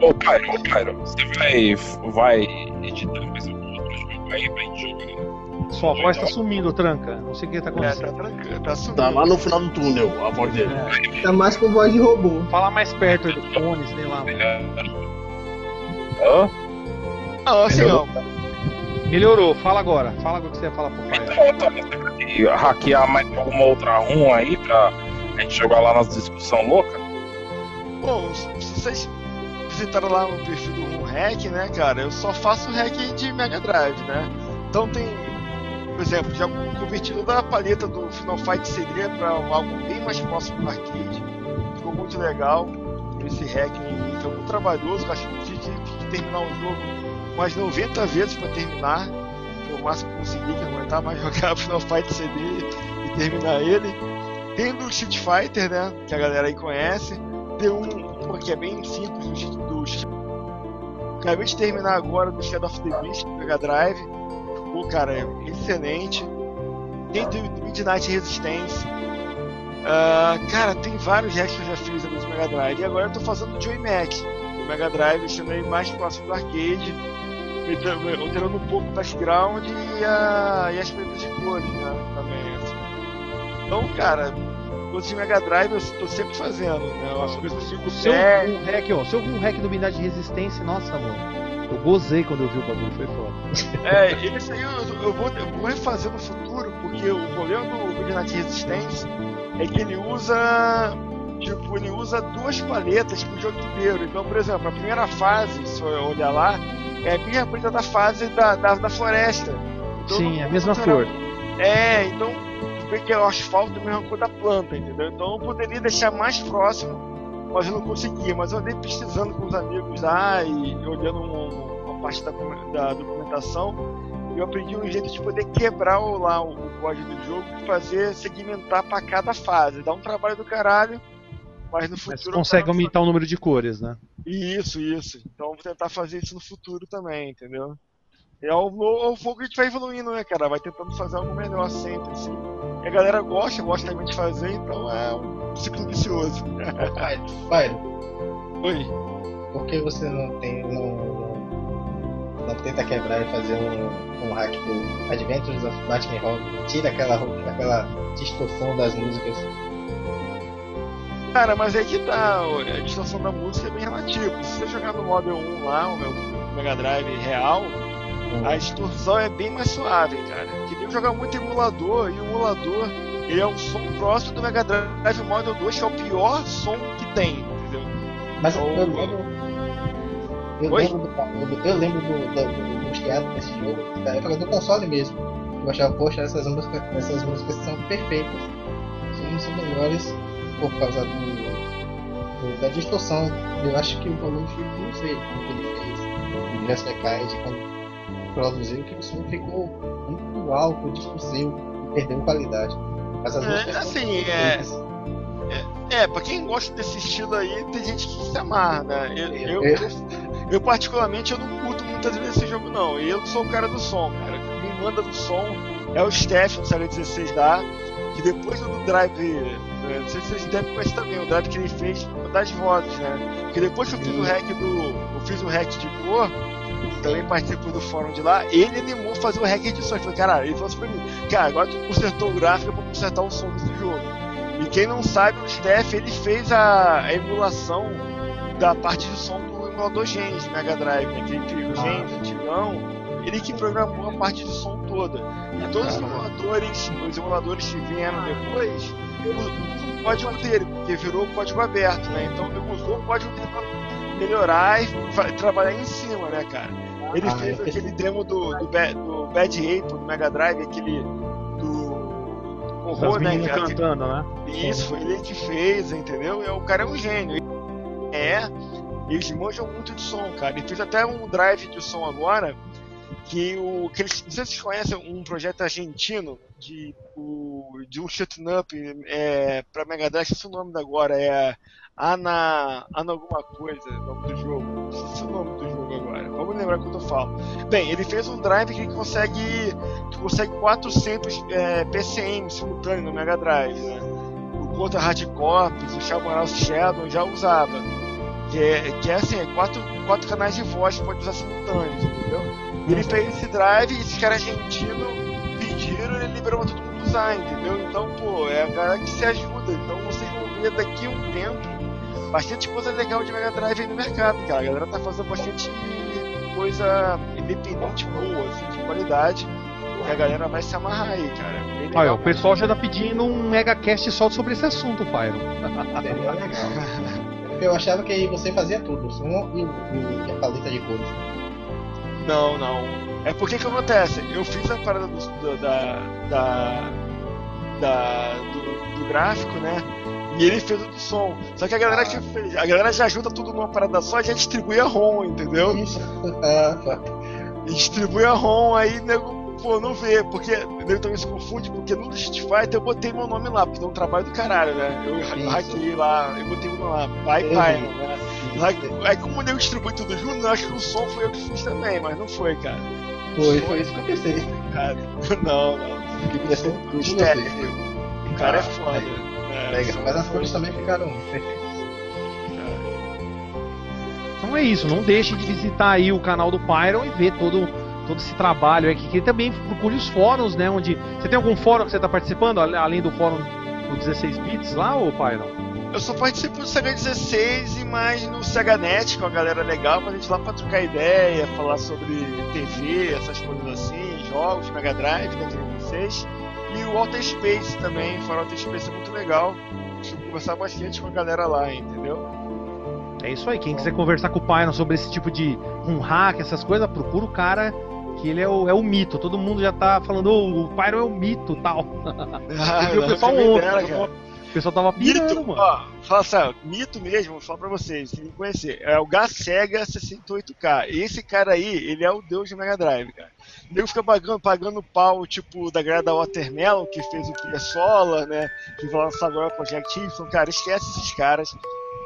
Ô, Pyro, ô, Pyro, você vai, vai editar mais algum outro jogo aí pra gente jogar? Sua voz tá sumindo, tranca. Não sei o que tá É, tá acontecendo. tranquilo, tá subindo. Tá lá no final do túnel, a voz dele. Tá mais com voz de robô. Fala mais perto aí do fone, sei lá. Hã? Não, assim, ó. Melhorou, fala agora. Fala agora o que você ia falar pro pai. Então, eu tenho que hackear mais alguma outra ROM aí pra gente jogar lá nas discussão louca? Bom, vocês visitaram lá o perfil do Hack, né, cara, eu só faço hack de Mega Drive, né? Então tem, por exemplo, já convertido da paleta do Final Fight CD para algo bem mais próximo do arcade. Ficou muito legal. Esse hack foi muito trabalhoso, acho que tive que terminar o jogo umas 90 vezes para terminar. Foi o máximo que consegui, que aguentar mais jogar Final Fight CD e terminar ele. Tem do Street Fighter, né? Que a galera aí conhece. Tem um, que é bem simples do, do Acabei de terminar agora do Shadow of the Beast do Mega Drive. Ficou, cara, é excelente. Tem do Midnight Resistance. Ah, cara, tem vários hacks que eu já fiz do Mega Drive. E agora eu tô fazendo o Joy Mac do Mega Drive, deixando ele mais próximo do arcade. Alterando um pouco o background e, a, e as pretas de cores, né? Também. Então, cara, coisas de Mega Drive eu tô sempre fazendo, né? As coisas do O seu É. Gun hack, ó. O seu Gun hack do Unidade de Resistência, nossa, mano. Eu gozei quando eu vi o bagulho, foi foda. É, esse aí eu, eu vou, eu vou refazer no futuro, porque o problema do Midnight Resistance é que ele usa. Tipo, ele usa duas paletas pro jogo inteiro. Então, por exemplo, a primeira fase, se eu olhar lá, é a mesma preta da fase da, da, da floresta. Então, Sim, não- a mesma cor. É, então vê que é o asfalto da mesma cor da planta, entendeu? Então eu poderia deixar mais próximo, mas eu não conseguia. Mas eu andei pesquisando com os amigos lá e olhando um- uma parte da, da documentação, e eu aprendi um jeito de poder quebrar o, lá o, o código do jogo e fazer segmentar para cada fase. Dá um trabalho do caralho, mas no futuro. Mas consegue aumentar o número de cores, né? isso, isso. Então eu vou tentar fazer isso no futuro também, entendeu? É o, o, fogo que a gente vai evoluindo, né, cara? Vai tentando fazer algo melhor sempre, assim. E a galera gosta, gosta também de fazer, então é um ciclo vicioso. Fire, Oi. por que você não tem. Não, não, não tenta quebrar e fazer um, um hack do Adventures of Batman Robin? Tira aquela, aquela distorção das músicas. Cara, mas aí que tá, a distorção da música é bem relativa. Se você jogar no Model 1 lá, o meu Mega Drive real, a distorção é bem mais suave, cara. Queria jogar muito emulador, e o emulador ele é um som próximo do Mega Drive Model 2, que é o pior som que tem, entendeu? Mas eu, Ou- eu lembro. Eu Oi? lembro, do, eu lembro do, do, dos teatros desse jogo, da época do console mesmo. Eu achava, poxa, essas músicas, essas músicas são perfeitas. São, são melhores por causa do, do- da distorção. Eu acho que o volume não sei como que ele fez, o Universo Decade, quando produziu, que o som ficou muito alto, distorceu e perdeu qualidade. Mas as É, assim, é- perfeitas. É, pra quem gosta desse estilo aí, tem gente que se amarra, né? Eu, eu, É. eu, eu, particularmente, eu não curto muitas vezes esse jogo, não. E eu sou o cara do som, cara. Quem manda do som é o Steph do Série 16 da que depois do drive, né, não sei se vocês devem conhecer também, o drive que ele fez das vozes, né? Porque depois que eu fiz o hack do. Eu fiz o hack de cor, também participou do fórum de lá, ele animou fazer o hack de edições. Falei, caralho, ele falou assim pra mim, cara, agora tu consertou o gráfico, eu vou consertar o som desse jogo. E quem não sabe, o Steph ele fez a, a emulação da parte de som do emulador Gens Mega Drive, né? Que ele criou o Gens antigão, ele que programou a parte de som toda. E todos os emuladores, os emuladores que vieram depois, usam o código dele, porque virou código aberto, né? Então ele usou o código dele pra melhorar e trabalhar em cima, né, cara? Ele Ah, fez eu aquele demo do, do, Ba- do Bad Apple, do Mega Drive, aquele do horror, né? cara? cantando, né? Isso, foi ele que fez, entendeu? E o cara é um gênio. É, eles manjam muito de som, cara. Ele fez até um drive de som agora, que o. Que eles, não sei se vocês conhecem um projeto argentino de, o, de um shutting up é, pra Mega Drive, esqueci o nome agora, é Ana. Ana alguma coisa, nome do jogo. Esqueci o nome do jogo agora. Vamos lembrar quando eu falo. Bem, ele fez um drive que consegue. que consegue 400 é, PCM simultâneo no Mega Drive, né? O Contra Hardcorps, o Chamoral Shadow já usava. Que é, que é assim, é quatro, quatro canais de voz pode usar simultâneos, entendeu? E ele fez esse drive e esses caras argentinos pediram e ele liberou pra todo mundo usar, entendeu? Então, pô, é a galera que se ajuda. Então vocês vão ver daqui a um tempo bastante coisa legal de Mega Drive aí no mercado, cara. A galera tá fazendo bastante coisa independente boa, assim, de qualidade. E a galera vai se amarrar aí, cara. Olha, legal. o pessoal já tá pedindo um megacast só sobre esse assunto, Pyro. Seria legal. Eu achava que você fazia tudo, som e, e a paleta de cores. Não, não. É porque que acontece? Eu fiz a parada do, da, da, da- do, do gráfico, né? E ele fez o do som. Só que a galera, que fez, a galera já junta tudo numa parada só e já distribui a ROM, entendeu? Isso. Ah, tá. E distribui a ROM, aí nego, pô, não vê. Porque nego também se confunde, porque no Street Fighter eu botei meu nome lá, porque dá um trabalho do caralho, né? Eu Isso. hackei lá, eu botei meu nome lá, Pai Eu Pai, né? Aí, aí como o nego distribui tudo junto, eu acho que o som foi eu que fiz também, mas não foi, cara. Foi, foi isso que eu pensei. Cara, não, não. Que podia ser tudo. Steph, o cara é Ah, foda. É, Legal. Mas as cores também ficaram perfeitas. Então é isso, não deixe de visitar aí o canal do Pyron e ver todo, todo esse trabalho aqui. Que também procure os fóruns, né? Onde. Você tem algum fórum que você tá participando, além do fórum do 16 bits lá, ô Pyron? Eu só participo do Sega 16 e mais no SegaNet, com a galera legal, pra gente ir lá pra trocar ideia, falar sobre TV, essas coisas assim, jogos, Mega Drive, da 16. E o Outer Space também, fora Outer Space é muito legal. Costumo conversar bastante com a galera lá, entendeu? É isso aí. Quem quiser conversar com o Pyron sobre esse tipo de um hack, essas coisas, procura o cara que ele é o, é o mito. Todo mundo já tá falando, oh, o Pyron é o mito tal. Ah, E o pessoal me ouve, o pessoal tava pirando, Mito, mano. ó, fala sério, mito mesmo, vou falar pra vocês, tem que conhecer. É o Gasega 68K. Esse cara aí, ele é o deus do Mega Drive, cara. O nego fica pagando, pagando pau, tipo, da galera da Watermelon, que fez o Cria Solar, né? Que vai lançar agora o Project Y. Cara, esquece esses caras.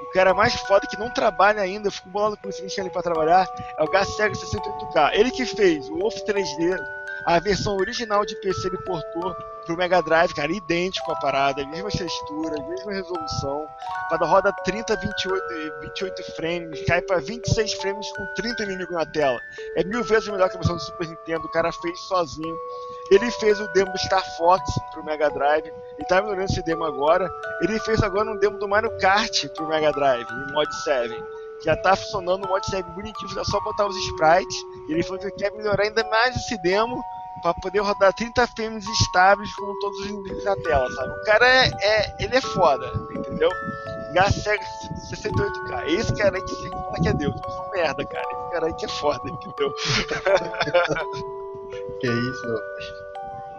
O cara mais foda que não trabalha ainda, eu fico bolado com isso, que ele pra trabalhar, é o Gasega 68K. Ele que fez o Wolf 3D, a versão original de PC ele portou pro Mega Drive, cara, idêntico à parada, mesmas texturas, mesma resolução. Quando roda 30, 28, e 28 frames, cai pra 26 frames com 30 inimigos na tela. É mil vezes melhor que a versão do Super Nintendo, o cara fez sozinho. Ele fez o demo do Star Fox pro Mega Drive, ele tá melhorando esse demo agora. Ele fez agora um demo do Mario Kart pro Mega Drive, em mod 7. Já tá funcionando o mod 7 bonitinho, é só botar os sprites. Ele falou que quer melhorar ainda mais esse demo pra poder rodar 30 frames estáveis com todos os inimigos na tela, sabe? O cara é, é- ele é foda, entendeu? Gasega 68k. Esse cara aí que você fala que é Deus. Eu sou merda, cara. Esse cara aí que é foda, entendeu? Que isso.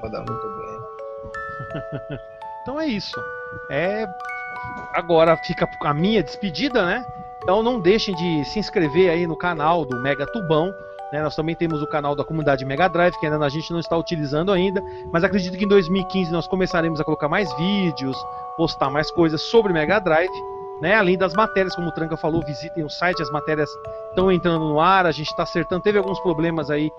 Manda muito bem. Então é isso. É agora fica a minha despedida, né? Então não deixem de se inscrever aí no canal do Mega Tubão. né? Nós também temos o canal da comunidade Mega Drive, que ainda a gente não está utilizando ainda, mas acredito que em 2015 nós começaremos a colocar mais vídeos, postar mais coisas sobre Mega Drive, né? Além das matérias, como o Tranca falou, visitem o site, as matérias estão entrando no ar, a gente está acertando, teve alguns problemas aí,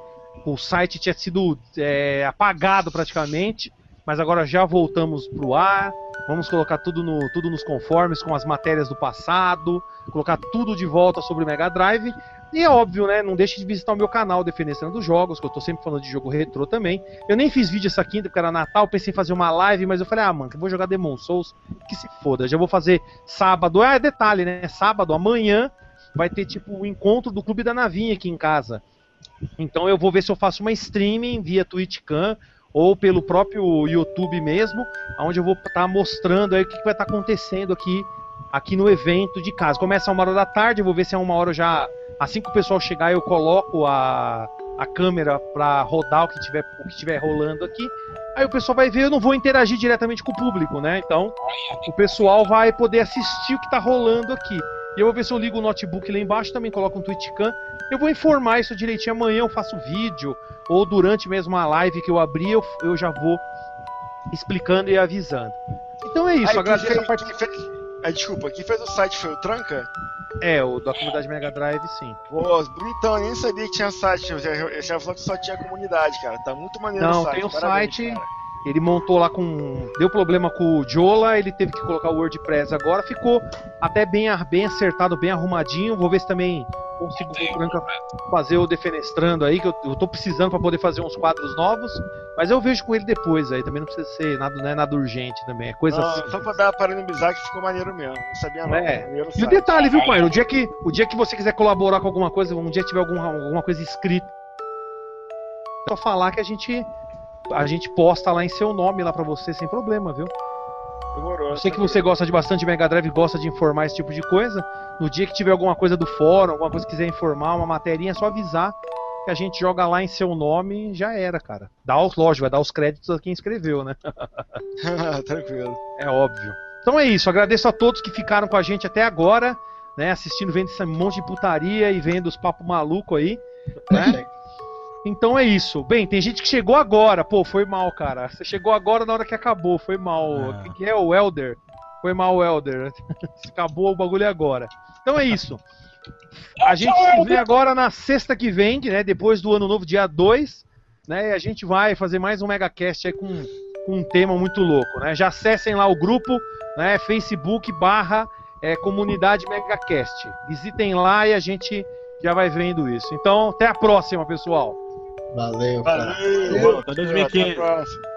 o site tinha sido é, apagado praticamente, mas agora já voltamos pro ar. Vamos colocar tudo, no, tudo nos conformes com as matérias do passado, colocar tudo de volta sobre o Mega Drive. E é óbvio, né? Não deixe de visitar o meu canal Defenestrando dos Jogos, que eu tô sempre falando de jogo retrô também. Eu nem fiz vídeo essa quinta porque era Natal, pensei em fazer uma live, mas eu falei, ah, mano, eu vou jogar Demon Souls, que se foda. Já vou fazer sábado. Ah, detalhe, né? Sábado, amanhã, vai ter tipo o encontro do Clube da Navinha aqui em casa. Então eu vou ver se eu faço uma streaming via TwitchCam ou pelo próprio YouTube mesmo, onde eu vou estar mostrando aí o que, que vai estar acontecendo aqui aqui no evento de casa. Começa uma hora da tarde, eu vou ver se é uma hora já assim que o pessoal chegar eu coloco a, a câmera para rodar o que tiver o que tiver rolando aqui. Aí o pessoal vai ver, eu não vou interagir diretamente com o público, né? Então, o pessoal vai poder assistir o que tá rolando aqui. E eu vou ver se eu ligo o notebook lá embaixo, também coloco um Twitchcam. Eu vou informar isso direitinho amanhã, eu faço vídeo, ou durante mesmo a live que eu abrir, eu, eu já vou explicando e avisando. Então é isso, Aí, agradeço fez- a quem fez- Ah, desculpa, quem fez o site foi o Tranca? É, o da comunidade Mega Drive, sim. Pô, bonitão, eu nem sabia que tinha site. Eu já, eu já falou que só tinha comunidade, cara. Tá muito maneiro Não, o site. tem o parabéns, site. cara. Ele montou lá com. Deu problema com o Jola, ele teve que colocar o WordPress agora. Ficou até bem, bem acertado, bem arrumadinho. Vou ver se também consigo Franca fazer o Defenestrando aí, que eu, eu tô precisando para poder fazer uns quadros novos. Mas eu vejo com ele depois aí. Também não precisa ser nada, não é nada urgente também. É coisa Não, assim. só pra dar para parabenizar que ficou maneiro mesmo. Não sabia não. É. Maneiro E o detalhe, viu, pai? O dia que, o dia que você quiser colaborar com alguma coisa, um dia tiver alguma, alguma coisa escrita, é só falar que a gente a gente posta lá em seu nome lá pra você sem problema, viu? Demorou. Eu sei que você gosta de bastante Mega Drive, e gosta de informar esse tipo de coisa. No dia que tiver alguma coisa do fórum, alguma coisa que quiser informar, uma matéria, é só avisar que a gente joga lá em seu nome e já era, cara. Dá os, lógico, vai dar os créditos a quem escreveu, né? Tranquilo. É óbvio. Então é isso, agradeço a todos que ficaram com a gente até agora, né? Assistindo, vendo esse monte de putaria e vendo os papos malucos aí, né? Então é isso. Bem, tem gente que chegou agora. Pô, foi mal, cara. Você chegou agora na hora que acabou. Foi mal. Ah. Quem que é o Elder? Foi mal, o Elder. Acabou o bagulho agora. Então é isso. A gente se vê agora na sexta que vem, né? Depois do ano novo, dia 2. Né, e a gente vai fazer mais um megacast aí com, com um tema muito louco. Né? Já acessem lá o grupo, né? Facebook barra é, comunidade megacast. Visitem lá e a gente já vai vendo isso. Então, até a próxima, pessoal. Valeu, cara. Valeu. Até 2015.